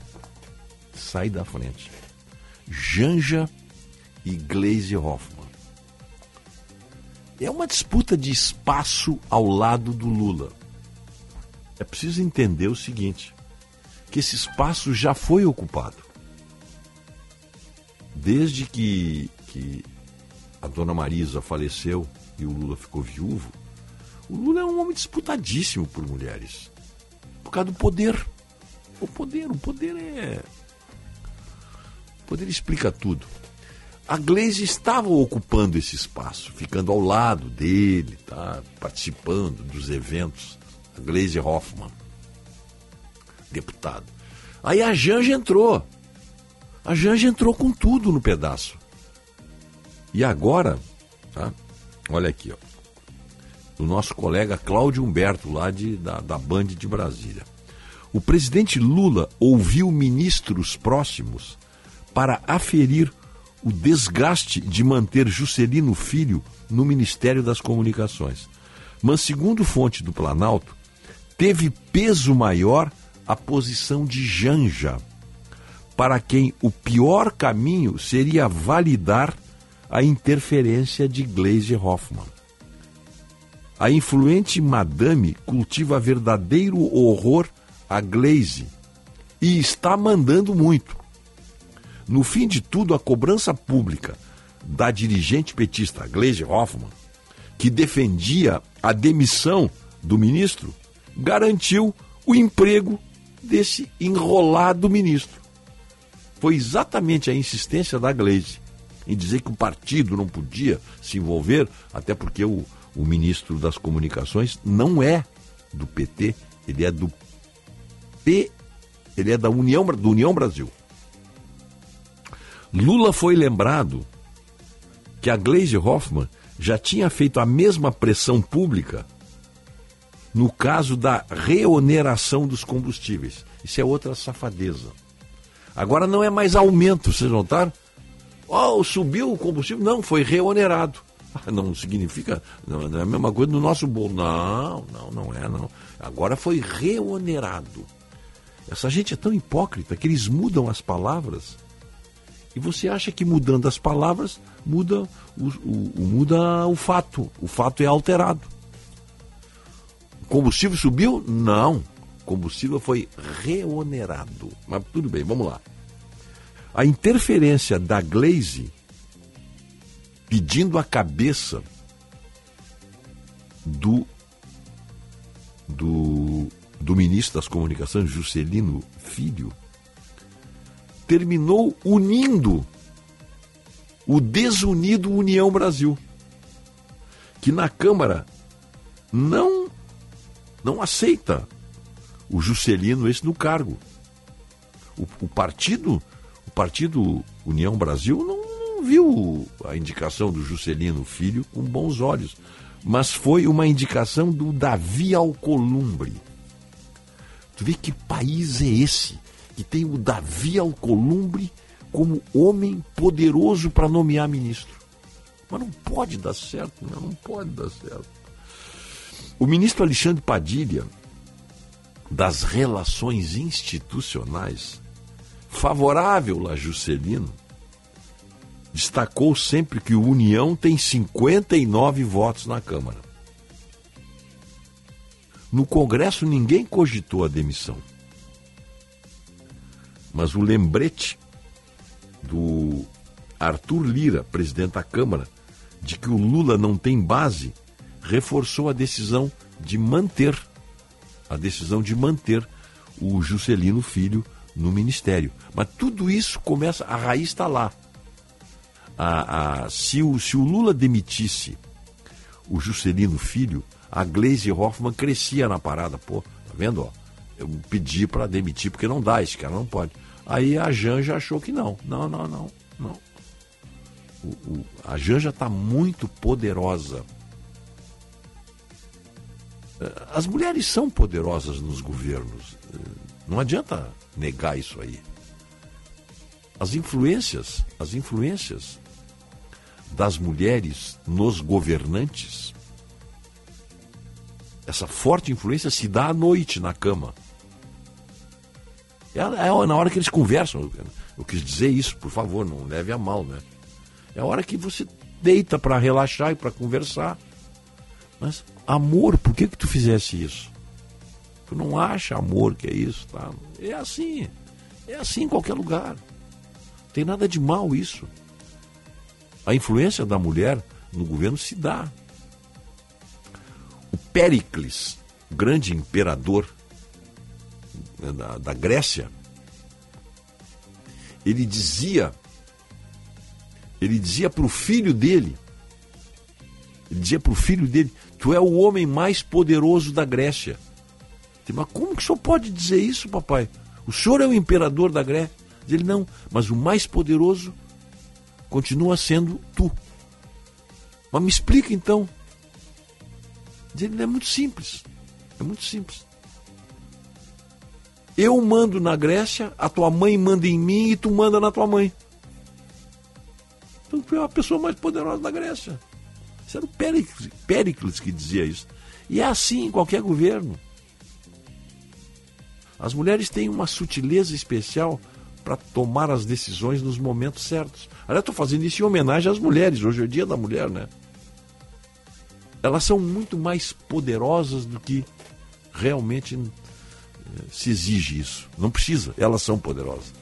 sai da frente. Janja e Glaze Hoffman. É uma disputa de espaço ao lado do Lula. É preciso entender o seguinte: que esse espaço já foi ocupado. Desde que, que a dona Marisa faleceu e o Lula ficou viúvo, o Lula é um homem disputadíssimo por mulheres. Por causa do poder. O poder, o poder é. O poder explica tudo. A Glaze estava ocupando esse espaço, ficando ao lado dele, tá? participando dos eventos. A Glaze Hoffman, deputado. Aí a Janja entrou. A Janja entrou com tudo no pedaço. E agora, tá? olha aqui, ó. O nosso colega Cláudio Humberto, lá de, da, da Band de Brasília. O presidente Lula ouviu ministros próximos para aferir o desgaste de manter Juscelino Filho no Ministério das Comunicações. Mas, segundo fonte do Planalto, teve peso maior a posição de Janja, para quem o pior caminho seria validar a interferência de Glaze Hoffman. A influente madame cultiva verdadeiro horror a Glaze e está mandando muito. No fim de tudo, a cobrança pública da dirigente petista Glaze Hoffman, que defendia a demissão do ministro, garantiu o emprego desse enrolado ministro. Foi exatamente a insistência da Glaze em dizer que o partido não podia se envolver, até porque o, o ministro das Comunicações não é do PT, ele é do P, ele é da União, do União Brasil. Lula foi lembrado que a Glaze Hoffman já tinha feito a mesma pressão pública no caso da reoneração dos combustíveis. Isso é outra safadeza. Agora não é mais aumento, vocês notaram? Oh, subiu o combustível? Não, foi reonerado. Não significa, não, não é a mesma coisa no nosso bolo. Não, não, não é, não. Agora foi reonerado. Essa gente é tão hipócrita que eles mudam as palavras e você acha que mudando as palavras muda o, o muda o fato. O fato é alterado. Combustível subiu? Não. Combustível foi reonerado. Mas tudo bem, vamos lá. A interferência da Glaze pedindo a cabeça do, do, do ministro das Comunicações, Juscelino Filho, terminou unindo o desunido União Brasil, que na Câmara não não aceita o Juscelino esse no cargo. O, o partido o partido União Brasil não, não viu a indicação do Juscelino Filho com bons olhos, mas foi uma indicação do Davi Alcolumbre. Tu vê que país é esse? que tem o Davi Alcolumbre como homem poderoso para nomear ministro. Mas não pode dar certo, não pode dar certo. O ministro Alexandre Padilha, das relações institucionais, favorável a Juscelino, destacou sempre que o União tem 59 votos na Câmara. No Congresso ninguém cogitou a demissão. Mas o lembrete do Arthur Lira, presidente da Câmara, de que o Lula não tem base, reforçou a decisão de manter a decisão de manter o Juscelino Filho no ministério. Mas tudo isso começa, a raiz está lá. A, a, se, o, se o Lula demitisse o Juscelino Filho, a Glaze Hoffman crescia na parada. Pô, tá vendo? Ó, eu pedi para demitir porque não dá, esse cara não pode. Aí a Janja achou que não. Não, não, não, não. O, o, a Janja está muito poderosa. Eh, as mulheres são poderosas nos governos. Eh, não adianta negar isso aí. as influências, as influências das mulheres nos governantes, essa forte influência se dá à noite na cama. É, é na hora que eles conversam. Eu quis dizer isso, por favor, não leve a mal, né? É a hora que você deita para relaxar e para conversar. Mas, amor, por que que tu fizesse isso? Tu não acha, amor, que é isso, tá? É assim. É assim em qualquer lugar. Tem nada de mal isso. A influência da mulher no governo se dá. O Péricles, grande imperador né, da, da Grécia, ele dizia, ele dizia para o filho dele, ele dizia para o filho dele, tu é o homem mais poderoso da Grécia. Mas como que o senhor pode dizer isso, papai? O senhor é o imperador da Grécia. Ele não, mas o mais poderoso continua sendo tu. Mas me explica então. Ele é muito simples. É muito simples. Eu mando na Grécia, a tua mãe manda em mim e tu manda na tua mãe. Então tu é a pessoa mais poderosa da Grécia. Isso era o Péricles, Péricles que dizia isso. E é assim em qualquer governo. As mulheres têm uma sutileza especial para tomar as decisões nos momentos certos. Aliás, estou fazendo isso em homenagem às mulheres. Hoje é o dia da mulher, né? Elas são muito mais poderosas do que realmente eh, se exige isso. Não precisa, elas são poderosas.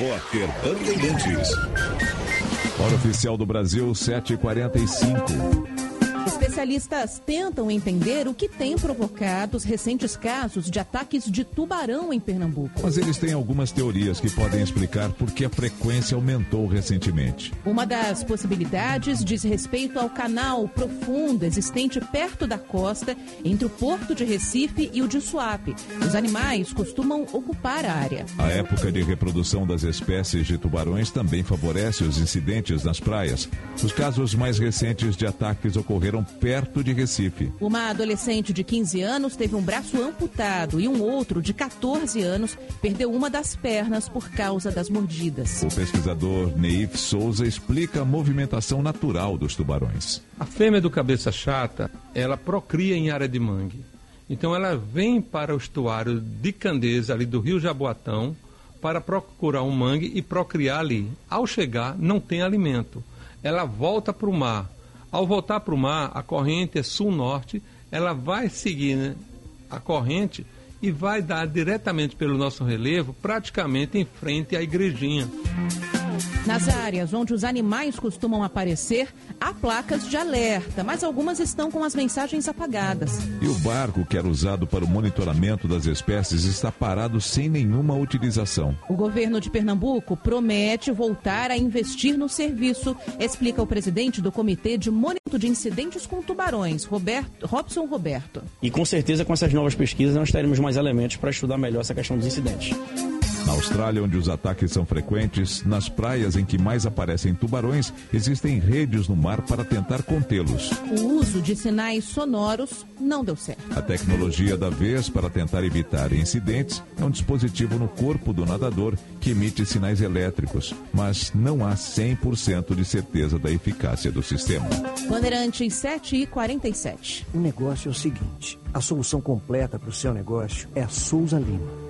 Repórter Bandeirantes. Hora oficial do Brasil, 7h45. Especialistas tentam entender o que tem provocado os recentes casos de ataques de tubarão em Pernambuco. Mas eles têm algumas teorias que podem explicar por que a frequência aumentou recentemente. Uma das possibilidades diz respeito ao canal profundo existente perto da costa entre o porto de Recife e o de Suape. Os animais costumam ocupar a área. A época de reprodução das espécies de tubarões também favorece os incidentes nas praias. Os casos mais recentes de ataques ocorreram perto de Recife. Uma adolescente de 15 anos teve um braço amputado e um outro de 14 anos perdeu uma das pernas por causa das mordidas. O pesquisador Neif Souza explica a movimentação natural dos tubarões. A fêmea do cabeça chata, ela procria em área de mangue. Então ela vem para o estuário de Candeza, ali do rio Jaboatão, para procurar um mangue e procriar ali. Ao chegar, não tem alimento. Ela volta para o mar. Ao voltar para o mar, a corrente é sul-norte, ela vai seguir né, a corrente e vai dar diretamente pelo nosso relevo, praticamente em frente à igrejinha. Nas áreas onde os animais costumam aparecer, há placas de alerta, mas algumas estão com as mensagens apagadas. E o barco que era usado para o monitoramento das espécies está parado sem nenhuma utilização. O governo de Pernambuco promete voltar a investir no serviço, explica o presidente do Comitê de Monitoramento de Incidentes com Tubarões, Roberto, Robson Roberto. E com certeza, com essas novas pesquisas, nós teremos mais elementos para estudar melhor essa questão dos incidentes. Na Austrália, onde os ataques são frequentes, nas praias em que mais aparecem tubarões, existem redes no mar para tentar contê-los. O uso de sinais sonoros não deu certo. A tecnologia da vez para tentar evitar incidentes é um dispositivo no corpo do nadador que emite sinais elétricos, mas não há 100% de certeza da eficácia do sistema. Bandeirantes 7 e 47. O negócio é o seguinte: a solução completa para o seu negócio é a Souza Lima.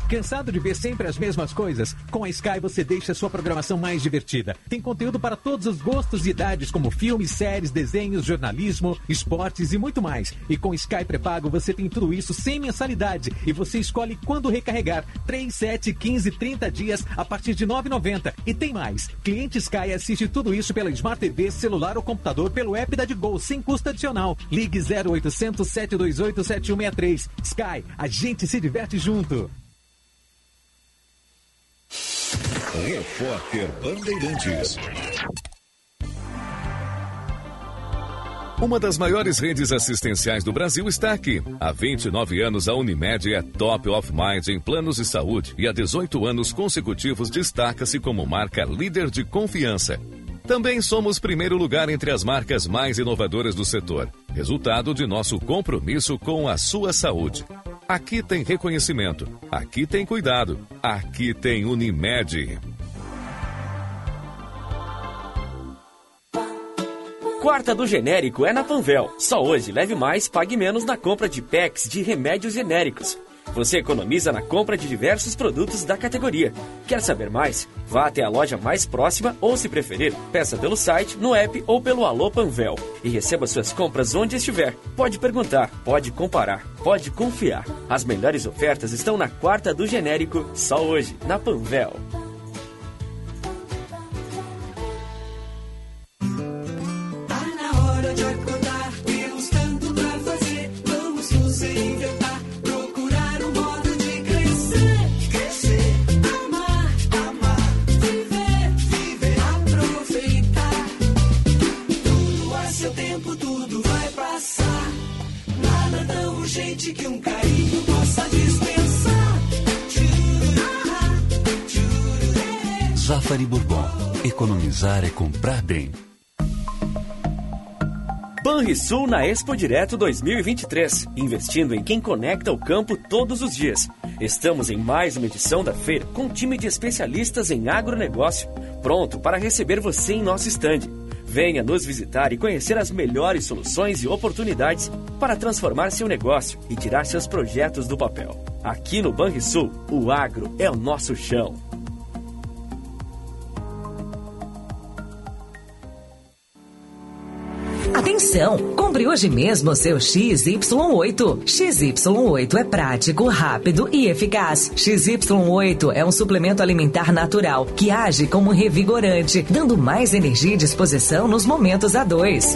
Cansado de ver sempre as mesmas coisas? Com a Sky você deixa sua programação mais divertida. Tem conteúdo para todos os gostos e idades, como filmes, séries, desenhos, jornalismo, esportes e muito mais. E com Sky pré-pago você tem tudo isso sem mensalidade. E você escolhe quando recarregar. 3, 7, 15, 30 dias a partir de R$ 9,90. E tem mais. Cliente Sky assiste tudo isso pela Smart TV, celular ou computador pelo app da Digol, sem custo adicional. Ligue 0800 728 7163. Sky, a gente se diverte junto. Repórter Bandeirantes. Uma das maiores redes assistenciais do Brasil está aqui. Há 29 anos, a Unimed é top of mind em planos de saúde e há 18 anos consecutivos destaca-se como marca líder de confiança. Também somos primeiro lugar entre as marcas mais inovadoras do setor, resultado de nosso compromisso com a sua saúde. Aqui tem reconhecimento, aqui tem cuidado, aqui tem Unimed. Quarta do genérico é na Panvel. Só hoje leve mais, pague menos na compra de packs de remédios genéricos. Você economiza na compra de diversos produtos da categoria. Quer saber mais? Vá até a loja mais próxima ou, se preferir, peça pelo site, no app ou pelo Alô Panvel e receba suas compras onde estiver. Pode perguntar, pode comparar, pode confiar. As melhores ofertas estão na quarta do genérico, só hoje, na Panvel. Tá na hora de tão urgente que um carinho possa dispensar. Zafari Bourbon. Economizar é comprar bem. Banrisul na Expo Direto 2023, investindo em quem conecta o campo todos os dias. Estamos em mais uma edição da feira com um time de especialistas em agronegócio, pronto para receber você em nosso estande. Venha nos visitar e conhecer as melhores soluções e oportunidades para transformar seu negócio e tirar seus projetos do papel. Aqui no Banrisul, o agro é o nosso chão. Compre hoje mesmo seu XY8. XY8 é prático, rápido e eficaz. XY8 é um suplemento alimentar natural que age como revigorante, dando mais energia e disposição nos momentos a dois.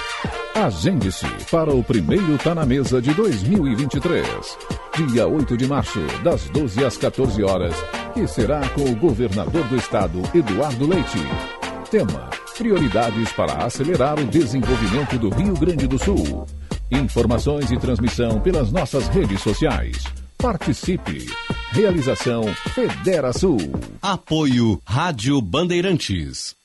Agende-se para o primeiro Tá na Mesa de 2023. Dia 8 de março, das 12 às 14 horas, que será com o governador do estado, Eduardo Leite. Tema: Prioridades para acelerar o desenvolvimento do Rio Grande do Sul. Informações e transmissão pelas nossas redes sociais. Participe. Realização Federa Sul. Apoio Rádio Bandeirantes.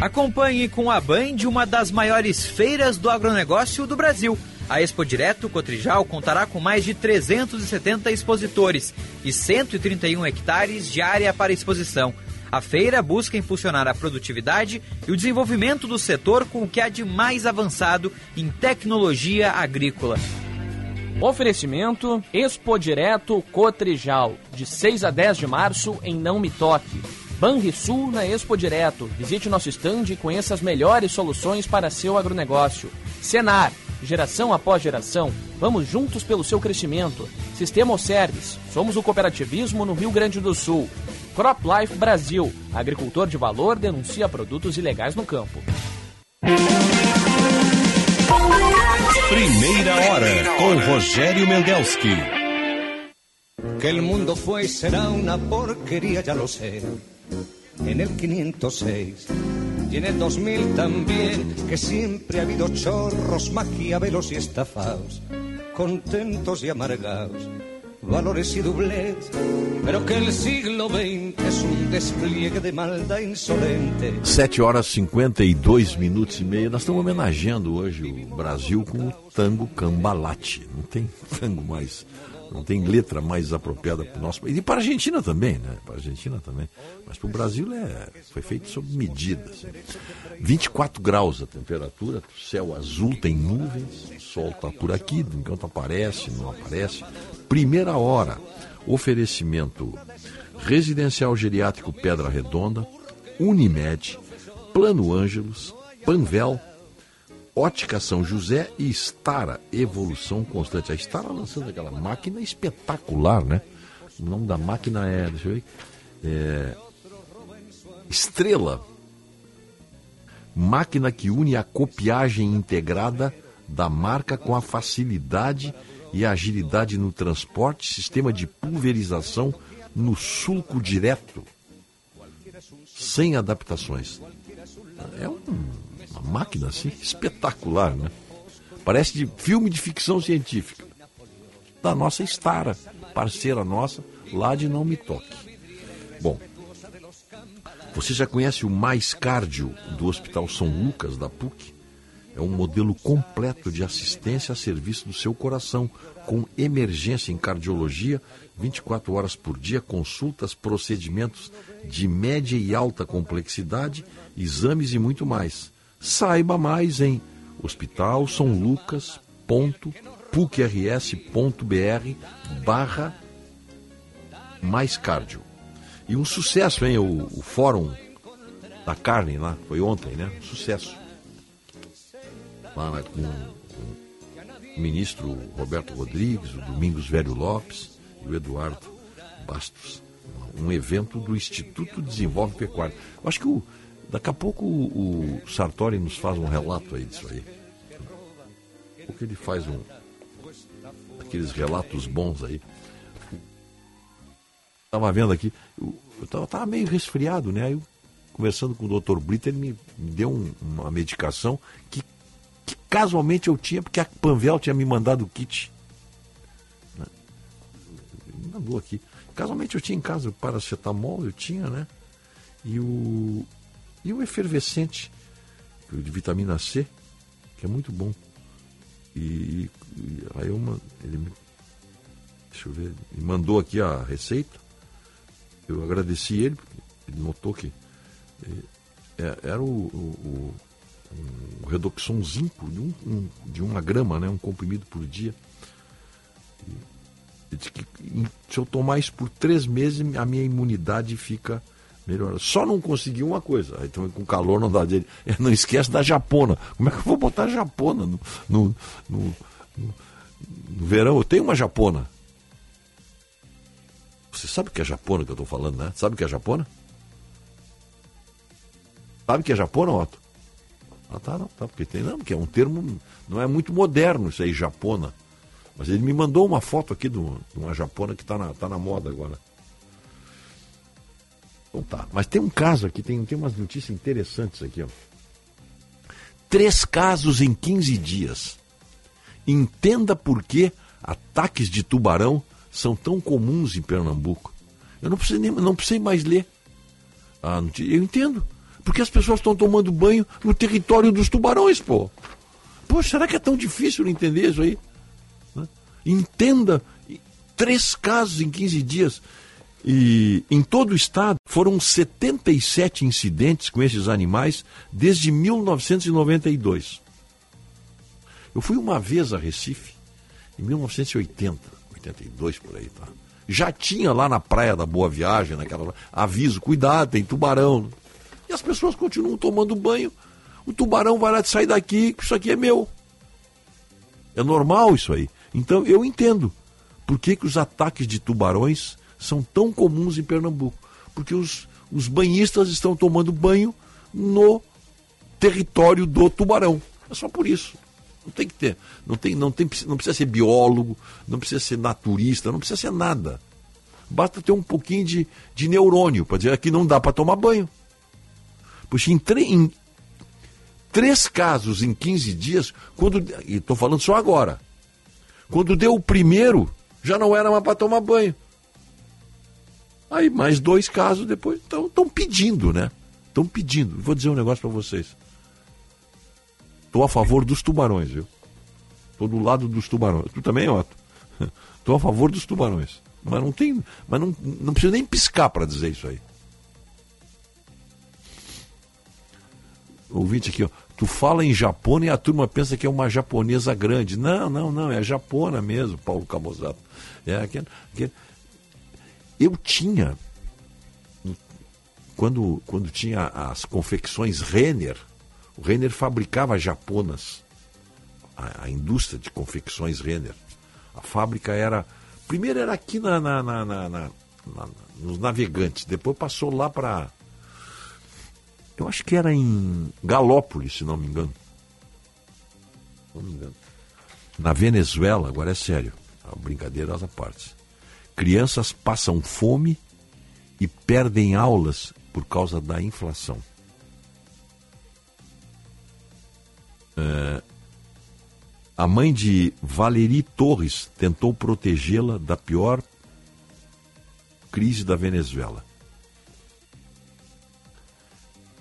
Acompanhe com a Band uma das maiores feiras do agronegócio do Brasil. A Expo Direto Cotrijal contará com mais de 370 expositores e 131 hectares de área para exposição. A feira busca impulsionar a produtividade e o desenvolvimento do setor com o que há de mais avançado em tecnologia agrícola. Oferecimento Expo Direto Cotrijal, de 6 a 10 de março em Não Me Toque. Banrisul na Expo Direto. Visite nosso estande e conheça as melhores soluções para seu agronegócio. Senar, geração após geração, vamos juntos pelo seu crescimento. Sistema Service, somos o cooperativismo no Rio Grande do Sul. Crop Life Brasil, agricultor de valor denuncia produtos ilegais no campo. Primeira hora com Rogério Mendelski. Que el mundo fue y será una porquería, ya lo sé. En el 506 y en el 2000 también, que siempre ha habido chorros, maquiavelos y estafados, contentos y amargados, valores y doblez, pero que el siglo XX es un despliegue de maldad insolente. 7 horas 52 minutos e meio. Nós estamos homenageando hoje o Brasil com o tango cambalate. Não tem tango mais Não tem letra mais apropriada para o nosso país. E para a Argentina também, né? Para a Argentina também. Mas para o Brasil é, foi feito sob medida. Assim. 24 graus a temperatura, céu azul, tem nuvens, o sol está por aqui, enquanto aparece, não aparece. Primeira hora, oferecimento Residencial Geriátrico Pedra Redonda, Unimed, Plano Ângelos, Panvel, Ótica São José e Stara Evolução Constante. A Stara lançando aquela máquina espetacular, né? O nome da máquina é, deixa eu ver, é, Estrela. Máquina que une a copiagem integrada da marca com a facilidade e agilidade no transporte, sistema de pulverização no sulco direto, sem adaptações. É um, uma máquina assim espetacular, né? Parece de filme de ficção científica. Da nossa Stara, parceira nossa, lá de Não Me Toque. Bom, você já conhece o Mais Cardio do Hospital São Lucas da PUC? É um modelo completo de assistência a serviço do seu coração, com emergência em cardiologia, 24 horas por dia, consultas, procedimentos de média e alta complexidade, exames e muito mais. Saiba mais em hospitalsaulucas.pucrs.br barra mais cardio. E um sucesso, hein? O, o fórum da carne lá, foi ontem, né? Sucesso. Lá né, com, com o ministro Roberto Rodrigues, o Domingos Velho Lopes e o Eduardo Bastos. Um evento do Instituto Desenvolve Pecuária. Eu acho que o, daqui a pouco o, Sartori nos faz um relato aí disso aí. Porque ele faz um aqueles relatos bons aí. Estava vendo aqui, eu estava meio resfriado, né? Aí eu, conversando com o Dr. Brito, ele me, me deu um, uma medicação que, que casualmente eu tinha, porque a Panvel tinha me mandado o kit. Né? Ele mandou aqui. Casualmente eu tinha em casa o paracetamol, eu tinha, né? E o, e o efervescente de vitamina C, que é muito bom. E, e aí uma, ele me, deixa eu ver, ele mandou aqui a receita. Eu agradeci ele, porque ele notou que é, era o, o, o, Redoxon Zinco de, um, um, de uma grama, né, um comprimido por dia. E, que, se eu tomar isso por três meses, a minha imunidade fica Só não consegui uma coisa. Também com calor não dá dele. Não esquece da japona. Como é que eu vou botar japona no, no, no, no, verão? Eu tenho uma japona. Você sabe o que é japona que eu estou falando, né? Sabe o que é japona? Sabe o que é japona, Otto? Ah, tá, não, tá, porque tem, não, porque é um termo, não é muito moderno isso aí, japona. Mas ele me mandou uma foto aqui de uma japona que está na, tá na moda agora. Então tá, mas tem um caso aqui, tem, tem umas notícias interessantes aqui, ó. Três casos em 15 dias. Entenda por que ataques de tubarão são tão comuns em Pernambuco. Eu não precisei, nem, não precisei mais ler. Ah, eu entendo. Porque as pessoas estão tomando banho no território dos tubarões, pô. Pô, será que é tão difícil entender isso aí? Entenda. Três casos em 15 dias. E em todo o estado foram 77 incidentes com esses animais desde 1992. Eu fui uma vez a Recife, em 1980, 82 por aí, tá? Já tinha lá na praia da Boa Viagem, naquela aviso, cuidado, tem tubarão. E as pessoas continuam tomando banho. O tubarão vai lá de sair daqui, isso aqui é meu. É normal isso aí. Então eu entendo por que, que os ataques de tubarões são tão comuns em Pernambuco. Porque os, os banhistas estão tomando banho no território do tubarão. É só por isso. Não tem que ter. Não, tem, não, tem, não precisa ser biólogo, não precisa ser naturista, não precisa ser nada. Basta ter um pouquinho de, de neurônio para dizer que não dá para tomar banho. Puxa, em, em três casos em 15 dias, quando. E estou falando só agora. Quando deu o primeiro, já não era mais para tomar banho. Aí mais dois casos depois. Então estão pedindo, né? Estão pedindo. Vou dizer um negócio para vocês. Estou a favor dos tubarões, viu? Estou do lado dos tubarões. Tu também, Otto? Estou a favor dos tubarões. Mas não tem. Mas não, não precisa nem piscar para dizer isso aí. Ouvinte aqui, ó. Tu fala em japona e a turma pensa que é uma japonesa grande. Não, não, não, é japona mesmo, Paulo Camozato. É aquele, aquele... Eu tinha, quando, quando tinha as confecções Renner, o Renner fabricava japonas, a, a indústria de confecções Renner. A fábrica era. Primeiro era aqui na, na, na, na- nos navegantes, depois passou lá para. Eu acho que era em Galópolis, se não me engano. Não me engano. Na Venezuela, agora é sério, a brincadeira às partes. Crianças passam fome e perdem aulas por causa da inflação. É, a mãe de Valerie Torres tentou protegê-la da pior crise da Venezuela.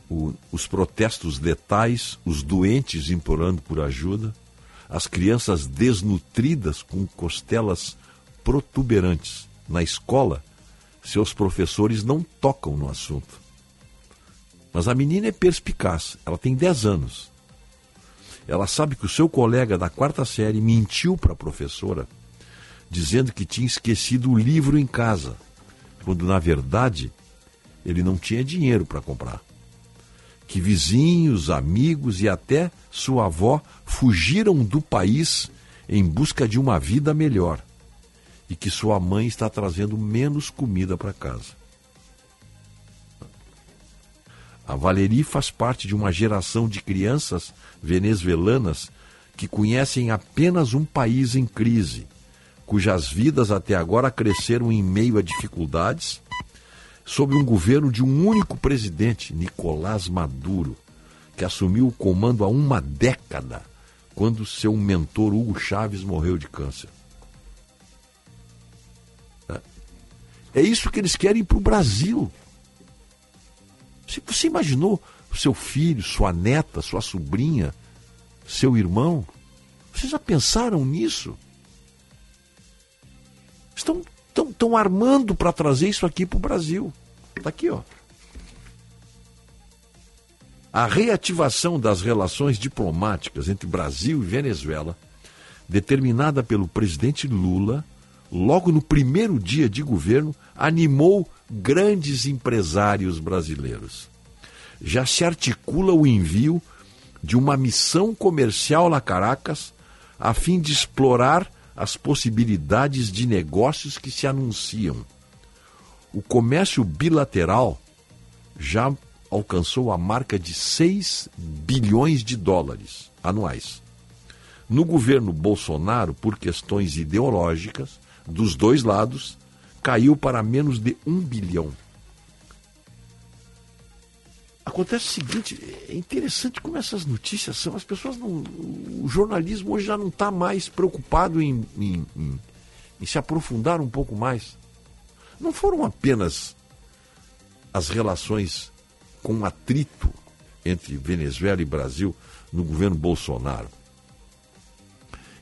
O- os protestos letais, os doentes implorando por ajuda, as crianças desnutridas com costelas protuberantes. Na escola, seus professores não tocam no assunto. Mas a menina é perspicaz, ela tem 10 anos. Ela sabe que o seu colega da quarta série mentiu para a professora, dizendo que tinha esquecido o livro em casa, quando na verdade ele não tinha dinheiro para comprar. Que vizinhos, amigos e até sua avó fugiram do país em busca de uma vida melhor e que sua mãe está trazendo menos comida para casa. A Valerie faz parte de uma geração de crianças venezuelanas que conhecem apenas um país em crise, cujas vidas até agora cresceram em meio a dificuldades, sob um governo de um único presidente, Nicolás Maduro, que assumiu o comando há uma década, quando seu mentor Hugo Chávez morreu de câncer. É isso que eles querem para o Brasil. Você, você imaginou seu filho, sua neta, sua sobrinha, seu irmão? Vocês já pensaram nisso? Estão, estão, estão armando para trazer isso aqui para o Brasil. Está aqui, ó. A reativação das relações diplomáticas entre Brasil e Venezuela, determinada pelo presidente Lula, logo no primeiro dia de governo, animou grandes empresários brasileiros. Já se articula o envio de uma missão comercial a Caracas a fim de explorar as possibilidades de negócios que se anunciam. O comércio bilateral já alcançou a marca de 6 bilhões de dólares anuais. No governo Bolsonaro, por questões ideológicas, dos dois lados, caiu para menos de um bilhão. Acontece o seguinte, é interessante como essas notícias são. As pessoas não. O jornalismo hoje já não está mais preocupado em, em, em, em se aprofundar um pouco mais. Não foram apenas as relações com atrito entre Venezuela e Brasil no governo Bolsonaro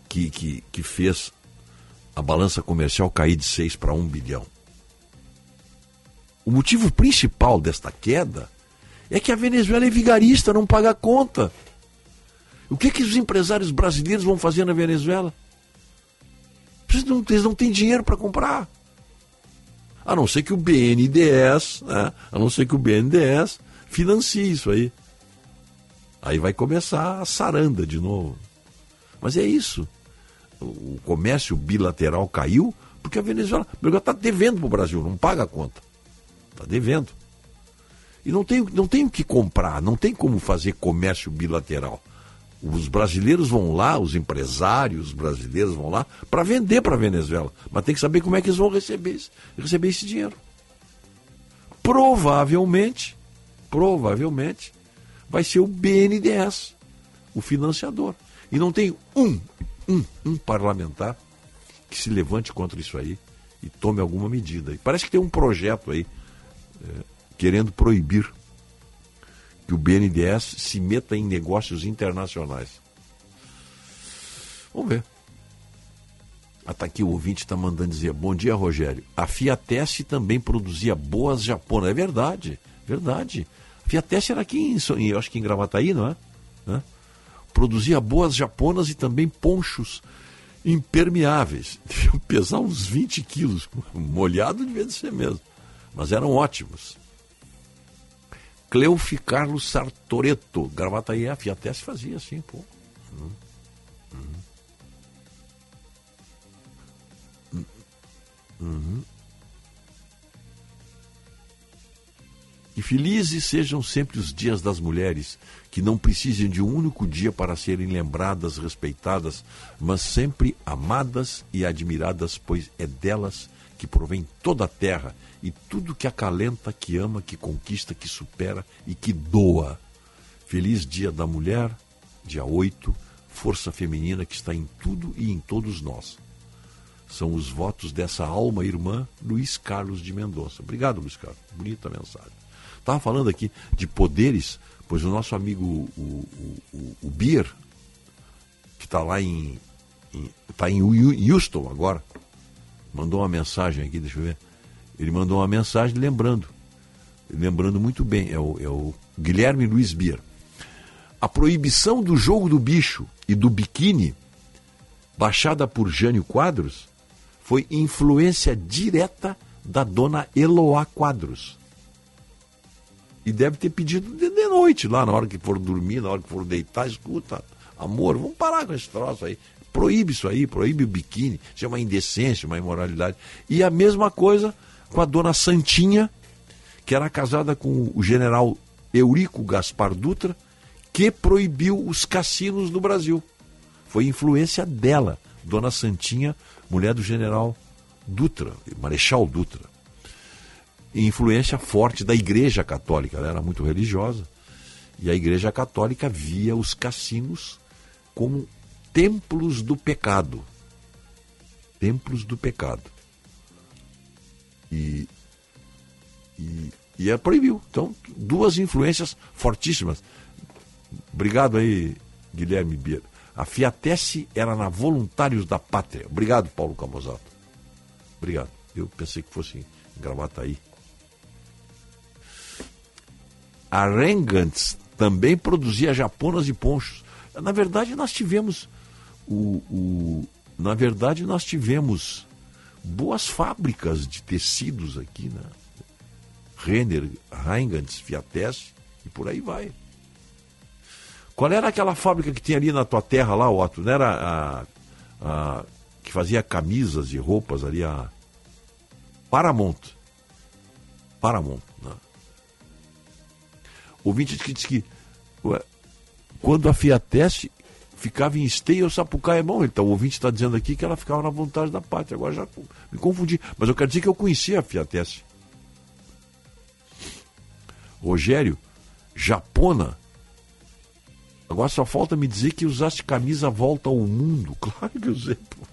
que, que, que fez a balança comercial cair de 6 para 1 bilhão. O motivo principal desta queda é que a Venezuela é vigarista, não paga conta. O que, que os empresários brasileiros vão fazer na Venezuela? Eles não, eles não têm dinheiro para comprar. A não ser que o BNDES, né? a não ser que o BNDES financie isso aí. Aí vai começar a saranda de novo. Mas é isso. O comércio bilateral caiu porque a Venezuela está devendo para o Brasil, não paga a conta. Está devendo. E não tem, não tem o que comprar, não tem como fazer comércio bilateral. Os brasileiros vão lá, os empresários brasileiros vão lá para vender para a Venezuela. Mas tem que saber como é que eles vão receber, receber esse dinheiro. Provavelmente, provavelmente, vai ser o BNDES, o financiador. E não tem um, um, um parlamentar que se levante contra isso aí e tome alguma medida. E parece que tem um projeto aí eh, querendo proibir que o BNDES se meta em negócios internacionais. Vamos ver. Ah, tá aqui o ouvinte está mandando dizer: Bom dia, Rogério. A Fiatesse também produzia boas japonas. É verdade, verdade. A Fiatesse era aqui em, eu acho que em Gravataí, não é? Né? Produzia boas japonas e também ponchos impermeáveis. Deviam pesar uns 20 quilos. Molhado devia de ser mesmo. Mas eram ótimos. Cleufi Carlos Sartoreto. Gravataí, a Fiatesse fazia assim, pô. Hum. Hum. Uhum. E felizes sejam sempre os dias das mulheres, que não precisem de um único dia para serem lembradas, respeitadas, mas sempre amadas e admiradas, pois é delas que provém toda a terra e tudo que acalenta, que ama, que conquista, que supera e que doa. Feliz Dia da Mulher, dia 8, força feminina que está em tudo e em todos nós. São os votos dessa alma irmã, Luiz Carlos de Mendonça. Obrigado, Luiz Carlos. Bonita mensagem. Estava falando aqui de poderes, pois o nosso amigo o, o, o, o Bier, que está lá em. Está em Hu- Houston agora, mandou uma mensagem aqui, deixa eu ver. Ele mandou uma mensagem lembrando, lembrando muito bem, é o, é o Guilherme Luiz Bier. A proibição do jogo do bicho e do biquíni, baixada por Jânio Quadros, foi influência direta da dona Eloá Quadros. E deve ter pedido de, de noite, lá na hora que for dormir, na hora que for deitar, escuta, amor, vamos parar com esse troço aí. Proíbe isso aí, proíbe o biquíni, isso é uma indecência, uma imoralidade. E a mesma coisa com a dona Santinha, que era casada com o general Eurico Gaspar Dutra, que proibiu os cassinos no Brasil. Foi influência dela, dona Santinha, mulher do general Dutra, Marechal Dutra influência forte da Igreja Católica. Ela era muito religiosa. E a Igreja Católica via os cassinos como templos do pecado. Templos do pecado. E, e, e ela proibiu. Então, duas influências fortíssimas. Obrigado aí, Guilherme Bier. A Fiatesse era na Voluntários da Pátria. Obrigado, Paulo Camozato. Obrigado. Eu pensei que fosse em Gravataí. A Rengans também produzia japonas e ponchos. Na verdade, nós tivemos o, o- na verdade nós tivemos boas fábricas de tecidos aqui, né? Renner, Rengans, Fiatesse e por aí vai. Qual era aquela fábrica que tinha ali na tua terra lá, Otto? Não era a, a- que fazia camisas e roupas ali a Paramount. Paramount? Ouvinte que disse que ué, quando a Fiatesse ficava em Esteio ou Sapucaia, bom, então o ouvinte está dizendo aqui que ela ficava na vontade da pátria. Agora já me confundi. Mas eu quero dizer que eu conhecia a Fiatesse. Rogério, Japona. Agora só falta me dizer que usaste camisa volta ao mundo. Claro que usei, pô.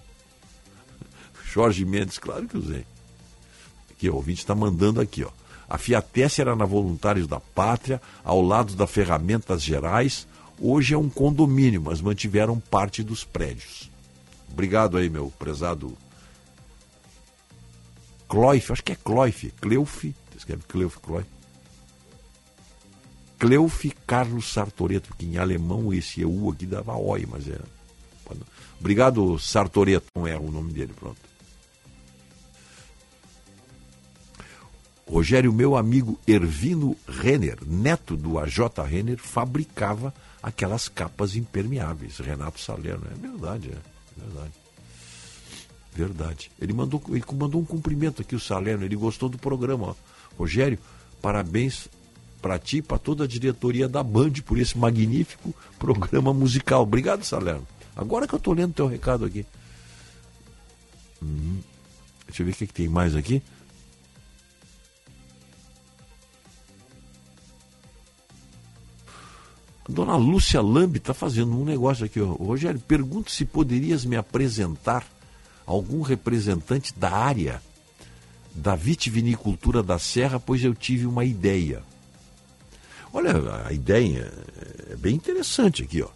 Jorge Mendes, claro que usei. Aqui, o ouvinte está mandando aqui, ó. A Fiatesse era na Voluntários da Pátria, ao lado da Ferramentas Gerais. Hoje é um condomínio, mas mantiveram parte dos prédios. Obrigado aí, meu prezado Cloif, acho que é Cloif, Cleuf, escreve Cleuf, Cloif. Cleuf Carlos Sartoreto, que em alemão esse EU aqui dava oi, mas é. Obrigado, Sartoreto, não é o nome dele, pronto. Rogério, meu amigo Ervino Renner, neto do AJ Renner, fabricava aquelas capas impermeáveis. Renato Salerno, é verdade, é verdade. Verdade. Ele mandou, ele mandou um cumprimento aqui, o Salerno, ele gostou do programa. Rogério, parabéns para ti e para toda a diretoria da Band por esse magnífico programa musical. Obrigado, Salerno. Agora que eu estou lendo teu recado aqui. Hum, deixa eu ver o que, que tem mais aqui. Dona Lúcia Lambi está fazendo um negócio aqui. Rogério, pergunto se poderias me apresentar algum representante da área da vitivinicultura da Serra, pois eu tive uma ideia. Olha, a ideia é bem interessante aqui. Ó.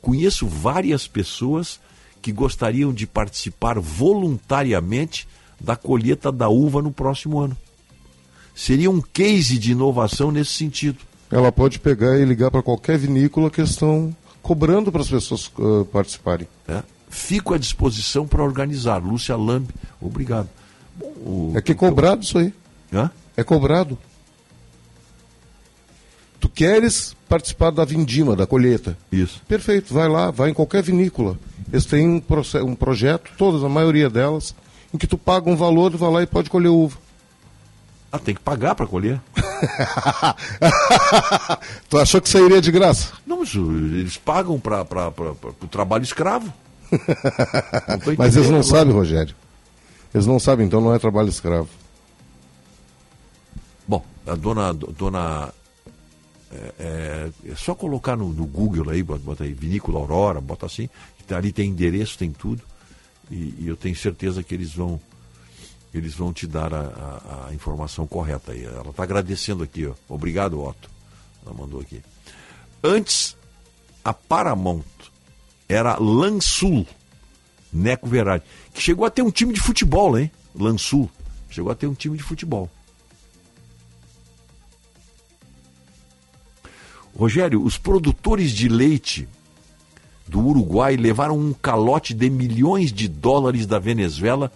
Conheço várias pessoas que gostariam de participar voluntariamente da colheita da uva no próximo ano. Seria um case de inovação nesse sentido. Ela pode pegar e ligar para qualquer vinícola que estão cobrando para as pessoas uh, participarem. É. Fico à disposição para organizar. Lúcia Lamb, obrigado. O- É que é cobrado isso aí. Hã? É cobrado. Tu queres participar da vindima, da colheita. Isso. Perfeito, vai lá, vai em qualquer vinícola. Eles têm um, um projeto, todas, a maioria delas, em que tu paga um valor, vai lá e pode colher uva. Ah, tem que pagar para colher? tu achou que sairia de graça? Não, mas eles pagam para o trabalho escravo. Mas eles não sabem, Rogério. Eles não sabem, então não é trabalho escravo. Bom, a dona. dona é, é- é só colocar no, no Google aí, bota, aí, Vinícola Aurora, bota assim, tá ali tem endereço, tem tudo. E, e eu tenho certeza que eles vão eles vão te dar a, a- a informação correta aí. Ela está agradecendo aqui, ó. Obrigado, Otto. Ela mandou aqui. Antes, a Paramount era Lansul, Neco Verade, que chegou a ter um time de futebol, hein? Lansul. Chegou a ter um time de futebol. Rogério, os produtores de leite do Uruguai levaram um calote de milhões de dólares da Venezuela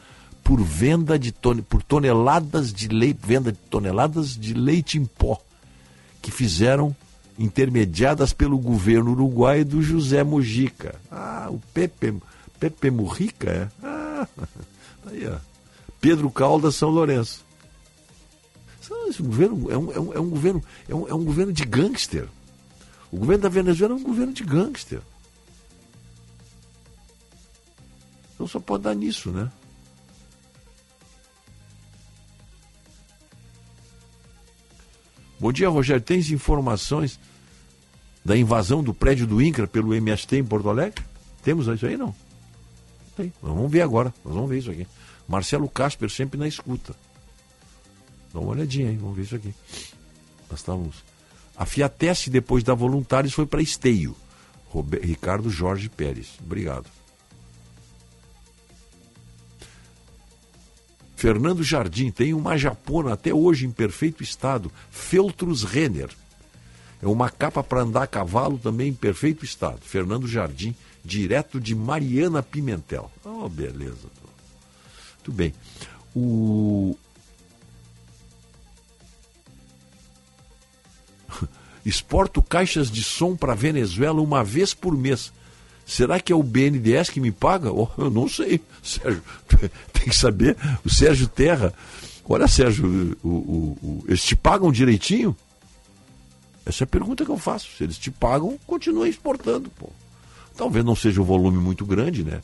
por venda de ton- por toneladas de leite, venda de toneladas de leite em pó que fizeram intermediadas pelo governo uruguaio do José Mujica. Ah, o Pepe, Pepe Mujica, é? Ah, aí, ó. Pedro Caldas, São Lourenço. Esse governo é um, é um- é um governo é um, é um governo de gangster. O governo da Venezuela é um governo de gangster. Então só pode dar nisso, né? Bom dia, Rogério. Tens informações da invasão do prédio do INCRA pelo MST em Porto Alegre? Temos isso aí, não? Tem. Vamos ver agora. Nós vamos ver isso aqui. Marcelo Casper sempre na escuta. Dá uma olhadinha aí, vamos ver isso aqui. Nós estávamos. A Fiatesse, depois da Voluntários, foi para Esteio. Ricardo Jorge Pérez. Obrigado. Fernando Jardim tem uma japona até hoje em perfeito estado, Feltrus Renner. É uma capa para andar a cavalo também em perfeito estado. Fernando Jardim, direto de Mariana Pimentel. Oh, beleza. Muito bem. O exporto caixas de som para Venezuela uma vez por mês. Será que é o BNDES que me paga? Oh, eu não sei, Sérgio. Tem que saber. O Sérgio Terra. Olha, Sérgio, o, o- o- eles te pagam direitinho? Essa é a pergunta que eu faço. Se eles te pagam, continua exportando. Pô. Talvez não seja um volume muito grande, né?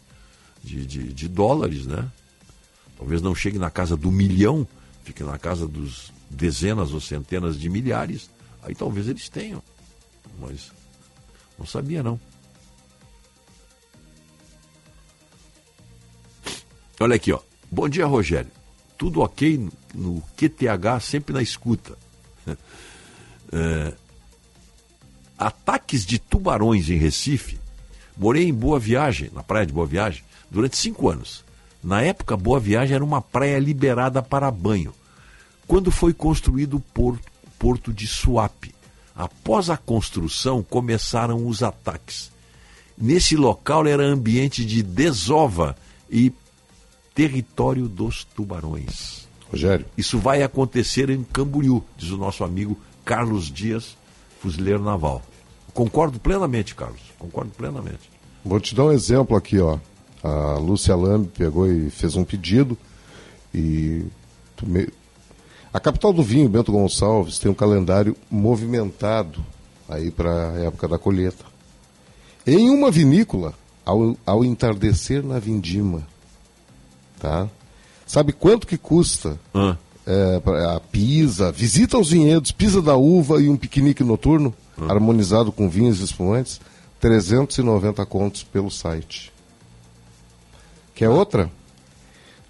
De, de, de dólares, né? Talvez não chegue na casa do milhão, fique na casa dos dezenas ou centenas de milhares. Aí talvez eles tenham. Mas não sabia não. Olha aqui, ó. Bom dia, Rogério. Tudo ok no- QTH, sempre na escuta. É, ataques de tubarões em Recife. Morei em Boa Viagem, na praia de Boa Viagem, durante cinco anos. Na época, Boa Viagem era uma praia liberada para banho. Quando foi construído o porto, porto de Suape. Após a construção, começaram os ataques. Nesse local era ambiente de desova e território dos tubarões. Rogério. Isso vai acontecer em Camboriú, diz o nosso amigo Carlos Dias, fuzileiro naval. Concordo plenamente, Carlos. Concordo plenamente. Vou te dar um exemplo aqui, ó. A Lúcia Lamb pegou e fez um pedido e a capital do vinho, Bento Gonçalves, tem um calendário movimentado aí para a época da colheita. Em uma vinícola, ao, ao entardecer na vindima, tá? Sabe quanto que custa é, pra- a pisa, visita aos vinhedos, pisa da uva e um piquenique noturno, harmonizado com vinhos e espumantes, 390 contos pelo site. Quer outra?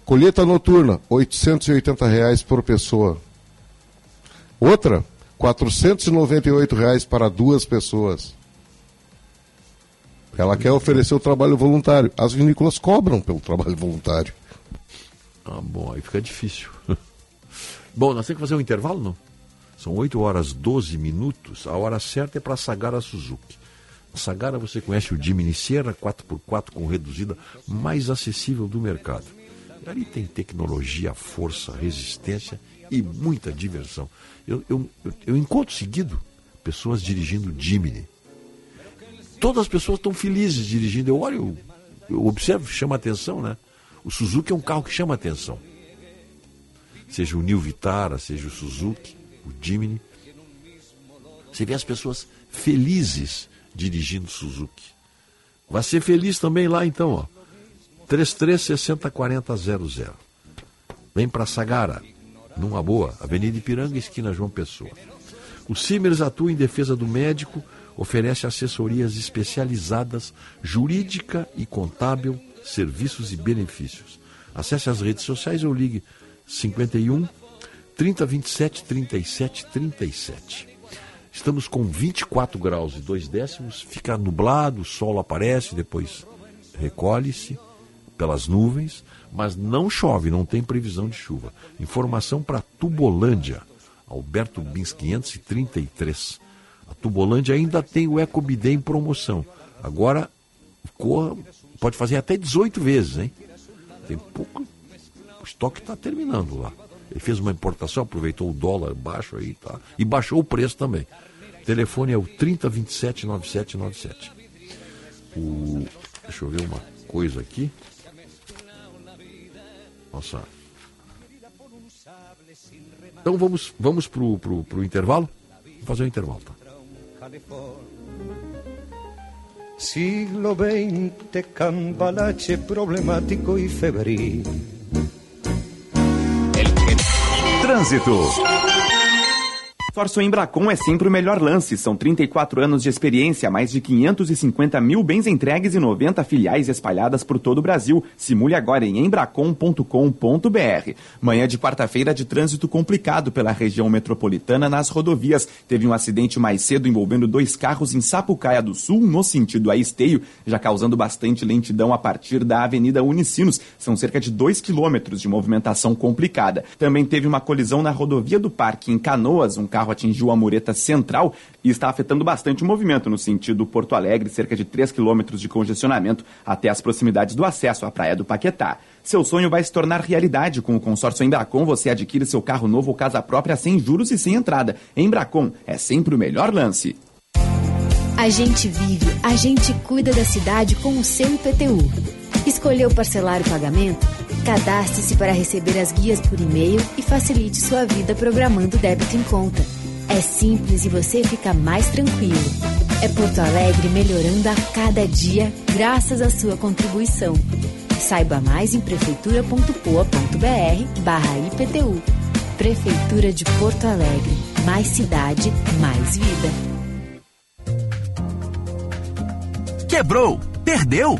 Colheita noturna, 880 reais por pessoa. Outra, 498 reais para duas pessoas. Ela quer oferecer o trabalho voluntário. As vinícolas cobram pelo trabalho voluntário. Ah, bom, aí fica difícil. bom, nós temos que fazer um intervalo, não? São 8 horas 12 minutos. A hora certa é para a Sagara Suzuki. Sagara você conhece o Jimny Sierra 4x4 com reduzida mais acessível do mercado. Ali tem tecnologia, força, resistência e muita diversão. Eu, eu, eu, eu encontro seguido pessoas dirigindo Jimny. Todas as pessoas estão felizes dirigindo. Eu olho, eu observo, chama atenção, né? O Suzuki é um carro que chama atenção. Seja o New Vitara, seja o Suzuki, o Jimny. Você vê as pessoas felizes dirigindo Suzuki. Vai ser feliz também lá então, ó. 33604000. Vem para Sagara, numa boa, Avenida Ipiranga, esquina João Pessoa. O Simers atua em defesa do médico, oferece assessorias especializadas, jurídica e contábil, serviços e benefícios. Acesse as redes sociais ou ligue 51 3027 37 37. Estamos com 24 graus e 2 décimos, fica nublado, o sol aparece, depois recolhe-se pelas nuvens, mas não chove, não tem previsão de chuva. Informação para Tubolândia, Alberto Bins 533. A Tubolândia ainda tem o EcoBidê em promoção. Agora, corra, pode fazer até 18 vezes, hein? Tem pouco. O estoque está terminando lá. Ele fez uma importação, aproveitou o dólar baixo aí, tá? E baixou o preço também. O telefone é o 3027 9797. O, deixa eu ver uma coisa aqui. Nossa. Então vamos, vamos pro, pro, pro intervalo? Vamos fazer o intervalo, tá? Siglo XX, cambalache problemático y febril. Trânsito. Consórcio Embracon é sempre o melhor lance. São 34 anos de experiência, mais de 550 mil bens entregues e 90 filiais espalhadas por todo o Brasil. Simule agora em embracon.com.br. Manhã de quarta-feira de trânsito complicado pela região metropolitana nas rodovias. Teve um acidente mais cedo envolvendo dois carros em Sapucaia do Sul, no sentido a Esteio, já causando bastante lentidão a partir da Avenida Unicinos. São cerca de 2 quilômetros de movimentação complicada. Também teve uma colisão na rodovia do Parque, em Canoas. Um carro atingiu a mureta central e está afetando bastante o movimento no sentido Porto Alegre, cerca de 3 quilômetros de congestionamento até as proximidades do acesso à Praia do Paquetá. Seu sonho vai se tornar realidade. Com o consórcio Embracon, você adquire seu carro novo ou casa própria sem juros e sem entrada. Embracon é sempre o melhor lance. A gente vive, a gente cuida da cidade com o seu IPTU. Escolheu parcelar o pagamento? Cadastre-se para receber as guias por e-mail e facilite sua vida programando débito em conta. É simples e você fica mais tranquilo. É Porto Alegre melhorando a cada dia graças à sua contribuição. Saiba mais em prefeitura.poa.br barra IPTU. Prefeitura de Porto Alegre. Mais cidade, mais vida. Quebrou? Perdeu?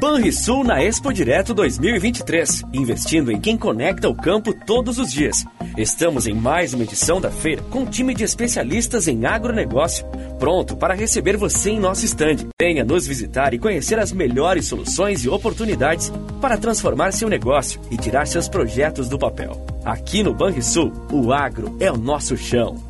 Banrisul na Expo Direto 2023, investindo em quem conecta o campo todos os dias. Estamos em mais uma edição da feira com um time de especialistas em agronegócio, pronto para receber você em nosso estande. Venha nos visitar e conhecer as melhores soluções e oportunidades para transformar seu negócio e tirar seus projetos do papel. Aqui no Banrisul, o agro é o nosso chão.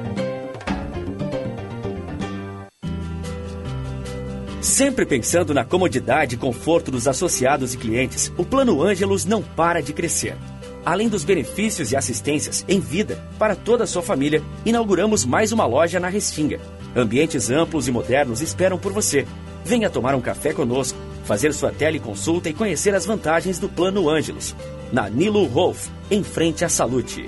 Sempre pensando na comodidade e conforto dos associados e clientes, o Plano Ângelos não para de crescer. Além dos benefícios e assistências em vida para toda a sua família, inauguramos mais uma loja na Restinga. Ambientes amplos e modernos esperam por você. Venha tomar um café conosco, fazer sua teleconsulta e conhecer as vantagens do Plano Ângelos. Na Nilo Rolf, em frente à Salute.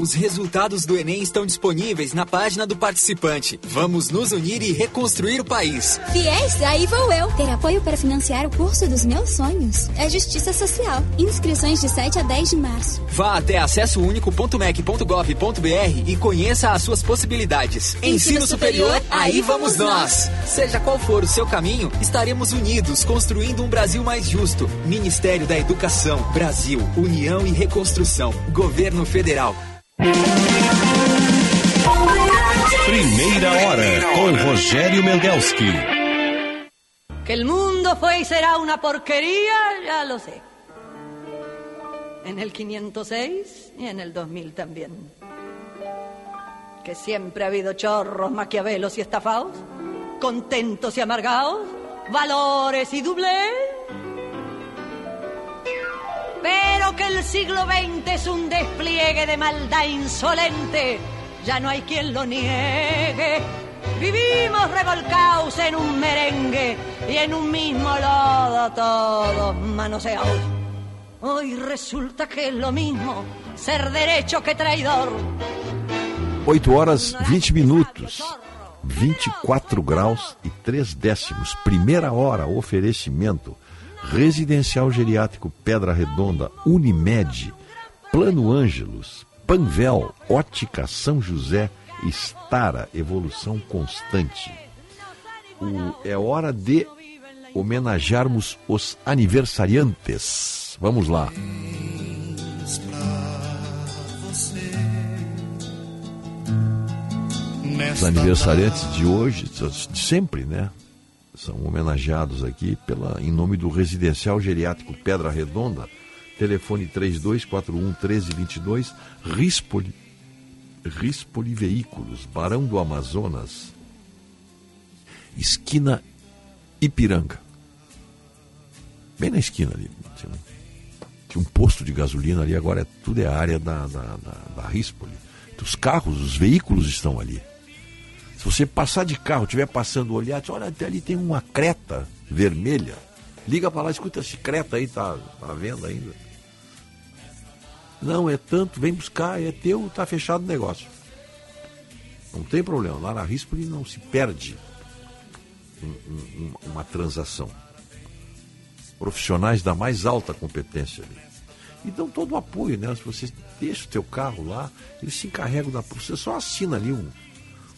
Os resultados do Enem estão disponíveis na página do participante. Vamos nos unir e reconstruir o país. Fiéis, aí vou eu. Ter apoio para financiar o curso dos meus sonhos. É Justiça Social. Inscrições de 7 a 10 de março. Vá até acessounico.mec.gov.br e conheça as suas possibilidades. Ensino, Ensino superior, superior, aí vamos nós. Seja qual for o seu caminho, estaremos unidos construindo um Brasil mais justo. Ministério da Educação, Brasil, União e Reconstrução. Governo Federal. Primeira hora com Rogério Mendelski. Que el mundo fue y será una porquería, ya lo sé. En el 506 y en el 2000 también. Que siempre ha habido chorros, maquiavelos y estafados, contentos y amargados, valores y doblez. Pero que el siglo XX es un despliegue de maldad insolente, ya no hay quien lo niegue. Vivimos revolcados en un merengue y en un mismo lodo todos manoseados. Hoy resulta que es lo mismo ser derecho que traidor. 8 horas 20 minutos. 24 graus e 3 décimos. Primeira hora, oferecimento. Residencial Geriátrico Pedra Redonda, Unimed, Plano Ângelos, Panvel, Ótica São José, Estara, Evolução Constante. O- é hora de homenagearmos os aniversariantes. Vamos lá. Os aniversariantes de hoje, de sempre, né? São homenageados aqui pela, em nome do Residencial Geriátrico Pedra Redonda, telefone 3241 1322, Rispoli, Rispoli Veículos, Barão do Amazonas, esquina Ipiranga. Bem na esquina ali. Tinha um, tinha um posto de gasolina ali, agora é, tudo é área da, da, da, da Rispoli. Os carros, os veículos estão ali. Se você passar de carro, estiver passando, olhar, diz, olha, até ali tem uma creta vermelha. Liga para lá, escuta, esse creta aí tá à venda ainda. Não, é tanto, vem buscar, é teu, tá fechado o negócio. Não tem problema. Lá na Rispoli não se perde um- um- uma transação. Profissionais da mais alta competência ali. E dão todo o apoio, né? Se você deixa o teu carro lá, eles se encarregam da. Você só assina ali um,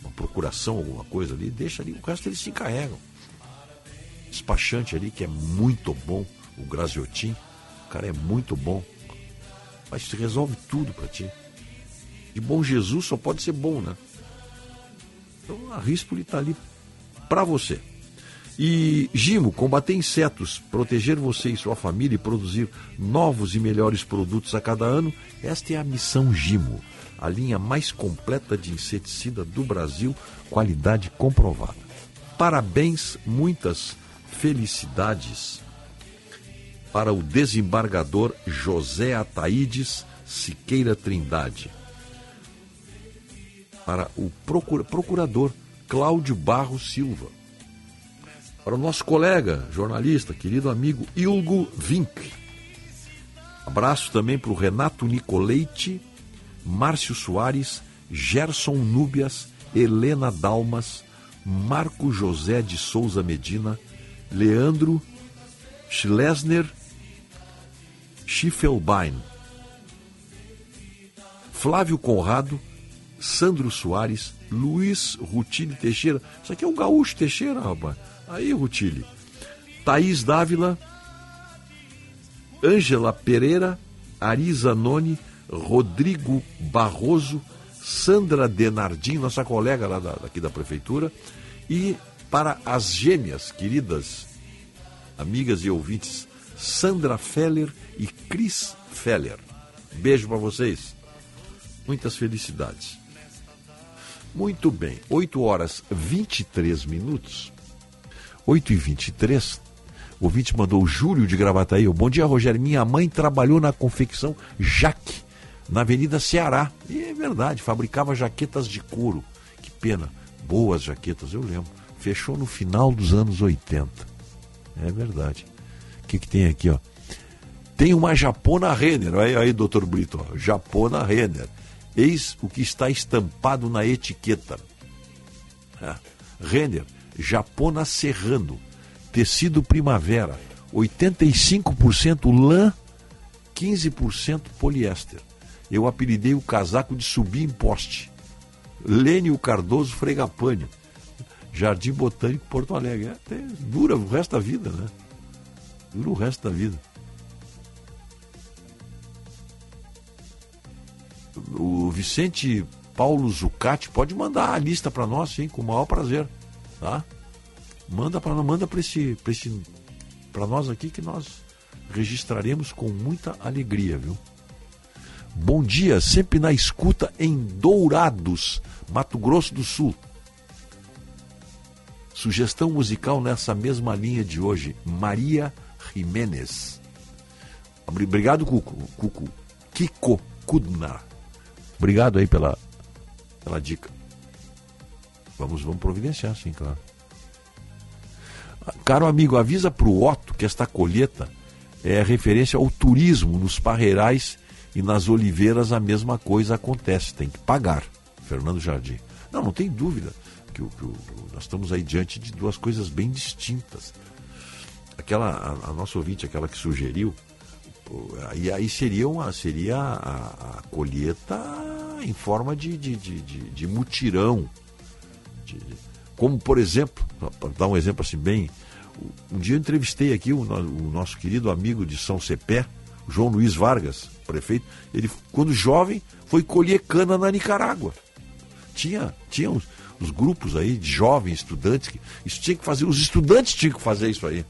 uma procuração, alguma coisa ali, deixa ali, o resto eles se encarregam. Despachante ali, que é muito bom, o Graziotin, o cara é muito bom. Mas resolve tudo para ti. De bom Jesus só pode ser bom, né? Então a Rispoli está ali para você. E Gimo, combater insetos, proteger você e sua família e produzir novos e melhores produtos a cada ano, esta é a missão Gimo, a linha mais completa de inseticida do Brasil, qualidade comprovada. Parabéns, muitas felicidades para o desembargador José Ataídes, Siqueira Trindade. Para o procura- procurador Cláudio Barros Silva. Para o nosso colega, jornalista, querido amigo Ilgo Vink. Abraço também para o Renato Nicoleite, Márcio Soares, Gerson Núbias, Helena Dalmas, Marco José de Souza Medina, Leandro Schlesner Schiffelbein, Flávio Conrado, Sandro Soares, Luiz Rutile Teixeira. Isso aqui é o Gaúcho Teixeira, rapaz. Aí, Rutile. Thaís Dávila, Ângela Pereira, Arisa Noni, Rodrigo Barroso, Sandra Denardim, nossa colega lá da- daqui da prefeitura, e para as gêmeas queridas, amigas e ouvintes, Sandra Feller e Cris Feller. Beijo para vocês. Muitas felicidades. Muito bem, 8 horas 23 minutos. 8 e 23 o ouvinte mandou o Júlio de Gravataí. Bom dia, Rogério. Minha mãe trabalhou na confecção Jaque, na Avenida Ceará. E é verdade, fabricava jaquetas de couro. Que pena. Boas jaquetas, eu lembro. Fechou no final dos anos 80. É verdade. O que, que tem aqui, ó? Tem uma japona Renner. Aí, aí doutor Brito, ó. Japona Renner. Eis o que está estampado na etiqueta. É. Renner, Japona Serrano, tecido primavera, 85% lã, 15% poliéster. Eu apelidei o casaco de subir em poste. Lênio Cardoso Fregapane, Jardim Botânico Porto Alegre. É, até dura o resto da vida, né? Dura o resto da vida. O Vicente Paulo Zucati pode mandar a lista para nós, sim, com o maior prazer, tá? Manda para manda para esse esse para nós aqui que nós registraremos com muita alegria, viu? Bom dia, sempre na escuta em Dourados, Mato Grosso do Sul. Sugestão musical nessa mesma linha de hoje, Maria Jiménez. Obrigado, Cuco. Cuco. Kiko Kudnar. Obrigado aí pela, pela dica. Vamos, vamos providenciar, sim, claro. Caro amigo, avisa para o Otto que esta colheita é referência ao turismo nos parreirais e nas oliveiras a mesma coisa acontece, tem que pagar. Fernando Jardim. Não, não tem dúvida que, o, que nós estamos aí diante de duas coisas bem distintas. Aquela, a, a nossa ouvinte, aquela que sugeriu, pô, aí, seria, uma, seria a, a colheita em forma de, de, de, de- de mutirão. de- como, por exemplo, para dar um exemplo assim bem, um dia eu entrevistei aqui o, o nosso querido amigo de São Cepé, João Luiz Vargas, prefeito. Ele, quando jovem, foi colher cana na Nicarágua. Tinha, tinha os, os grupos aí de jovens estudantes que isso tinha que fazer, os estudantes tinham que fazer isso aí.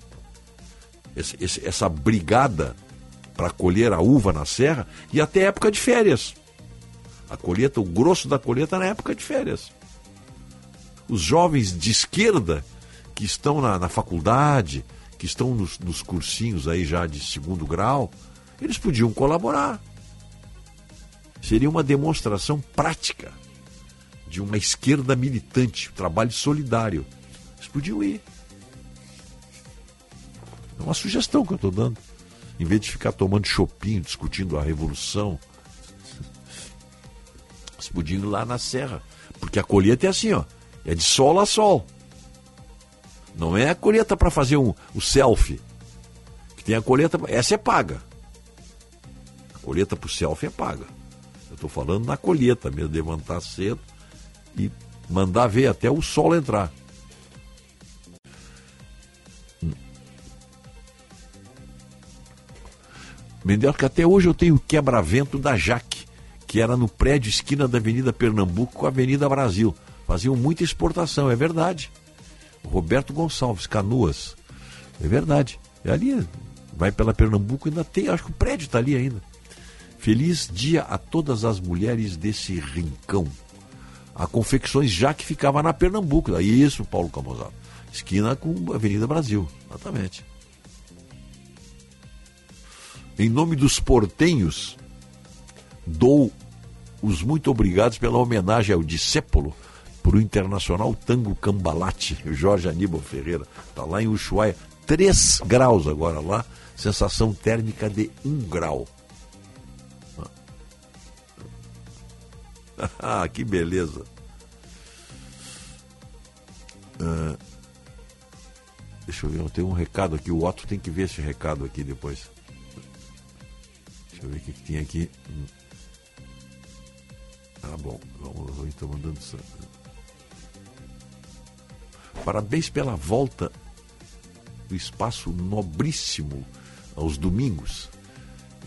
Esse- esse- essa brigada para colher a uva na serra e até época de férias. A colheita, o grosso da colheita na época de férias. Os jovens de esquerda que estão na, na faculdade, que estão nos, nos cursinhos aí já de segundo grau, eles podiam colaborar. Seria uma demonstração prática de uma esquerda militante, trabalho solidário. Eles podiam ir. É uma sugestão que eu estou dando. Em vez de ficar tomando chopinho, discutindo a revolução, eles podiam ir lá na serra. Porque a colheita é assim, ó. É de sol a sol. Não é a colheita para fazer um, o selfie. Que tem a colheita. Essa é paga. Colheita o selfie é paga. Eu estou falando na colheita mesmo, levantar cedo e mandar ver até o sol entrar. Mendel, que até hoje eu tenho o quebra-vento da Jaque, que era no prédio esquina da Avenida Pernambuco com a Avenida Brasil. Faziam muita exportação, é verdade. Roberto Gonçalves, Canoas. É verdade. É ali, vai pela Pernambuco, ainda tem, acho que o prédio está ali ainda. Feliz dia a todas as mulheres desse rincão. A Confecções já que ficava na Pernambuco. Daí isso, Paulo Camozato. Esquina com Avenida Brasil. Exatamente. Em nome dos portenhos, dou os muito obrigados pela homenagem ao discípulo para o Internacional Tango Cambalate, Jorge Aníbal Ferreira. Está lá em Ushuaia, 3 graus agora lá, sensação térmica de 1 grau. Que beleza. Ah, deixa eu ver, tenho um recado aqui. O Otto tem que ver esse recado aqui depois. Deixa eu ver o que, que tem aqui. Hum. Ah, bom. Vamos, então mandando. Parabéns pela volta do espaço nobríssimo aos domingos.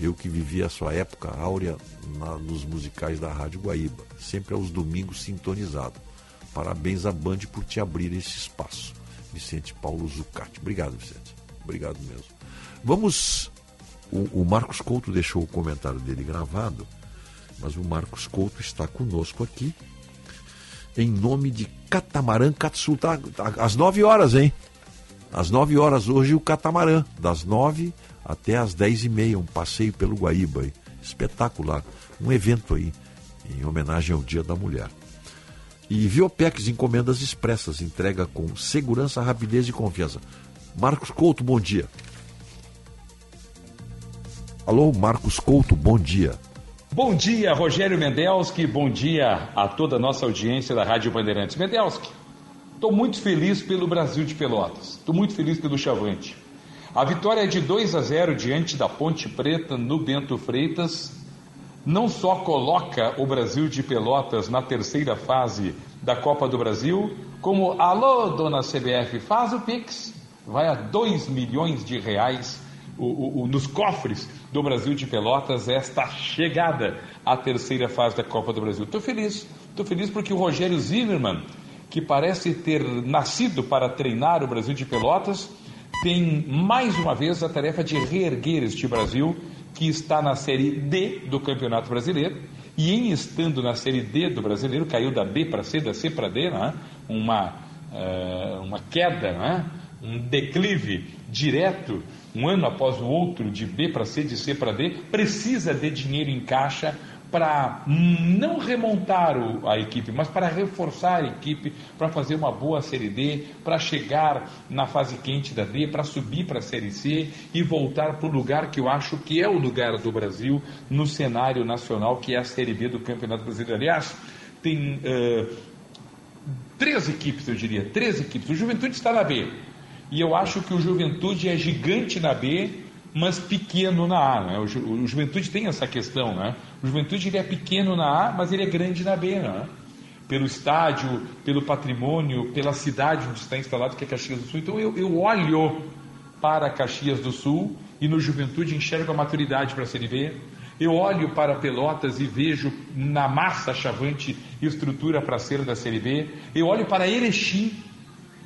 Eu que vivi a sua época áurea na- nos musicais da Rádio Guaíba, sempre aos domingos sintonizado. Parabéns à Band por te abrir esse espaço. Vicente Paulo Zucati. Obrigado, Vicente. Obrigado mesmo. Vamos. O, o Marcos Couto deixou o comentário dele gravado, mas o Marcos Couto está conosco aqui em nome de Catamarã Katsu. Tá, tá às 9 horas, hein? Às 9 horas hoje o Catamarã, das 9 até às 10 e meia, um passeio pelo Guaíba. Espetacular. Um evento aí, em homenagem ao Dia da Mulher. E Viopex Encomendas Expressas, entrega com segurança, rapidez e confiança. Marcos Couto, bom dia. Alô, Marcos Couto, bom dia. Bom dia, Rogério Mendelski. Bom dia a toda a nossa audiência da Rádio Bandeirantes. Mendelski, estou muito feliz pelo Brasil de Pelotas. Estou muito feliz pelo Chavante. A vitória é de 2 a 0 diante da Ponte Preta no Bento Freitas não só coloca o Brasil de Pelotas na terceira fase da Copa do Brasil, como, alô, dona CBF, faz o Pix, vai a 2 milhões de reais o- o- o- nos cofres do Brasil de Pelotas esta chegada à terceira fase da Copa do Brasil. Estou feliz, estou feliz porque o Rogério Zimmermann, que parece ter nascido para treinar o Brasil de Pelotas, tem mais uma vez a tarefa de reerguer este Brasil, que está na Série D do Campeonato Brasileiro, e em estando na Série D do Brasileiro, caiu da B para C, da C para D, né? uma, eh, uma queda, né? um declive direto, um ano após o outro, de B para C, de C para D, precisa de dinheiro em caixa para não remontar o- a equipe, mas para reforçar a equipe, para fazer uma boa Série D, para chegar na fase quente da D, para subir para a Série C e voltar para o lugar que eu acho que é o lugar do Brasil no cenário nacional, que é a Série B do Campeonato Brasileiro. Aliás, tem eh, três equipes, eu diria, três equipes. O Juventude está na B. E eu acho que o Juventude é gigante na B, mas pequeno na A. Né? O, Ju- o Juventude tem essa questão. Né? O Juventude ele é pequeno na A, mas ele é grande na B. Né? Pelo estádio, pelo patrimônio, pela cidade onde está instalado, que é Caxias do Sul. Então eu, eu olho para Caxias do Sul e no Juventude enxergo a maturidade para a Série B. Eu olho para Pelotas e vejo na massa chavante estrutura para ser da Série B. Eu olho para Erechim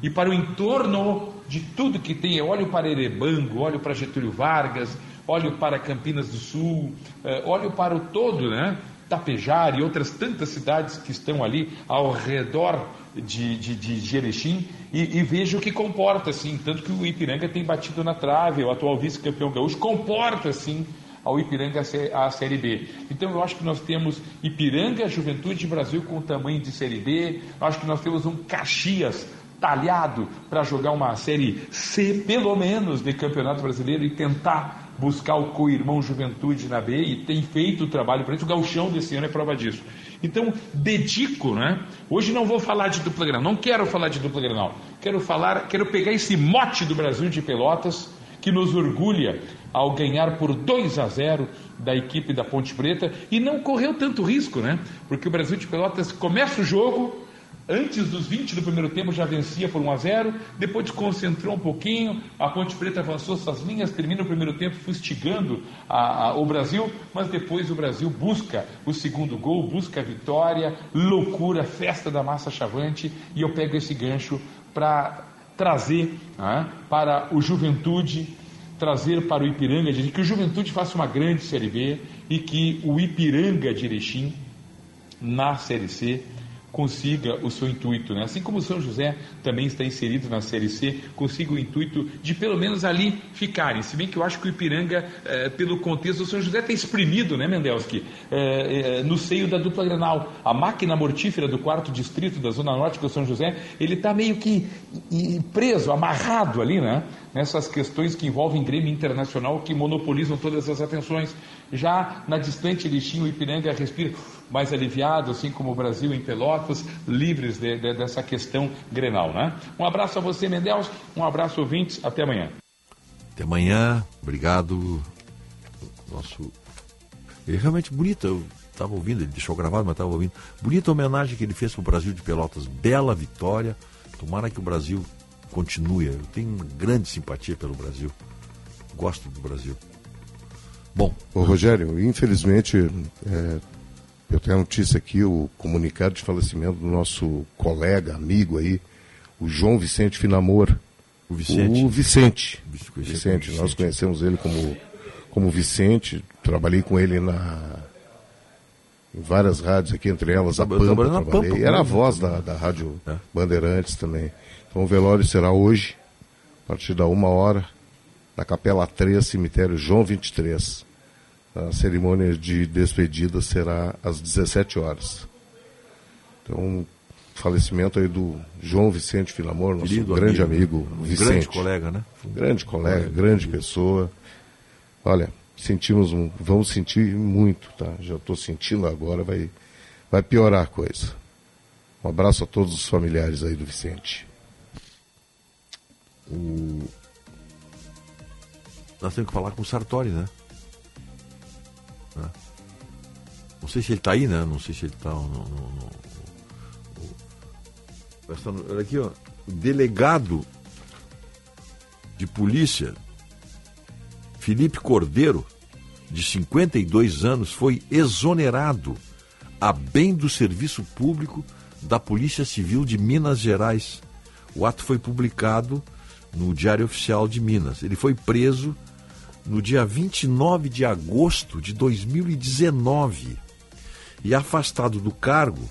e para o entorno de tudo que tem. Eu olho para Erebango, olho para Getúlio Vargas, olho para Campinas do Sul, eh, olho para o todo, né? Tapejara e outras tantas cidades que estão ali ao redor de, de, de, de Erechim e, e vejo que comporta assim, tanto que o Ipiranga tem batido na trave, o atual vice-campeão gaúcho comporta assim ao Ipiranga à Série B. Então eu acho que nós temos Ipiranga, Juventude Brasil com tamanho de Série B, eu acho que nós temos um Caxias talhado para jogar uma Série C, pelo menos, de Campeonato Brasileiro e tentar buscar o co-irmão Juventude na B e tem feito o trabalho para isso. O gauchão desse ano é prova disso. Então, dedico, né? Hoje não vou falar de dupla Granal, não quero falar de dupla Granal. Quero falar, quero pegar esse mote do Brasil de Pelotas que nos orgulha ao ganhar por 2 a 0 da equipe da Ponte Preta e não correu tanto risco, né? Porque o Brasil de Pelotas começa o jogo, antes dos 20 do primeiro tempo já vencia por 1 a 0, depois desconcentrou um pouquinho, a Ponte Preta avançou suas linhas, termina o primeiro tempo fustigando a- a- o Brasil, mas depois o Brasil busca o segundo gol, busca a vitória, loucura, festa da massa chavante, e eu pego esse gancho para trazer né, para o Juventude, trazer para o Ipiranga, que o Juventude faça uma grande Série B e que o Ipiranga de Erechim, na Série C, consiga o seu intuito, né? Assim como São José também está inserido na Série C, consiga o intuito de pelo menos ali ficarem. Se bem que eu acho que o Ipiranga, eh, pelo contexto, o São José tem exprimido, né, Mendelski, eh, eh, no seio da dupla Granal. A máquina mortífera do quarto distrito da Zona Norte, que é o São José, ele está meio que preso, amarrado ali, né? Nessas questões que envolvem Grêmio Internacional, que monopolizam todas as atenções. Já na distante Lixinho, o Ipiranga respira mais aliviado, assim como o Brasil em Pelotas, livres de, de, dessa questão Grenal, né? Um abraço a você, Mendelski, um abraço, ouvintes, até amanhã. Até amanhã, obrigado. Nosso. É realmente bonito, eu estava ouvindo, ele deixou gravado, mas estava ouvindo. Bonita homenagem que ele fez para o Brasil de Pelotas, bela vitória. Tomara que o Brasil continue. Eu tenho uma grande simpatia pelo Brasil. Gosto do Brasil. Bom. Ô, Rogério, infelizmente, é, eu tenho a notícia aqui, o comunicado de falecimento do nosso colega, amigo aí, o João Vicente Finamor. O Vicente. O Vicente. Vicente. Vicente. Nós conhecemos ele como, como Vicente. Trabalhei com ele na, em várias rádios aqui, entre elas a Pampa. Trabalhei. Pampa, Era a voz da, da Rádio é. Bandeirantes também. Então o velório será hoje, a partir da uma hora, na Capela 3, cemitério João 23. A cerimônia de despedida será às 17 horas. Então, falecimento aí do João Vicente Filamor, nosso Querido grande amigo, amigo um Vicente. Grande colega, né? Um grande colega, grande pessoa. Olha, sentimos um, vamos sentir muito, tá? Já estou sentindo agora, vai, vai piorar a coisa. Um abraço a todos os familiares aí do Vicente. O... Nós temos que falar com o Sartori, né? Né? Não sei se ele está aí, né? Não sei se ele está no, no, no, no, Olha aqui, ó. O delegado de polícia, Felipe Cordeiro, de 52 anos, foi exonerado a bem do serviço público da Polícia Civil de Minas Gerais. O ato foi publicado no Diário Oficial de Minas. Ele foi preso no dia 29 de agosto de 2019 e afastado do cargo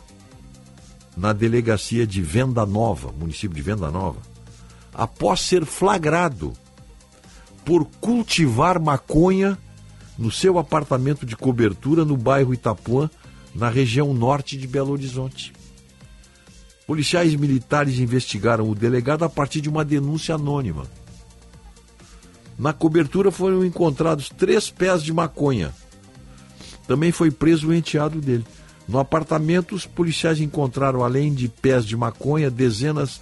na delegacia de Venda Nova, município de Venda Nova, após ser flagrado por cultivar maconha no seu apartamento de cobertura no bairro Itapuã, na região norte de Belo Horizonte. Policiais militares investigaram o delegado a partir de uma denúncia anônima. Na cobertura foram encontrados três pés de maconha. Também foi preso o enteado dele. No apartamento, os policiais encontraram, além de pés de maconha, dezenas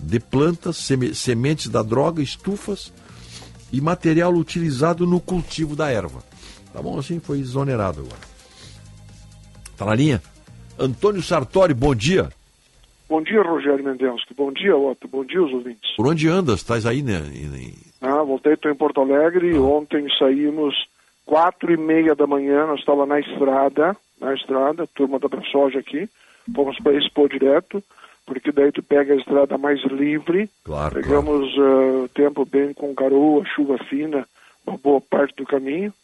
de plantas, sementes da droga, estufas e material utilizado no cultivo da erva. Tá bom? Assim foi exonerado agora. Tá na linha? Antônio Sartori, bom dia. Bom dia, Rogério Mendelski. Bom dia, Otto. Bom dia, os ouvintes. Por onde andas? Estás aí, né? Ah, voltei, estou em Porto Alegre. Ontem saímos quatro e meia da manhã, nós estávamos na estrada, na estrada, turma da soja aqui. Fomos para Expo direto, porque daí tu pega a estrada mais livre. Claro, Pegamos claro. Uh, tempo bem com garoa, chuva fina, uma boa parte do caminho.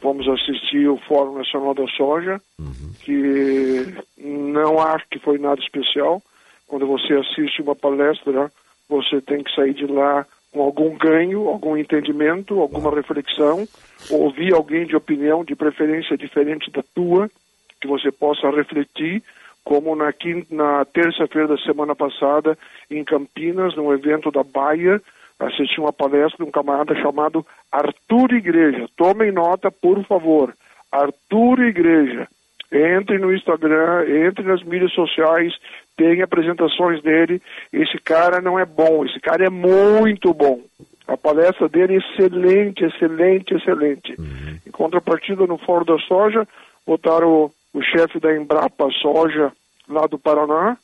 Fomos assistir o Fórum Nacional da Soja, uhum. que não acho que foi nada especial quando você assiste uma palestra, você tem que sair de lá com algum ganho, algum entendimento, alguma reflexão, ouvir alguém de opinião, de preferência diferente da tua, que você possa refletir, como na, na terça-feira da semana passada, em Campinas, no evento da Baia, assisti uma palestra de um camarada chamado Arthur Igreja. Tomem nota, por favor. Arthur Igreja. Entre no Instagram, entre nas mídias sociais, tem apresentações dele. Esse cara não é bom, esse cara é muito bom. A palestra dele é excelente, excelente, excelente. Uhum. Em contrapartida, no Fórum da Soja, botaram o, o chefe da Embrapa Soja, lá do Paraná,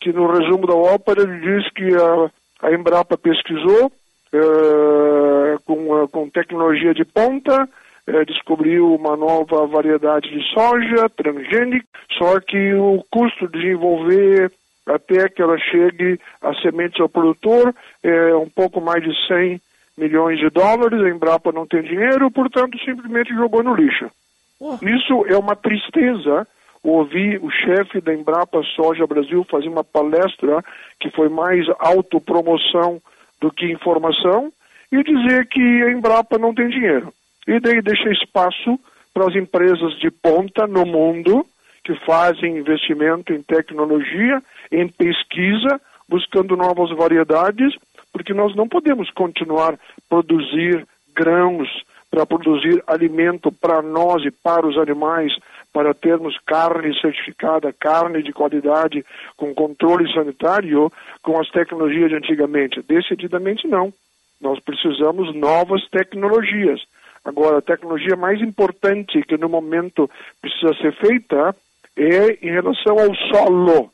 que no resumo da ópera ele diz que a, a Embrapa pesquisou uh, com, uh, com tecnologia de ponta, uh, descobriu uma nova variedade de soja transgênica, só que o custo de desenvolver até que ela chegue a sementes ao produtor, é um pouco mais de 100 milhões de dólares, a Embrapa não tem dinheiro, portanto simplesmente jogou no lixo. Oh. Isso é uma tristeza, ouvi o chefe da Embrapa Soja Brasil fazer uma palestra que foi mais autopromoção do que informação e dizer que a Embrapa não tem dinheiro. E daí deixa espaço para as empresas de ponta no mundo que fazem investimento em tecnologia, em pesquisa, buscando novas variedades, porque nós não podemos continuar produzir grãos para produzir alimento para nós e para os animais, para termos carne certificada, carne de qualidade, com controle sanitário, com as tecnologias de antigamente. Decididamente não. Nós precisamos novas tecnologias. Agora, a tecnologia mais importante que no momento precisa ser feita é em relação ao solo.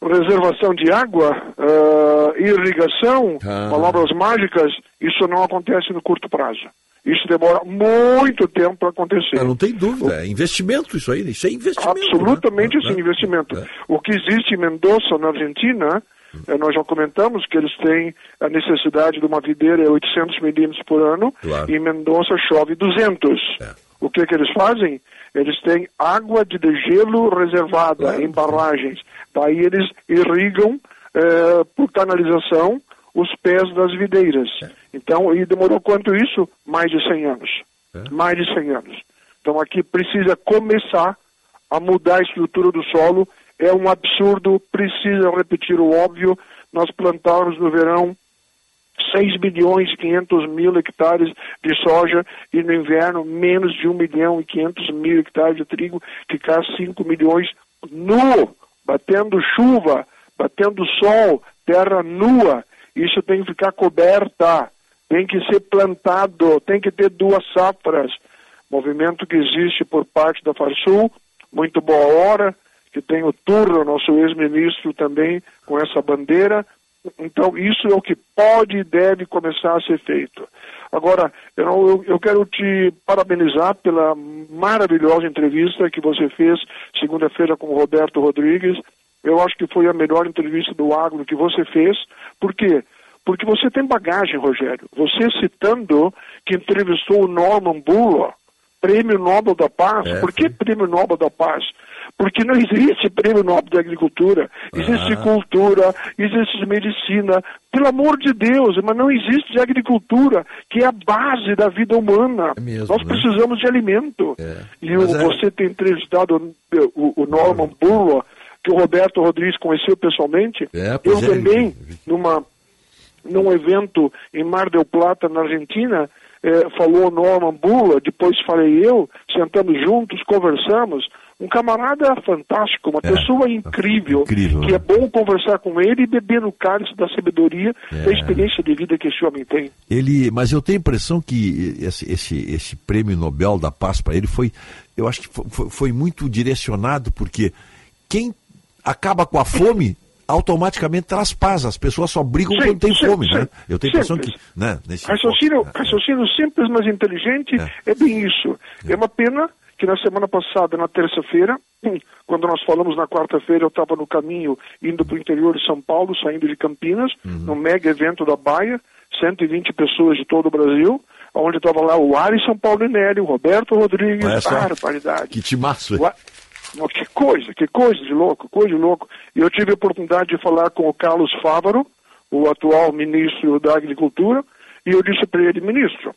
Reservação de água, uh, irrigação, Ah. palavras mágicas, isso não acontece no curto prazo. Isso demora muito tempo para acontecer. Ah, não tem dúvida, é investimento isso aí, isso é investimento. Absolutamente né? sim, É. investimento. O que existe em Mendoza, na Argentina, eh, nós já comentamos que eles têm a necessidade de uma videira é 800 milímetros por ano, Claro. e em Mendoza chove 200. O que, que eles fazem? Eles têm água de degelo reservada em barragens. Daí eles irrigam eh, por canalização os pés das videiras. Então, e demorou quanto isso? Mais de 100 anos. Mais de 100 anos. Então aqui precisa começar a mudar a estrutura do solo. É um absurdo, precisa repetir o óbvio. Nós plantarmos no verão 6 milhões e 500 mil hectares de soja e no inverno menos de 1 milhão e 500 mil hectares de trigo, ficar 5 milhões nu, batendo chuva, batendo sol, terra nua. Isso tem que ficar coberta, tem que ser plantado, tem que ter duas safras. Movimento que existe por parte da Farsul, muito boa hora, que tem o Turra, nosso ex-ministro também, com essa bandeira. Então, isso é o que pode e deve começar a ser feito. Agora, eu, eu, eu quero te parabenizar pela maravilhosa entrevista que você fez segunda-feira com o Roberto Rodrigues. Eu acho que foi a melhor entrevista do agro que você fez. Por quê? Porque você tem bagagem, Rogério. Você citando que entrevistou o Norman Bulla, Prêmio Nobel da Paz. É, Por que Prêmio Nobel da Paz? Porque não existe Prêmio Nobel da Agricultura, existe Ah. cultura, existe medicina, pelo amor de Deus, mas não existe agricultura, que é a base da vida humana. Nós precisamos de alimento. E o- é- você tem entrevistado o, o Norman Burla, que o Roberto Rodrigues conheceu pessoalmente. É, Eu é, também, numa, num evento em Mar del Plata, na Argentina, eh, falou Norman Burla, depois falei eu, sentamos juntos, conversamos. Um camarada fantástico, uma pessoa incrível, incrível, que né? é bom conversar com ele e beber no cálice da sabedoria, É. da experiência de vida que esse homem tem. Ele, mas eu tenho a impressão que esse, esse, esse prêmio Nobel da Paz para ele foi, eu acho que foi- foi muito direcionado porque quem acaba com a fome automaticamente traz paz. As pessoas só brigam Sim, quando tem sim, fome, sim. né? Eu tenho a impressão que, né, nesse Raciocínio, raciocínio simples, mas inteligente é, bem isso. É. uma pena que na semana passada, na terça-feira, hum, quando nós falamos na quarta-feira, eu estava no caminho indo para o interior de São Paulo, saindo de Campinas, no mega evento da Baia, 120 pessoas de todo o Brasil, onde estava lá o Alisson Paulinelli, o Roberto Rodrigues, só. barbaridade. Que timaço. Mas Que coisa, que coisa de louco, coisa de louco. E eu tive a oportunidade de falar com o Carlos Fávaro, o atual ministro da Agricultura, e eu disse para ele, ministro,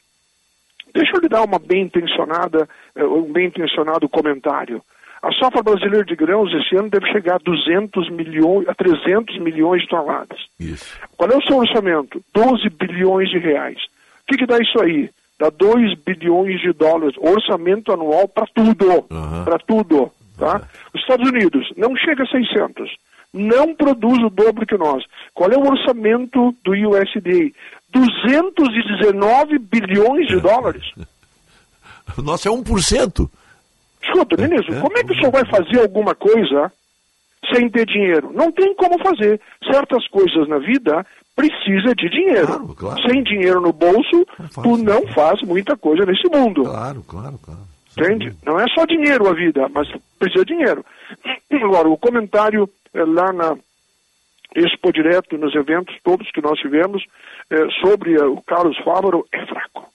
deixa eu lhe dar uma bem intencionada, eh, um bem intencionado comentário. A safra brasileira de grãos esse ano deve chegar a 200 milhões, a 300 milhões de toneladas. Isso. Qual é o seu orçamento? 12 bilhões de reais. O que, que dá isso aí? Dá 2 bilhões de dólares. Orçamento anual para tudo. Para tudo. Tá? Os Estados Unidos não chega a 600. Não produz o dobro que nós. Qual é o orçamento do USDA? 219 bilhões de dólares. O nosso é 1%. Escuta, ministro, como é que o senhor vai fazer alguma coisa sem ter dinheiro? Não tem como fazer. Certas coisas na vida precisa de dinheiro. Sem dinheiro no bolso, tu não faz muita coisa nesse mundo. Claro, claro, claro. Entende? Não é só dinheiro a vida, mas precisa de dinheiro. Agora, o comentário eh, lá na Expo Direto, nos eventos todos que nós tivemos, eh, sobre eh, o Carlos Fávaro é fraco.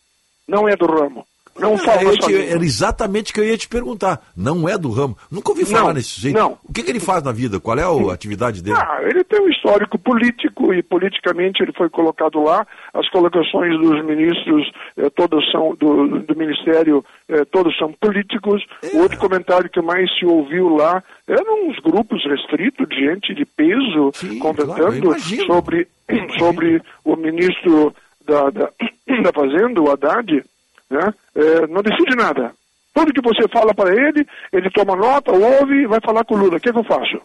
Não é do ramo. Não É, eu sua te- língua. era exatamente o que eu ia te perguntar. Não é do ramo. Nunca ouvi falar Não, nesse jeito. não. O que, que ele faz na vida? Qual é a atividade dele? Ah, ele tem um histórico político e politicamente ele foi colocado lá. As colocações dos ministros, eh, todas são do, do ministério, eh, todos são políticos. O outro comentário que mais se ouviu lá eram uns grupos restritos de gente de peso comentando imagino. sobre, sobre o ministro da, da, da Fazenda, o Haddad, né? Eh, não decide nada. Tudo que você fala para ele, ele toma nota, ouve e vai falar com o Lula. O que, que eu faço?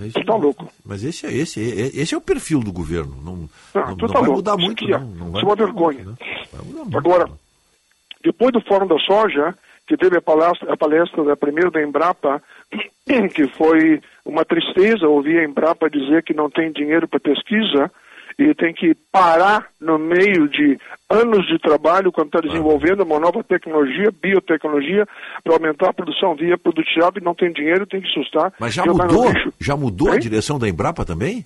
É isso Tu tá louco. Mas esse é, esse, é- esse é o perfil do governo. Não, Ah, não, não tá vai louco. mudar muito, não. não Isso vai é uma vergonha. muito, né? Mudar muito. Agora, depois do Fórum da Soja, que teve a palestra, a palestra da primeira da Embrapa, que foi uma tristeza ouvir a Embrapa dizer que não tem dinheiro para pesquisa e tem que parar no meio de anos de trabalho quando está desenvolvendo uma nova tecnologia, biotecnologia, para aumentar a produção via produtividade e não tem dinheiro, tem que sustar. Mas já mudou? Já mudou a Hein? direção da Embrapa também?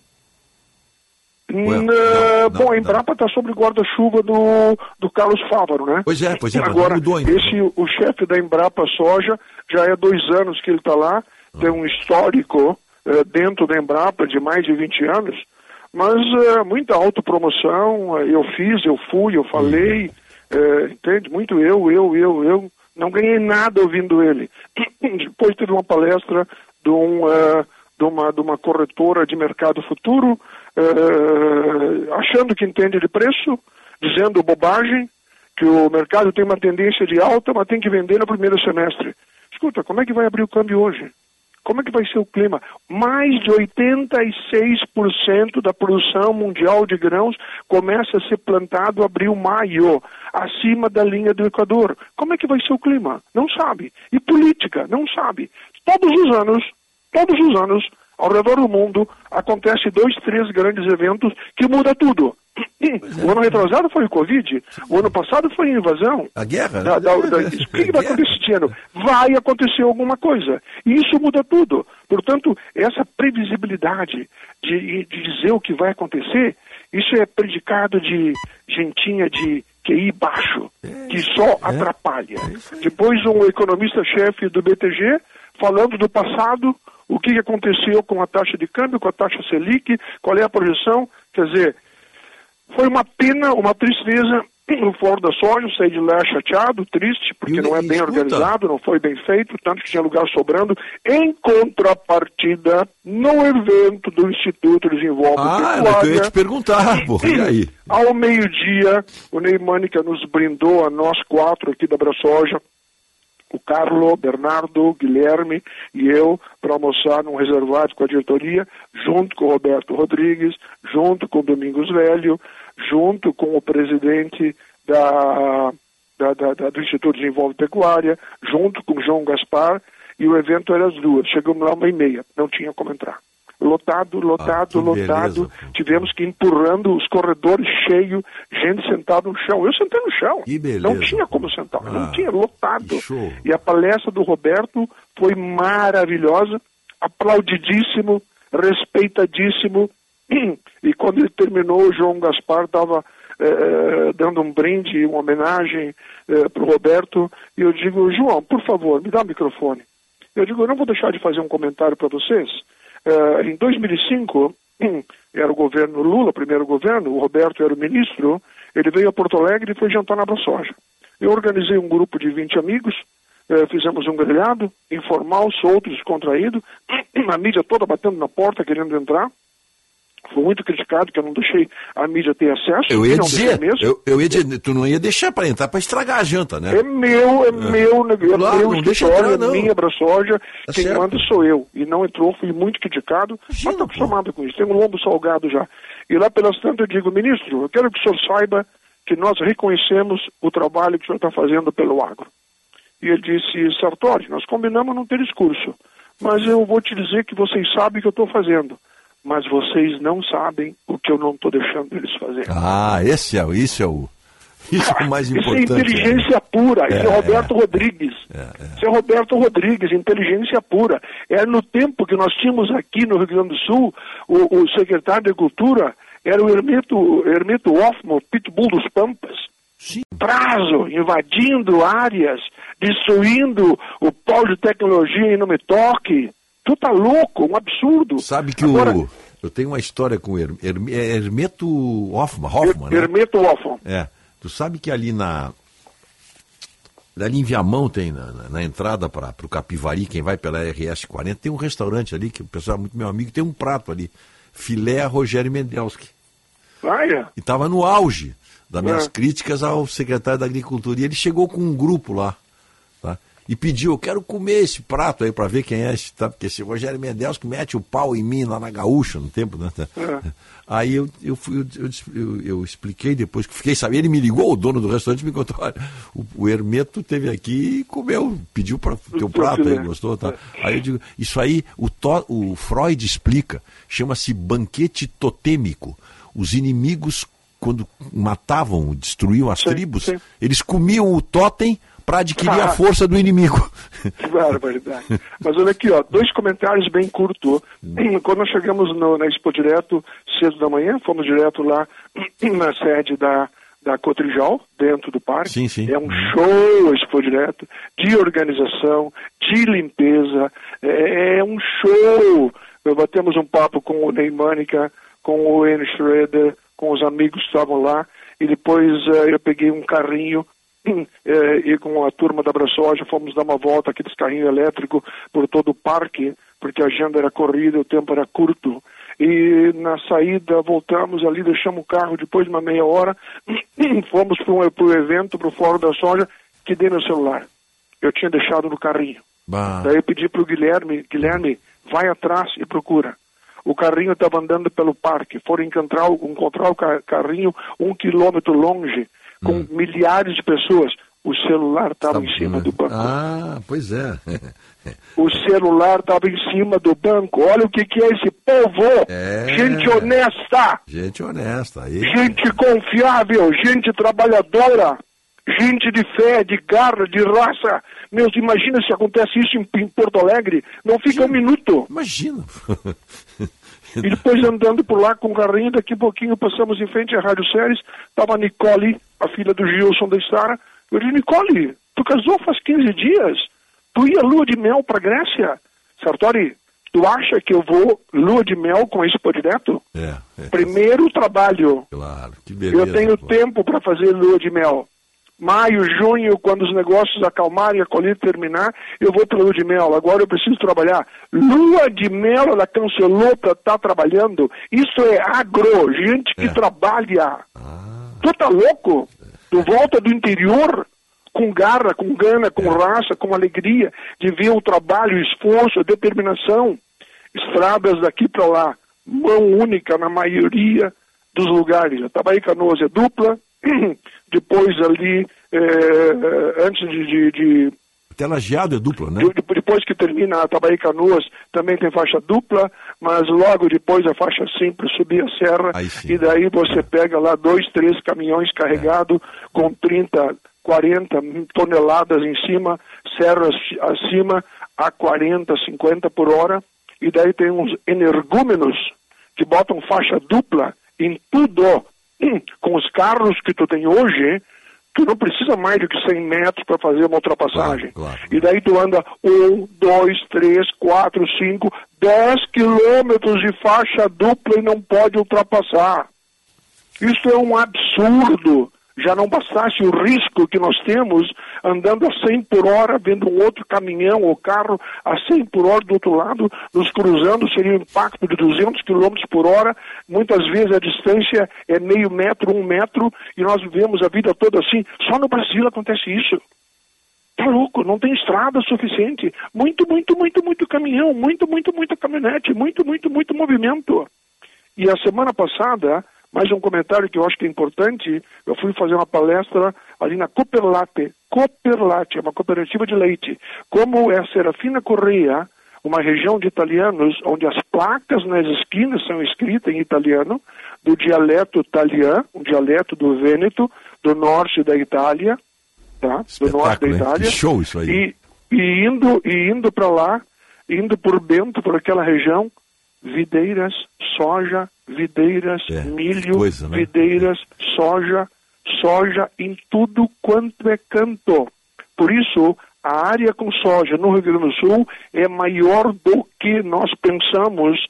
Não, não, bom, a Embrapa está sob guarda-chuva do, do Carlos Fávaro, né? Pois é, pois é, Agora, mudou ainda. esse, o chefe da Embrapa Soja, já é dois anos que ele está lá, Ah. tem um histórico eh, dentro da Embrapa de mais de 20 anos, mas eh, muita autopromoção, eh, eu fiz, eu fui, eu falei, eh, entende? Muito eu, eu, eu, eu, não ganhei nada ouvindo ele. Depois teve uma palestra de, um, eh, de, uma, de uma corretora de mercado futuro, eh, achando que entende de preço, dizendo bobagem, que o mercado tem uma tendência de alta, mas tem que vender no primeiro semestre. Escuta, como é que vai abrir o câmbio hoje? Como é que vai ser o clima? Mais de 86% da produção mundial de grãos começa a ser plantado abril, maio, acima da linha do Equador. Como é que vai ser o clima? Não sabe. E política? Não sabe. Todos os anos, todos os anos, ao redor do mundo, acontece dois, três grandes eventos que muda tudo. O ano retrasado foi o Covid, o ano passado foi a invasão. A guerra? Da- da- da- o que, que vai acontecer esse ano? Vai acontecer alguma coisa. E isso muda tudo. Portanto, essa previsibilidade de, de dizer o que vai acontecer, isso é predicado de gentinha de QI baixo, que só atrapalha. Depois, um economista-chefe do BTG falando do passado, o que aconteceu com a taxa de câmbio, com a taxa Selic, qual é a projeção. Quer dizer, foi uma pena, uma tristeza no Fórum da Soja, eu saí de lá chateado, triste, porque não é bem organizado, não foi bem feito, tanto que tinha lugar sobrando. Em contrapartida, no evento do Instituto Desenvolve Ah, o que eu ia Pecuária, te perguntar, pô. E aí? ao meio-dia, o Ney Mânica nos brindou a nós quatro aqui da Brasoja, o Carlo, Bernardo, Guilherme e eu, para almoçar num reservado com a diretoria, junto com o Roberto Rodrigues, junto com o Domingos Velho, junto com o presidente da, da- da- da- do Instituto de Desenvolve Pecuária, junto com o João Gaspar, e o evento era às duas. Chegamos lá uma e meia, não tinha como entrar. Lotado, lotado, Ah, lotado. Tivemos que ir empurrando os corredores cheios, gente sentada no chão. Eu sentei no chão. beleza. Não tinha como sentar, Ah, não tinha, lotado. E a palestra do Roberto foi maravilhosa, aplaudidíssimo, respeitadíssimo. E quando ele terminou, o João Gaspar estava dando um brinde, uma homenagem para o Roberto. E eu digo, João, por favor, me dá o microfone. Eu digo, eu não vou deixar de fazer um comentário para vocês. Eh, em 2005, era o governo Lula, primeiro governo, o Roberto era o ministro, ele veio a Porto Alegre e foi jantar na Brasoja. Eu organizei um grupo de 20 amigos, eh, fizemos um grelhado, informal, solto, descontraído, a mídia toda batendo na porta, querendo entrar. Foi muito criticado que eu não deixei a mídia ter acesso. Eu ia não dizer, eu, eu ia dizer, tu não ia deixar para entrar para estragar a janta, né? É meu, é, meu, né, é Claro, meu não deixa entrar, é não. minha braçoja, Tá quem certo. manda sou eu. E não entrou, fui muito criticado, mas estou acostumado com isso, tenho um lombo salgado já. E lá pelas tantas eu digo, ministro, eu quero que o senhor saiba que nós reconhecemos o trabalho que o senhor está fazendo pelo agro. E ele disse, Sartori, nós combinamos não ter discurso, mas eu vou te dizer que vocês sabem o que eu estou fazendo, mas vocês não sabem o que eu não estou deixando eles fazerem. Ah, esse é, o- isso é o, isso é o mais Isso é importante. inteligência pura, isso é, É, Roberto Rodrigues. Isso é Roberto Rodrigues, inteligência pura. É no tempo que nós tínhamos aqui no Rio Grande do Sul, o, o secretário de Agricultura era o Hermeto, Hermeto Hoffman, Pitbull dos Pampas. prazo, invadindo áreas, destruindo o polo de tecnologia e não me toque. Tu tá louco, um absurdo. Sabe que Agora, o. Eu tenho uma história com o Her, Her, é Hermeto Hoffman, Hoffman né? Hermeto Hoffman. É. Tu sabe que ali na. Ali em Viamão tem, na, na- na entrada para o Capivari, quem vai pela RS 40, tem um restaurante ali, que o pessoal é muito meu amigo, tem um prato ali. Filé Rogério Mendelski. Olha, E estava no auge das minhas É. críticas ao secretário da Agricultura. E ele chegou com um grupo lá. E pediu, eu quero comer esse prato aí para ver quem é esse, tá? Porque esse Rogério Mendelski mete o pau em mim lá na gaúcha no tempo, né? É. Aí eu, eu, fui, eu, eu, eu- expliquei depois que fiquei sabendo, ele me ligou, o dono do restaurante me contou, olha, o, o Hermeto teve aqui e comeu, pediu para teu prato aí, gostou, tá? Aí eu digo, isso aí o, to, o Freud explica, chama-se banquete totêmico. Os inimigos, quando matavam, destruíam as tribos, eles comiam o totem para adquirir a Ah. força do inimigo. que barbaridade. Mas olha aqui, ó, dois comentários bem curtos. Quando nós chegamos no- na Expo Direto, cedo da manhã, fomos direto lá na sede da, da Cotrijal, dentro do parque. Sim, sim. É um show a Expo Direto, de organização, de limpeza, é, é um show. Batemos um papo com o Ney Mânica, com o Ian Schroeder, com os amigos que estavam lá, e depois eh, eu peguei um carrinho e com a turma da Braçoja fomos dar uma volta, aqueles carrinhos elétricos, por todo o parque, porque a agenda era corrida, o tempo era curto. E na saída voltamos ali, deixamos o carro depois de uma meia hora, fomos para o evento, para o Fórum da Soja, que dei meu celular. Eu tinha deixado no carrinho. Bah. Daí eu pedi para o Guilherme, Guilherme, vai atrás e procura. O carrinho estava andando pelo parque, foram encontrar, o- encontrar o ca- carrinho um quilômetro longe, com milhares de pessoas. O celular estava em cima do banco. Ah, pois é. O celular estava em cima do banco. Olha o que, que é esse povo! É. Gente honesta! Gente honesta. Aí. Gente confiável, gente trabalhadora, gente de fé, de garra, de raça. Meus, imagina se acontece isso em, em Porto Alegre, não fica um minuto. Imagina. E depois andando por lá com o carrinho, daqui a pouquinho passamos em frente à Rádio Séries, estava a Nicole, a filha do Gilson da Estara. Eu disse, Nicole, tu casou faz 15 dias, tu ia lua de mel para Grécia. Sartori, tu acha que eu vou lua de mel com esse pô direto? É, é, Primeiro trabalho. claro. Que beleza. Eu tenho pô. tempo para fazer lua de mel. Maio, junho, quando os negócios acalmarem e a colheita terminar, eu vou para lua de mel. Agora eu preciso trabalhar. Lua de mel, ela cancelou para estar trabalhando. Isso é agro, gente que trabalha. Tu tá louco? Tu volta do interior com garra, com gana, com raça, com alegria de ver o trabalho, o esforço, a determinação. Estradas daqui para lá, mão única na maioria dos lugares. A Tabaí Canoas é dupla, depois ali, eh, antes de, de- de é dupla, né? de- de- depois que termina a Tabaí Canoas, também tem faixa dupla, mas logo depois a faixa simples subir a serra, e daí você pega lá dois, três caminhões carregados com 30, 40 toneladas em cima, serras acima a 40, 50 por hora, e daí tem uns energúmenos que botam faixa dupla em tudo, com os carros que tu tem hoje, tu não precisa mais de que 100 metros para fazer uma ultrapassagem. E daí tu anda um, dois, três, quatro, cinco, dez quilômetros de faixa dupla e não pode ultrapassar. Isso é um absurdo. Já não bastasse o risco que nós temos andando a 100 por hora, vendo um outro caminhão ou carro a 100 por hora do outro lado, nos cruzando, seria um impacto de 200 quilômetros por hora. Muitas vezes a distância é meio metro, um metro, e nós vivemos a vida toda assim. Só no Brasil acontece isso. Tá louco, não tem estrada suficiente. Muito, muito, muito, muito caminhão, muito, muito, muito caminhonete, muito, muito, muito movimento. E a semana passada, mais um comentário que eu acho que é importante, eu fui fazer uma palestra ali na Cooperlate. Cooperlate é uma cooperativa de leite. Como é a Serafina Correia, uma região de italianos, onde as placas nas esquinas são escritas em italiano, do dialeto italiano, um dialeto do Vêneto, do norte da Itália, tá? do norte da? Itália. Que show isso aí. E, e indo, e indo para lá, indo por Bento, por aquela região, videiras, soja, videiras, milho, coisa, né? videiras, soja, soja em tudo quanto é canto. Por isso, a área com soja no Rio Grande do Sul é maior do que nós pensamos.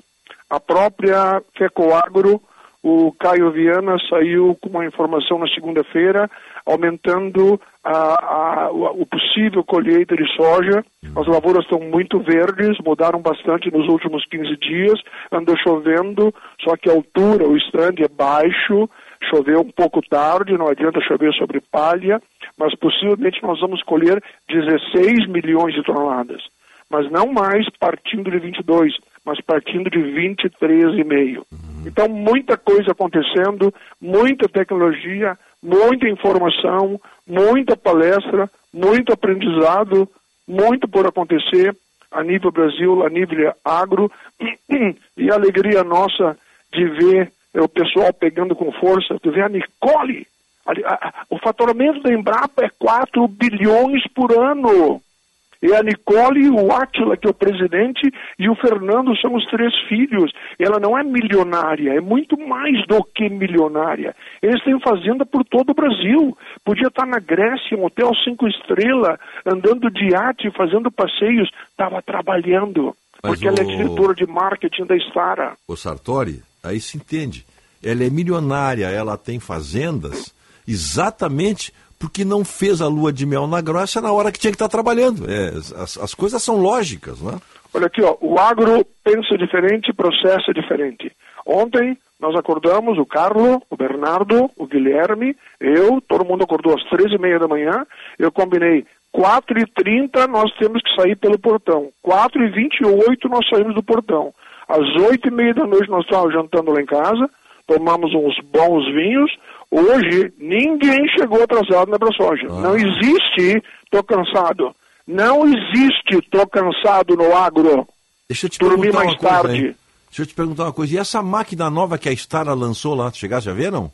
A própria FECOAGRO, o Caio Viana saiu com uma informação na segunda-feira, aumentando a, a, o possível colheita de soja. As lavouras estão muito verdes, mudaram bastante nos últimos 15 dias, andou chovendo, só que a altura, o stand é baixo, choveu um pouco tarde, não adianta chover sobre palha, mas possivelmente nós vamos colher 16 milhões de toneladas. Mas não mais partindo de 22, mas partindo de 23,5. Então, muita coisa acontecendo, muita tecnologia, muita informação, muita palestra, muito aprendizado, muito por acontecer a nível Brasil, a nível agro, e a alegria nossa de ver o pessoal pegando com força, de ver a Nicole. O faturamento da Embrapa é 4 bilhões por ano. E a Nicole, o Átila, que é o presidente, e o Fernando são os três filhos. Ela não é milionária, é muito mais do que milionária. Eles têm fazenda por todo o Brasil. Podia estar na Grécia, um hotel cinco estrelas, andando de iate, fazendo passeios. Estava trabalhando. Mas porque o... ela é diretora de marketing da Stara. O Sartori, aí se entende. Ela é milionária, ela tem fazendas exatamente porque não fez a lua de mel na grossa na hora que tinha que estar trabalhando. É, as, as, coisas são lógicas, não é? Olha aqui, ó, o agro pensa diferente, processa diferente. Ontem nós acordamos, o Carlo, o Bernardo, o Guilherme, eu, todo mundo acordou às três e meia da manhã, eu combinei 4 e 30 nós temos que sair pelo portão, 4 e 28 nós saímos do portão, às oito e meia da noite nós estávamos jantando lá em casa, tomamos uns bons vinhos, Hoje, ninguém chegou atrasado na ProSoja. Ah. Não existe, tô cansado. Não existe, tô cansado no agro. Deixa eu te Dormir perguntar mais uma coisa, tarde. Deixa eu te perguntar uma coisa. E essa máquina nova que a Stara lançou lá, chegasse a ver, não?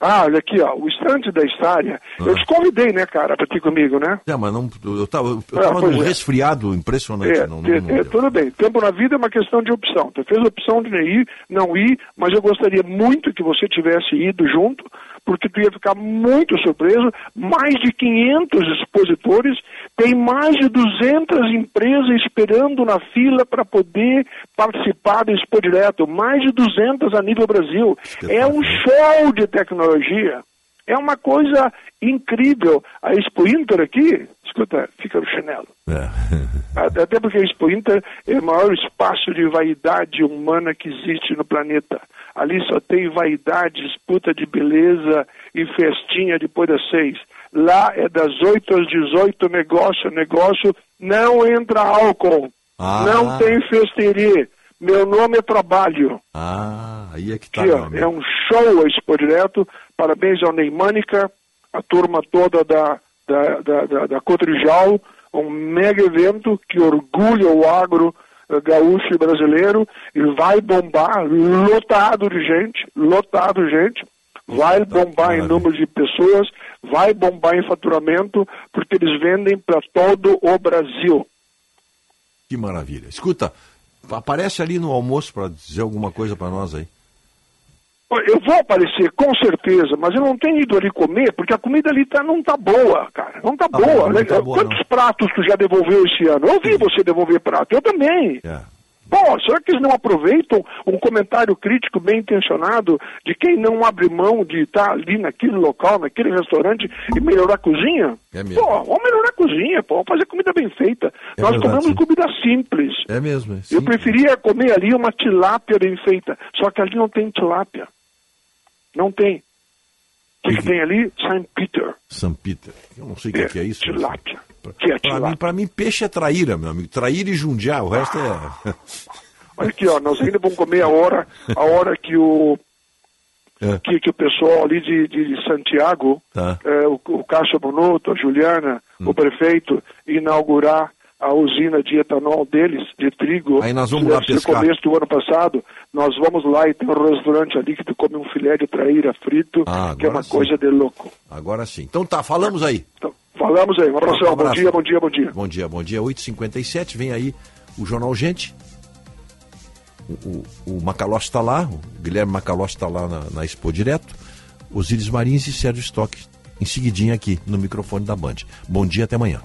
Ah, olha aqui, ó, o estante da Estária. Ah. Eu te convidei, né, cara, para ti comigo, né? É, mas não, eu tava, eu Ah, tava pois num é. resfriado impressionante. É, não, é, não- não é, tudo bem. Tempo na vida é uma questão de opção. Tu fez a opção de ir, não ir, mas eu gostaria muito que você tivesse ido junto, porque tu ia ficar muito surpreso. Mais de 500 expositores, tem mais de 200 empresas esperando na fila para poder participar do Expo Direto. Mais de 200 a nível Brasil. É um show de tecnologia. É uma coisa incrível. A Expo Inter aqui, escuta, fica no chinelo. É. Até porque a Expo Inter é o maior espaço de vaidade humana que existe no planeta. Ali só tem vaidade, disputa de beleza e festinha depois das seis. Lá é das 8 às 18, negócio, negócio, não entra álcool, Ah. não tem festeria. Meu nome é trabalho. Ah, aí é que tá. Aqui, ó, é um show a Expo Direto. Parabéns ao Neymânica, a turma toda da, da, da, da, da Cotrijal. Um mega evento que orgulha o agro gaúcho e brasileiro e vai bombar lotado de gente, lotado de gente. Vai bombar em número de pessoas, vai bombar em faturamento, porque eles vendem para todo o Brasil. Que maravilha. Escuta, aparece ali no almoço para dizer alguma coisa para nós aí. Eu vou aparecer, com certeza, mas eu não tenho ido ali comer, porque a comida ali tá, não tá boa, cara. Não tá, Tá boa. bom, não né? tá boa, Quantos pratos tu já devolveu esse ano? Eu vi você devolver prato, eu também. É. Pô, será que eles não aproveitam um comentário crítico bem intencionado de quem não abre mão de estar ali naquele local, naquele restaurante e melhorar a cozinha? É mesmo. Pô, vamos melhorar a cozinha, pô, vamos fazer comida bem feita. É Nós verdade, comemos sim. comida simples. É mesmo. É Eu preferia comer ali uma tilápia bem feita. Só que ali não tem tilápia. Não tem. O que, que tem ali? Saint Peter. São Peter. Eu não sei o que, É, que é isso. Tilápia. Que é mim, pra mim, peixe é traíra, meu amigo. Traíra e jundiar, o resto é. Olha aqui, ó, nós ainda vamos comer a hora, a hora que o É. que, que o pessoal ali de, de Santiago, Tá. eh, o, o Cássio Bonotto, a Juliana, Hum. o prefeito, inaugurar a usina de etanol deles, de trigo. Aí nós vamos lá pescar. começo do ano passado. Nós vamos lá e tem um restaurante ali que tu come um filé de traíra frito, Ah, que é uma sim. coisa de louco. Agora sim. Então tá, falamos aí. Falamos aí, um abração, bom abraço. dia, bom dia, bom dia. Bom dia, bom dia. 8h57, vem aí o Jornal Gente. O, o, o Macalós está lá, o Guilherme Macalós está lá na, na Expo Direto. Osíris Marins e Sérgio Stock, em seguidinha aqui no microfone da Band. Bom dia, até amanhã.